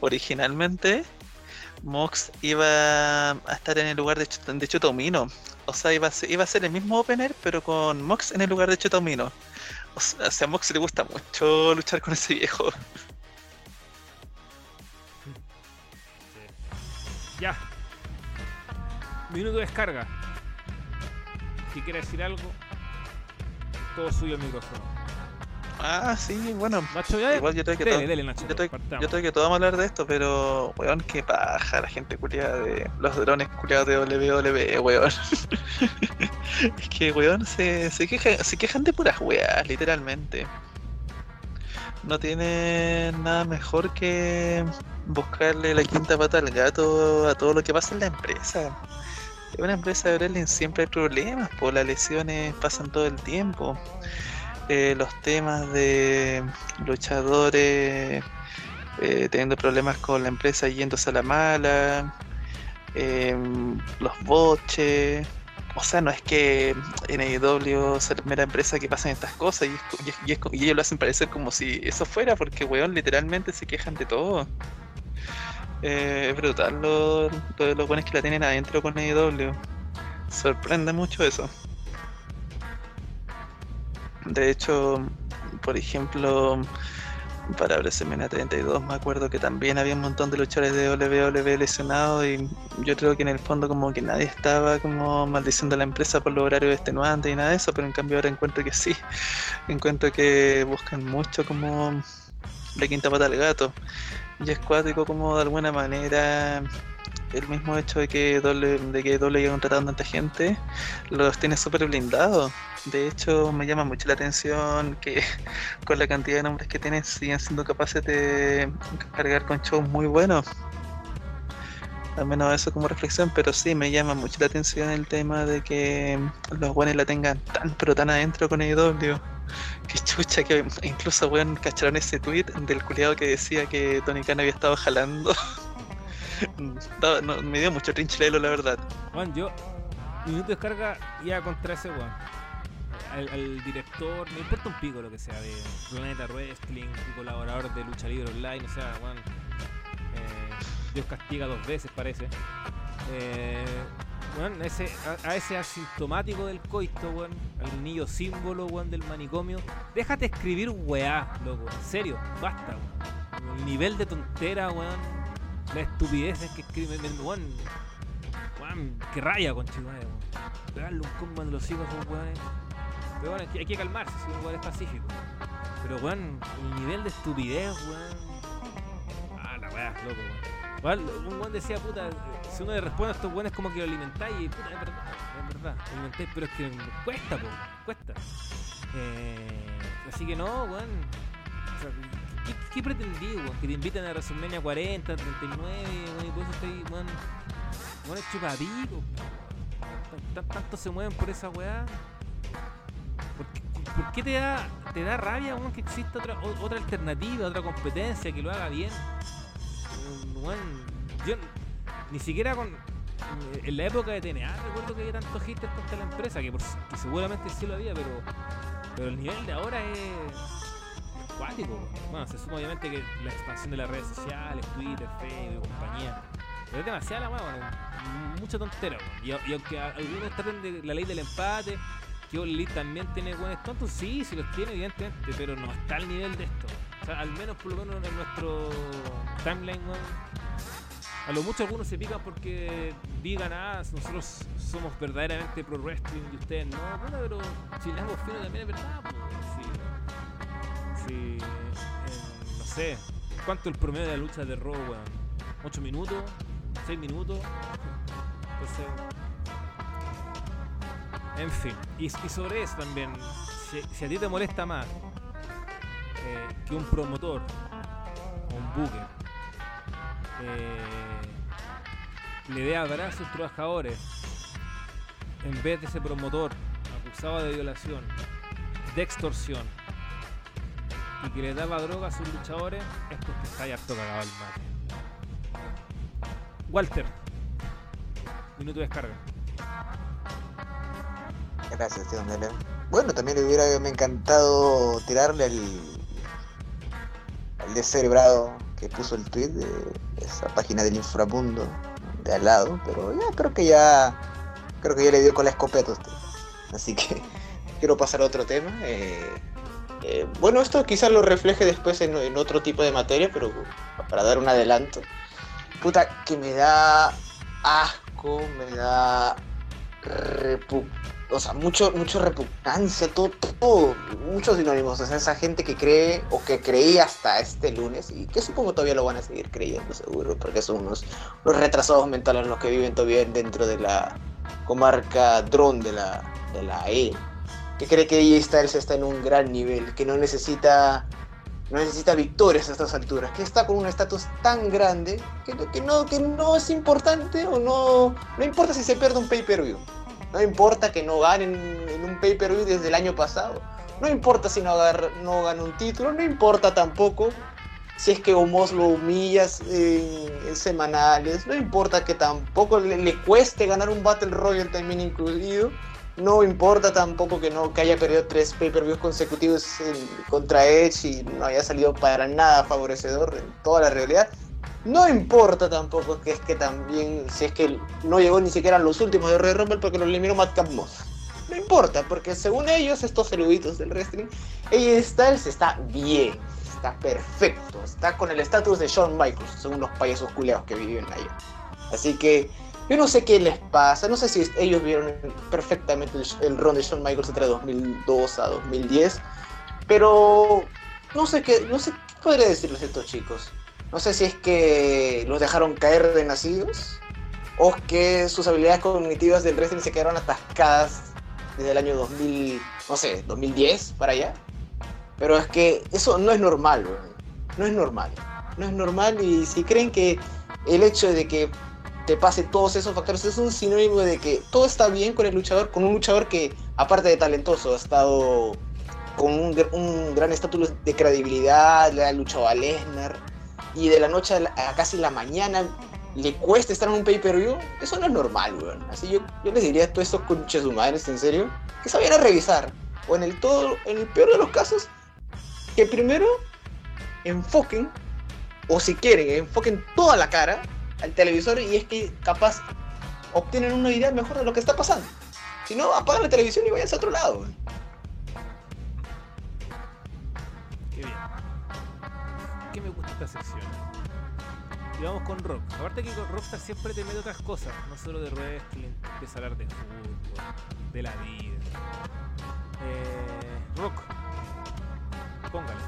originalmente Mox iba a estar en el lugar de, de Chutomino. O sea, iba a, ser, iba a ser el mismo opener, pero con Mox en el lugar de Chutomino. O sea, o sea, a Mox le gusta mucho luchar con ese viejo. Ya. Minuto de descarga. Si quiere decir algo, todo suyo el micrófono. Ah, sí, bueno. Nacho, ya. Igual yo creo que dele, todo- dele, Nacho. yo creo, partamos. yo creo que todos vamos a hablar de esto, pero, weón, qué paja la gente culiada de. Los drones culiados de WWE, weón. es que, weón, se, se, queja- se quejan de puras weas, literalmente. No tienen nada mejor que buscarle la quinta pata al gato a todo lo que pasa en la empresa. En una empresa de wrestling siempre hay problemas, pues las lesiones pasan todo el tiempo. Eh, los temas de luchadores eh, teniendo problemas con la empresa yéndose a la mala, em, los boches. O sea, no es que AEW sea la primera empresa que pasan estas cosas y, es y es- es ellos lo hacen parecer como si eso fuera, porque, weón, literalmente se quejan de todo. Eh, es brutal lo, lo de los buenos que la tienen adentro con AEW. Sorprende mucho eso. De hecho, por ejemplo, para WrestleMania 32 me acuerdo que también había un montón de luchadores de WWE lesionados y yo creo que en el fondo como que nadie estaba como maldiciendo a la empresa por los horarios extenuantes y nada de eso, pero en cambio ahora encuentro que sí, encuentro que buscan mucho como la quinta pata al gato. Y es cuático como de alguna manera el mismo hecho de que doble, de que doble haya contratado tanta gente los tiene súper blindados. De hecho, me llama mucho la atención que con la cantidad de nombres que tienen siguen siendo capaces de cargar con shows muy buenos. Al menos eso como reflexión, pero sí me llama mucho la atención el tema de que los buenos la tengan tan pero tan adentro con AEW. Que chucha, que incluso weón cacharon ese tweet del culiado que decía que Tony Khan había estado jalando. Me dio mucho trinchilelo la verdad. Juan, yo, minuto de descarga iba contra ese weón. Al, al director, me importa un pico lo que sea, de Planeta Wrestling colaborador de Lucha Libre Online, o sea, weón. eh, Dios castiga dos veces, parece. Eh, a ese asintomático del coito, weón, al niño símbolo, weón, del manicomio. Déjate escribir weá, loco, en serio, basta, weón. El nivel de tontera, weón. Las estupideces que escriben, weón. Weón, que raya, conchetumare, weón. Pegarle un combo en los hijos a esos. Pero bueno, hay que, calmarse, si un weón es pacífico. Pero weón, el nivel de estupidez, weón. Ah, la weá, loco. Weón, un weón decía, puta, si uno le responde a estos weones como que lo alimentáis, y puta, es verdad, es verdad, lo alimentáis, pero es que cuesta, po, cuesta. Eh, así que no, weón. ¿Qué, qué pretendí, weón? Que te inviten a WrestleMania 40, 39, weón, y por eso estoy, weón. Weón, Tanto se mueven por esa weá. ¿Por qué, te da, te da rabia, weón, que exista otra, otra alternativa, otra competencia que lo haga bien? Weón, yo ni siquiera con. En la época de TNA recuerdo que había tantos haters contra la empresa, que, que seguramente sí lo había, pero, pero el nivel de ahora es cuático. Bueno, se suma obviamente que la expansión de las redes sociales, Twitter, Facebook compañía. Pero es demasiada la weón. Mucha tontera. Y, y aunque algunos traten de la ley del empate, que Elite también tiene buenos tontos, sí, sí los tiene, evidentemente, pero no está al nivel de esto. O sea, al menos por lo menos en nuestro timeline. A lo mucho algunos se pican porque digan, ah, nosotros somos verdaderamente pro wrestling y ustedes no. Bueno, pero si le damos fino también es verdad, pues. No sé, ¿cuánto el promedio de la lucha de Raw, weón? ¿8 minutos? ¿6 minutos? Entonces. En fin, y, sobre eso también, si, a ti te molesta más eh, que un promotor o un booker eh, le dé abrazo a sus trabajadores en vez de ese promotor acusado de violación, de extorsión y que le daba droga a sus luchadores es porque está harto cagado el mate. Walter, minuto de descarga. Gracias, tío Mele. Bueno, también le hubiera me encantado tirarle al, al descerebrado que puso el tweet de esa página del inframundo de al lado, pero ya creo que ya creo que ya le dio con la escopeta a usted. Así que quiero pasar a otro tema. eh, eh, bueno, esto quizás lo refleje después en, otro tipo de materia, pero para dar un adelanto. Puta, que me da asco, me da o sea, mucho, mucho repugnancia, todo, muchos sinónimos. Esa gente que cree o que creía hasta este lunes y que supongo todavía lo van a seguir creyendo, seguro, porque son unos, unos retrasados mentales los que viven todavía dentro de la comarca dron de la, de la E. Que cree que AJ Styles está en un gran nivel, que no necesita no necesita victorias a estas alturas, que está con un estatus tan grande que, no, que no es importante o no, no importa si se pierde un pay-per-view. No importa que no ganen en un pay-per-view desde el año pasado. No importa si no, agarra, no gana un título. No importa tampoco si es que Omos lo humillas en, semanales. No importa que tampoco le, le, cueste ganar un Battle Royale también incluido. No importa tampoco que, no, que haya perdido tres pay-per-views consecutivos contra Edge y no haya salido para nada favorecedor en toda la realidad. No importa tampoco que es que también, si es que no llegó ni siquiera a los últimos de Royal Rumble porque lo eliminó Madcap Moss. No importa, porque según ellos, estos eruditos del wrestling, AJ Styles está bien, está perfecto, está con el estatus de Shawn Michaels, según los payasos culeados que viven ahí. Así que yo no sé qué les pasa, no sé si ellos vieron perfectamente el, el run de Shawn Michaels entre 2002 a 2010, pero no sé qué, no sé qué podría decirles estos chicos. No sé si es que los dejaron caer de nacidos o que sus habilidades cognitivas del wrestling se quedaron atascadas desde el año 2000, no sé, 2010 para allá. Pero es que eso no es normal, no es normal. No es normal y si creen que el hecho de que te pase todos esos factores es un sinónimo de que todo está bien con el luchador, con un luchador que aparte de talentoso ha estado con un, gran estatus de credibilidad, le ha luchado a Lesnar y de la noche a, la, a, casi la mañana le cuesta estar en un pay-per-view, eso no es normal, weón. Así yo, yo les diría a todos estos conches humanos, en serio, que vayan a revisar. O en el todo, en el peor de los casos, que primero enfoquen, o si quieren, enfoquen toda la cara al televisor y es que capaz obtienen una idea mejor de lo que está pasando. Si no, apagan la televisión y vayan a otro lado, weón. Qué bien. ¿Qué me gusta esta sección? Y vamos con Rock. Aparte que con Rockstar siempre te mete otras cosas, no solo de wrestling, empieza a hablar de fútbol, de la vida. Eh, rock. Póngale.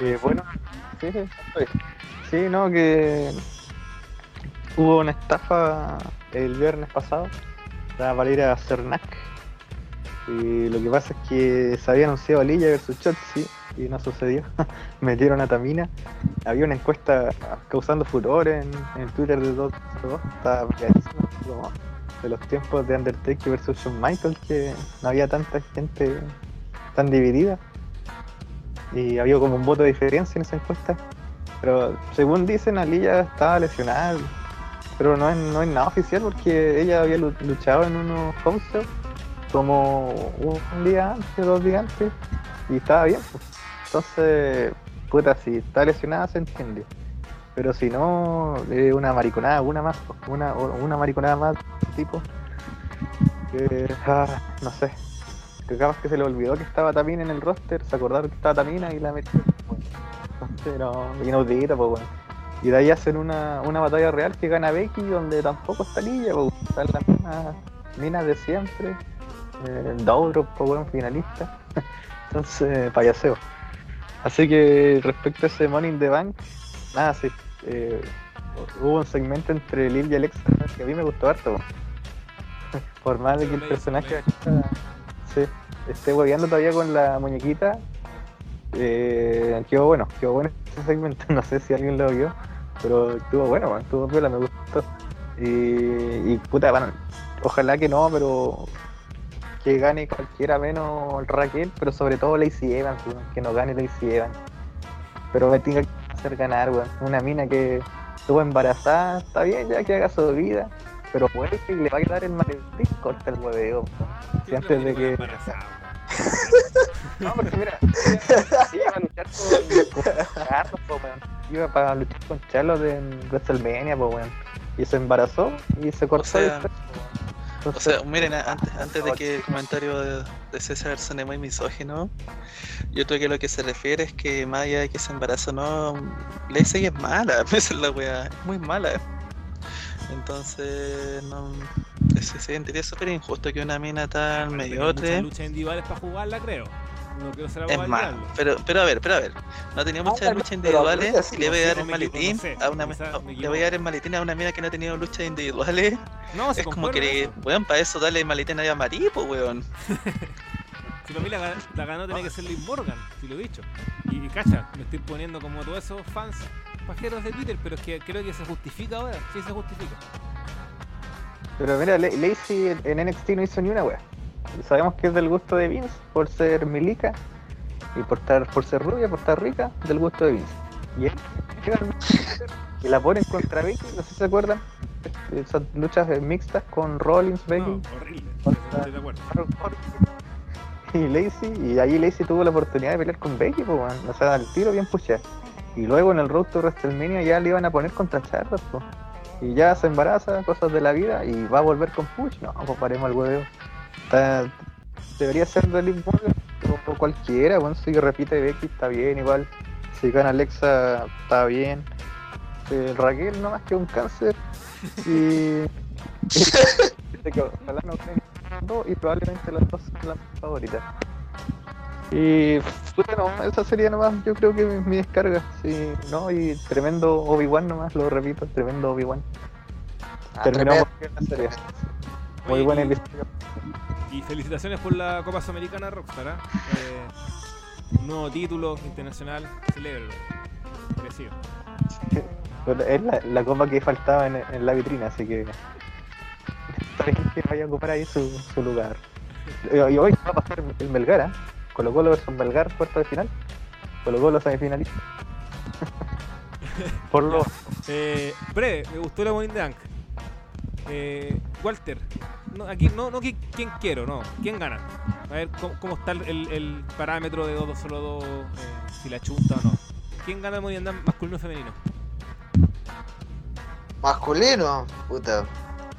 Eh, bueno, sí, no, que hubo una estafa el viernes pasado la Valeria Cernac y lo que pasa es que se había anunciado Lilla versus Chotzi y no sucedió. Metieron a Tamina. Había una encuesta causando furor en, en Twitter de dos, estaba como de los tiempos de Undertaker versus Shawn Michaels que no había tanta gente tan dividida. Y había como un voto de diferencia en esa encuesta. Pero según dicen, Alilla estaba lesionada. Pero no es, no es nada oficial porque ella había luchado en unos home shows tomó un día antes, dos días antes, y estaba bien. pues. Entonces, puta, si está lesionada se entiende. Pero si no, una mariconada, una más, una, una mariconada más, tipo. Que, ah, no sé. Que capaz que se le olvidó que estaba Tamina en el roster, se acordaron que estaba Tamina y la metió. pues. Entonces, no, inaudita, pues, bueno. Y de ahí hacen una, una batalla real que gana Becky, donde tampoco está Lilla, pues, están las mismas minas de siempre. Eh, Doudrop, pues, bueno, finalista. Entonces, payaseo. Así que respecto a ese Money in the Bank, nada, sí. eh, hubo un segmento entre Lil y Alexa que a mí me gustó harto. Por más de que el personaje sí, esté hueveando todavía con la muñequita, eh, quedó bueno, quedó bueno ese segmento. No sé si alguien lo vio, pero estuvo bueno, man, estuvo piola, me gustó. Y, y puta, bueno, ojalá que no, pero que gane cualquiera menos Raquel, pero sobre todo Lacey Evans, weón, que no gane Lacey Evans. Pero me tenga que hacer ganar, weón. Una mina que estuvo embarazada, está bien ya que haga su vida, pero puede que le va a quedar el maletín, corta el hueveo. Si antes de que. No, porque mira, iba a luchar con, con Carlos, po, weón. Iba para luchar con Charlotte en WrestleMania, pues weón. Y se embarazó y se cortó sea, po. O sea, miren, antes, antes de que el comentario de, de César suene muy misógino, yo creo que lo que se refiere es que más allá de que se embarazó no, Lacey es mala, esa es la wea, es muy mala. Entonces, no, se, se sentiría súper injusto que una mina tan mediocre Muchas luchas individuales para jugarla, creo. No quiero ser es más. Pero, pero a ver, pero a ver, no tenía muchas pero- luchas individuales ahorita sí, y le voy a dar no el maletín no sé, a una le voy a dar el maletín a una mina que no ha tenido luchas individuales. No, Es como que, eso. weón, para eso dale el maletín a Marí, pues weón. Si para mí la, la ganó tenía que ser Liv Morgan, si lo he dicho. Y, y cacha, me estoy poniendo como todos esos fans pajeros de Twitter, pero es que creo que se justifica ahora. Sí, se justifica. Pero mira, La- Lacey en- NXT no hizo ni una wea. Sabemos que es del gusto de Vince por ser milica y por estar, por ser rubia, por estar rica, del gusto de Vince. Y él y la ponen contra Becky, no sé si se acuerdan. Esas luchas eh, mixtas con Rollins, Becky. No, horrible. Contra- Estoy de acuerdo. y Lacey, y ahí Lacey tuvo la oportunidad de pelear con Becky, pues, weón. o sea, al tiro bien pushada. Y luego en el Road to WrestleMania ya le iban a poner contra Charlotte. Y ya se embaraza, cosas de la vida, y va a volver con Push. No, pues paremos el huevo. Está- debería ser de Liv Morgan, o cualquiera, bueno, si repite Becky está bien, igual. Si gana Alexa está bien. Raquel no más que un cáncer. Y. Ojalá no y probablemente las dos son las favoritas. Y bueno, esa sería nomás, yo creo que mi, mi descarga. Sí, no, y tremendo Obi-Wan nomás, lo repito, tremendo Obi-Wan. Ah, Terminó muy bien la serie. Muy Oye, buena y- felicitaciones por la Copa Sudamericana Rockstar. ¿ah? Eh, un nuevo título internacional, celébrelo. Merecido. Pero Es la, la copa que faltaba en, en la vitrina, así que. Que vaya a ocupar ahí su, su lugar. Y hoy va a pasar el Melgar, ¿ah? Colo Colo versus Melgar, cuarto de final. Colo Colo semifinalista. Por lo. Eh, breve, me gustó la Morning Dunk. Eh, Walter, no, aquí no, no qui- quién quiero, no, quién gana. A ver cómo, cómo está el, el- parámetro de 2 solo 2, eh, si la chunta o no. ¿Quién gana el Morning Dunk masculino o femenino? Masculino, puta,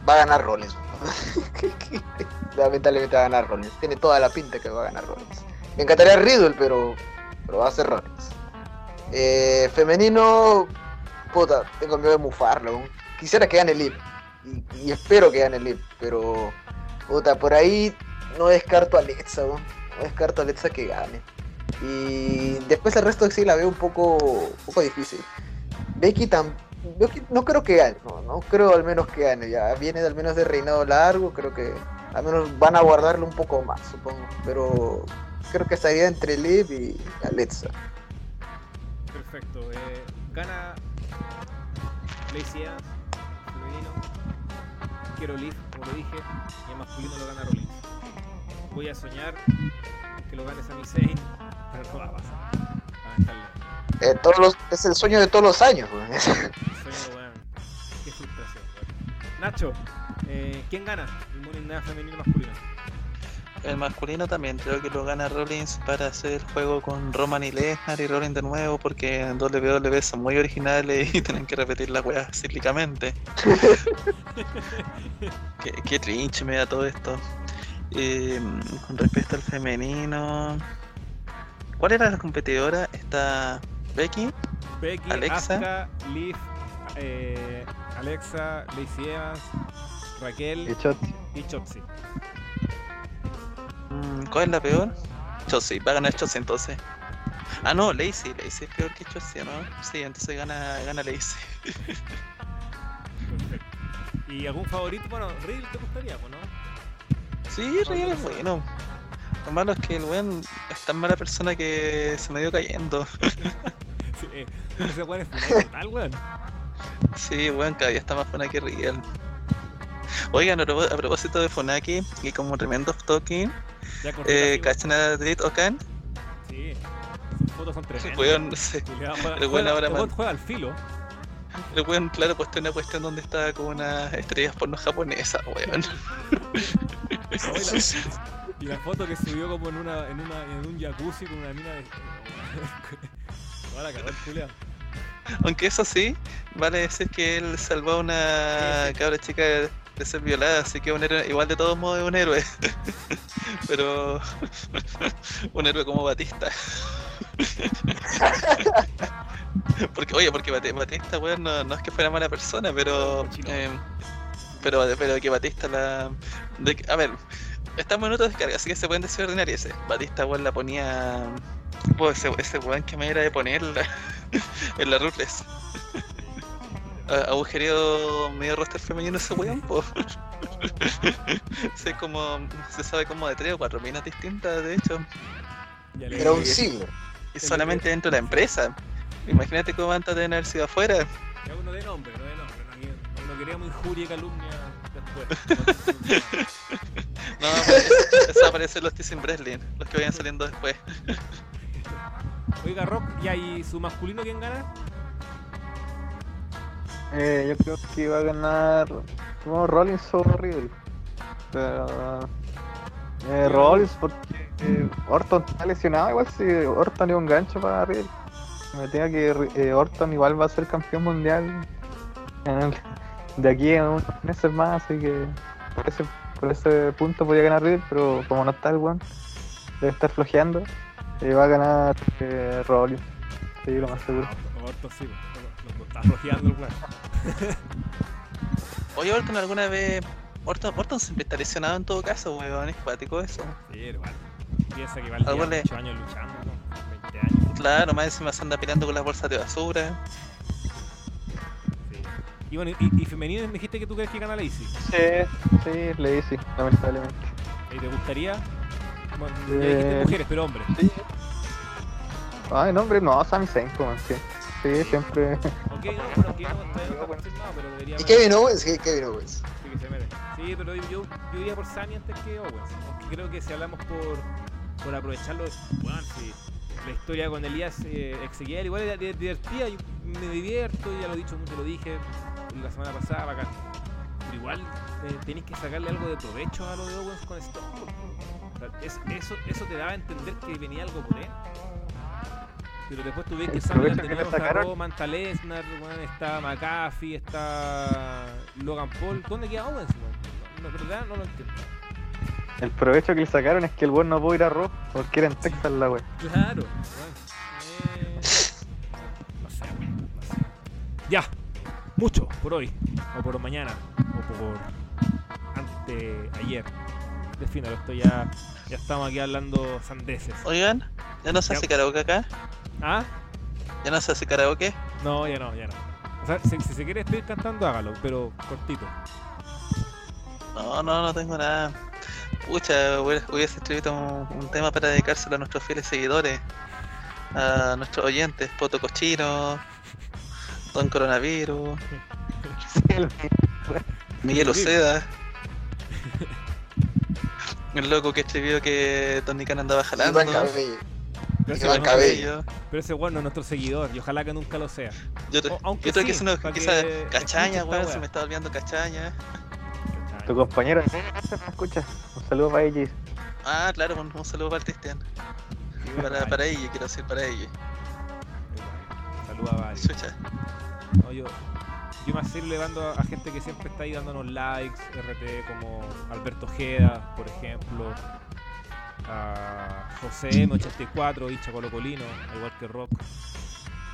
va a ganar Rollins. Lamentablemente va a ganar Rollins. Tiene toda la pinta que va a ganar Rollins. Me encantaría Riddle, pero, pero va a ser Rollins. Eh, femenino, puta, tengo miedo de mufarlo. Quisiera que gane Liv. Y, y espero que gane Liv, pero, puta, por ahí no descarto a Alexa, no descarto a Alexa que gane. Y después el resto sí la veo un poco, un poco difícil. Becky tam- Becky no creo que gane, no, creo al menos que gane, viene al menos de reinado largo, creo que al menos van a guardarlo un poco más, supongo, pero creo que estaría entre Liv y Alexa. Perfecto. Eh, gana Lacey Evans, femenino. Quiero Liv, como lo dije. Y en masculino lo gana Rollins. Voy a soñar que lo gane Sami Zayn, pero no va a pasar. Eh, todos los, es el sueño de todos los años, weón. Sueño, weón. Qué frustración. Nacho, eh, ¿quién gana el Morning Dance femenino masculino? El masculino también creo que lo gana Rollins para hacer el juego con Roman y Lesnar y Rollins de nuevo porque en WWE son muy originales y tienen que repetir la weá cíclicamente. qué, qué trinche me da todo esto. Eh, con respecto al femenino, ¿cuál era la competidora? Está Becky, Becky, Alexa. Asuka, Liv, eh, Alexa, Lacey Evans, Raquel y Chotzi. Mm, ¿Cuál es la peor? Chelsea, va a ganar Chelsea entonces. Ah, no, Lacey, Lacey es peor que Chelsea, ¿no? Sí, entonces gana, gana Lacey. Perfecto. ¿Y algún favorito? Bueno, Riddle te gustaría, ¿no? Sí, Riel es bueno. Lo malo es que el weón es tan mala persona que se me dio cayendo. Sí, eh, ese weón es total, weón. Sí, weón, cada día está más buena que Riel. Oigan, a propósito de Funaki, y como tremendo talking, Ya eh. ¿cachan a Drit Okan? Sí, sus fotos son tremendas. Weón. Culeado, juega, el weón ahora el juega al filo. El weón, claro, puesto una cuestión donde estaba con unas estrellas porno japonesas, weón. Y la foto que subió como en una, en una, en un jacuzzi con una mina de. Culeado. Aunque eso sí, vale decir que él salvó a una Sí, sí. cabra chica de, ser violada, así que un héroe, igual de todos modos es un héroe. Pero un héroe como Batista. porque, oye, porque Bati- Batista, weón, no, no es que fuera mala persona, pero. Eh, pero, pero que Batista la. de a ver, estamos en otra descarga, así que se pueden decir ordinarieces. Batista, weón, la ponía. Ese, ese weón que me era de ponerla en la Ruthless. A- Agujereado medio roster femenino ese weón, po. Sé como, se sabe como de tres o cuatro minas distintas, de hecho. Era un siglo. Y solamente dentro de la empresa. Imagínate cómo antes de haber sido afuera. Ya uno de nombre, no de nombre. No, no, queríamos injuria y calumnia después. No, pues, eso, eso aparece en los Tyson Breslin, los que vayan saliendo después. Oiga, Rock, ¿y ahí su masculino quién gana? Eh, yo creo que iba a ganar como Rollins o Riddle. Pero. Eh, Rollins porque eh, Orton está lesionado igual si Orton es un gancho para Riddle. Me tenga que eh, Orton igual va a ser campeón mundial en el- de aquí a unos meses más, así que por ese, por ese punto podía ganar Riddle, pero como no está el weón, debe estar flojeando, eh, va a ganar Rollins. Sí, lo más seguro. Orton sí, lo, lo- lo está flojeando el weón. Oye, Orton alguna vez. Orton, Orton siempre está lesionado en todo caso, weón. Es cuático eso. Sí, igual. Piensa que va le- 8 años luchando, ¿no? 20 años. Claro, más encima se anda peleando con las bolsas de basura. Sí. Y bueno, y, y femenino me dijiste que tú crees que gana Lacey. Sí, sí, hice, lamentablemente. ¿Y te gustaría? Bueno, ya Eh, dijiste mujeres, pero hombres. Sí. Ay, no, hombre, no, Sami Zayn, como sí. Sí, siempre. Ok, no, bueno, aquí no está no está confirmado, pero debería ¿Y Kevin Owens? ¿Qué Kevin Owens? Sí, que se merece. Sí, pero yo, yo, iría por Sami antes que Owens. Aunque creo que si hablamos por, por aprovecharlo, bueno, sí, la historia con Elías eh, Ezequiel igual es di- divertida, yo me divierto, ya lo he dicho, te lo dije la semana pasada, bacán. Pero igual eh, tenéis que sacarle algo de provecho a lo de Owens con Stone Cold. O sea, es- eso, eso te daba a entender que venía algo por él. Pero después tú ves que provecho de nuevo está Roman, está Lesnar, weón, está McAfee, está Logan Paul. ¿Dónde queda Owens? No, no, verdad no lo entiendo. El provecho que le sacaron es que el buen no pudo ir a Raw porque era en Texas la wea. Claro. weón. Eh, no sé, weón, no sé. Ya. Mucho por hoy. O por mañana. O por ante ayer. Defínalo, esto ya, ya estamos aquí hablando sandeces. Oigan, ¿ya no se hace karaoke acá? ¿Ah? ¿Ya no se hace karaoke? No, ya no, ya no. O sea, si, si se quiere estoy cantando, hágalo, pero cortito. No, no, no tengo nada. Pucha, hubiese escrito un, un tema para dedicárselo a nuestros fieles seguidores, a nuestros oyentes, Poto Cochino, Don Coronavirus, Miguel Oceda, el loco que escribió que Tony Khan andaba jalando. Pero ese, weón- Cabello. pero ese weón no es nuestro seguidor y ojalá que nunca lo sea. Yo, O- aunque yo creo que es una que cachaña, weón, se me está volviendo cachaña. Tu compañero me escucha. Un saludo para ella. Ah, claro, un, un saludo para el Cristian. Para, para ella, quiero decir para ella. Saluda a varios. Chucha. No, yo, yo más ir levando a, a gente que siempre está ahí dándonos likes, RT, como Alberto Ojeda, por ejemplo, a José M84, hincha colocolino, al igual que Rock.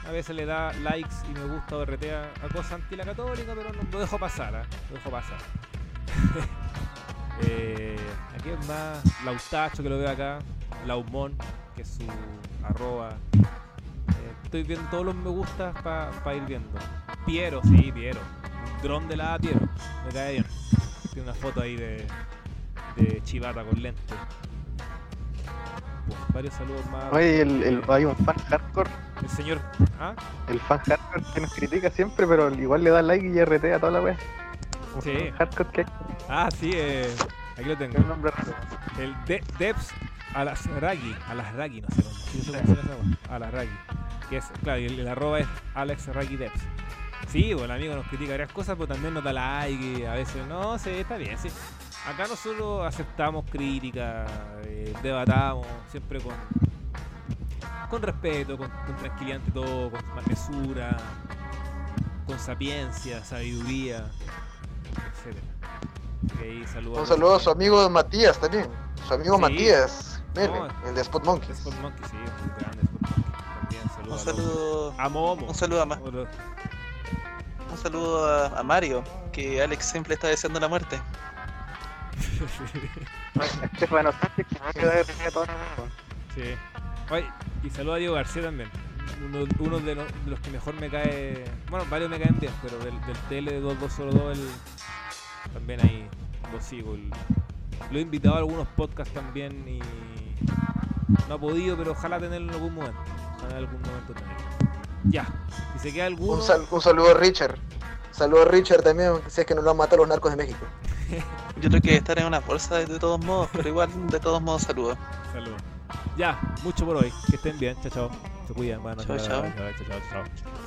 A veces le da likes y me gusta o RT a, cosas anti la católica, pero no lo dejo pasar, ¿ah? lo dejo pasar. eh, aquí es más Lautacho que lo veo acá, Laumón, que es su arroba. Eh, estoy viendo todos los me gustas para ir viendo. Piero, sí, Piero. Un dron de la Piero. Me cae bien. Tiene una foto ahí de chivata con lente. Varios saludos más. Oye, el, el- hay un fan hardcore, El señor. ¿Ah? el fan hardcore que nos critica siempre, pero igual le da like y RT a toda la wea. Un Sí. fan hardcore que Ah, sí, eh, aquí lo tengo. un nombre. El de Debs Alasragi. Alasragi, no sé cómo. Sí, no sé cómo se llama esa. Alasragi. Que es, claro, el, el arroba es Alex Ragi Debs. Sí, bueno, el amigo nos critica varias cosas, pero también nos da like. y a veces, no, sí, está bien, sí. Acá nosotros aceptamos críticas, eh, debatamos, siempre con, con respeto, con, con tranquilidad ante todo, con mesura, con sapiencia, sabiduría, etc. Un saludo a su amigo Matías también. Su amigo Sí. Matías. No, el de Spot Monkey, sí, un grande Spot Monkey. También Un saludo a, saludo, los- a Momo. un saludo a, Ma- un saludo a, a Mario, que Alex siempre está deseando la muerte. Estefano Sánchez que va a quedar la wea. Sí. Oye, y saludo a Diego García también. Uno, uno de, los, de los que mejor me cae. Bueno, varios me caen bien, pero del, del TL2202 el, también ahí lo sigo. el- lo he invitado a algunos podcasts también y no ha podido, pero ojalá tenerlo en algún momento. Ojalá en algún momento tenerlo. Ya, si se queda alguno. Un, sal- un saludo a Richard. Saludo a Richard también, si es que nos lo han matado los narcos de México. Yo creo que estar en una bolsa de, de todos modos, pero igual de todos modos saludo. Saludos. Ya, mucho por hoy. Que estén bien. Chao, chao. Se cuidan. Buenas Chao, noches. chao. chao, chao, chao.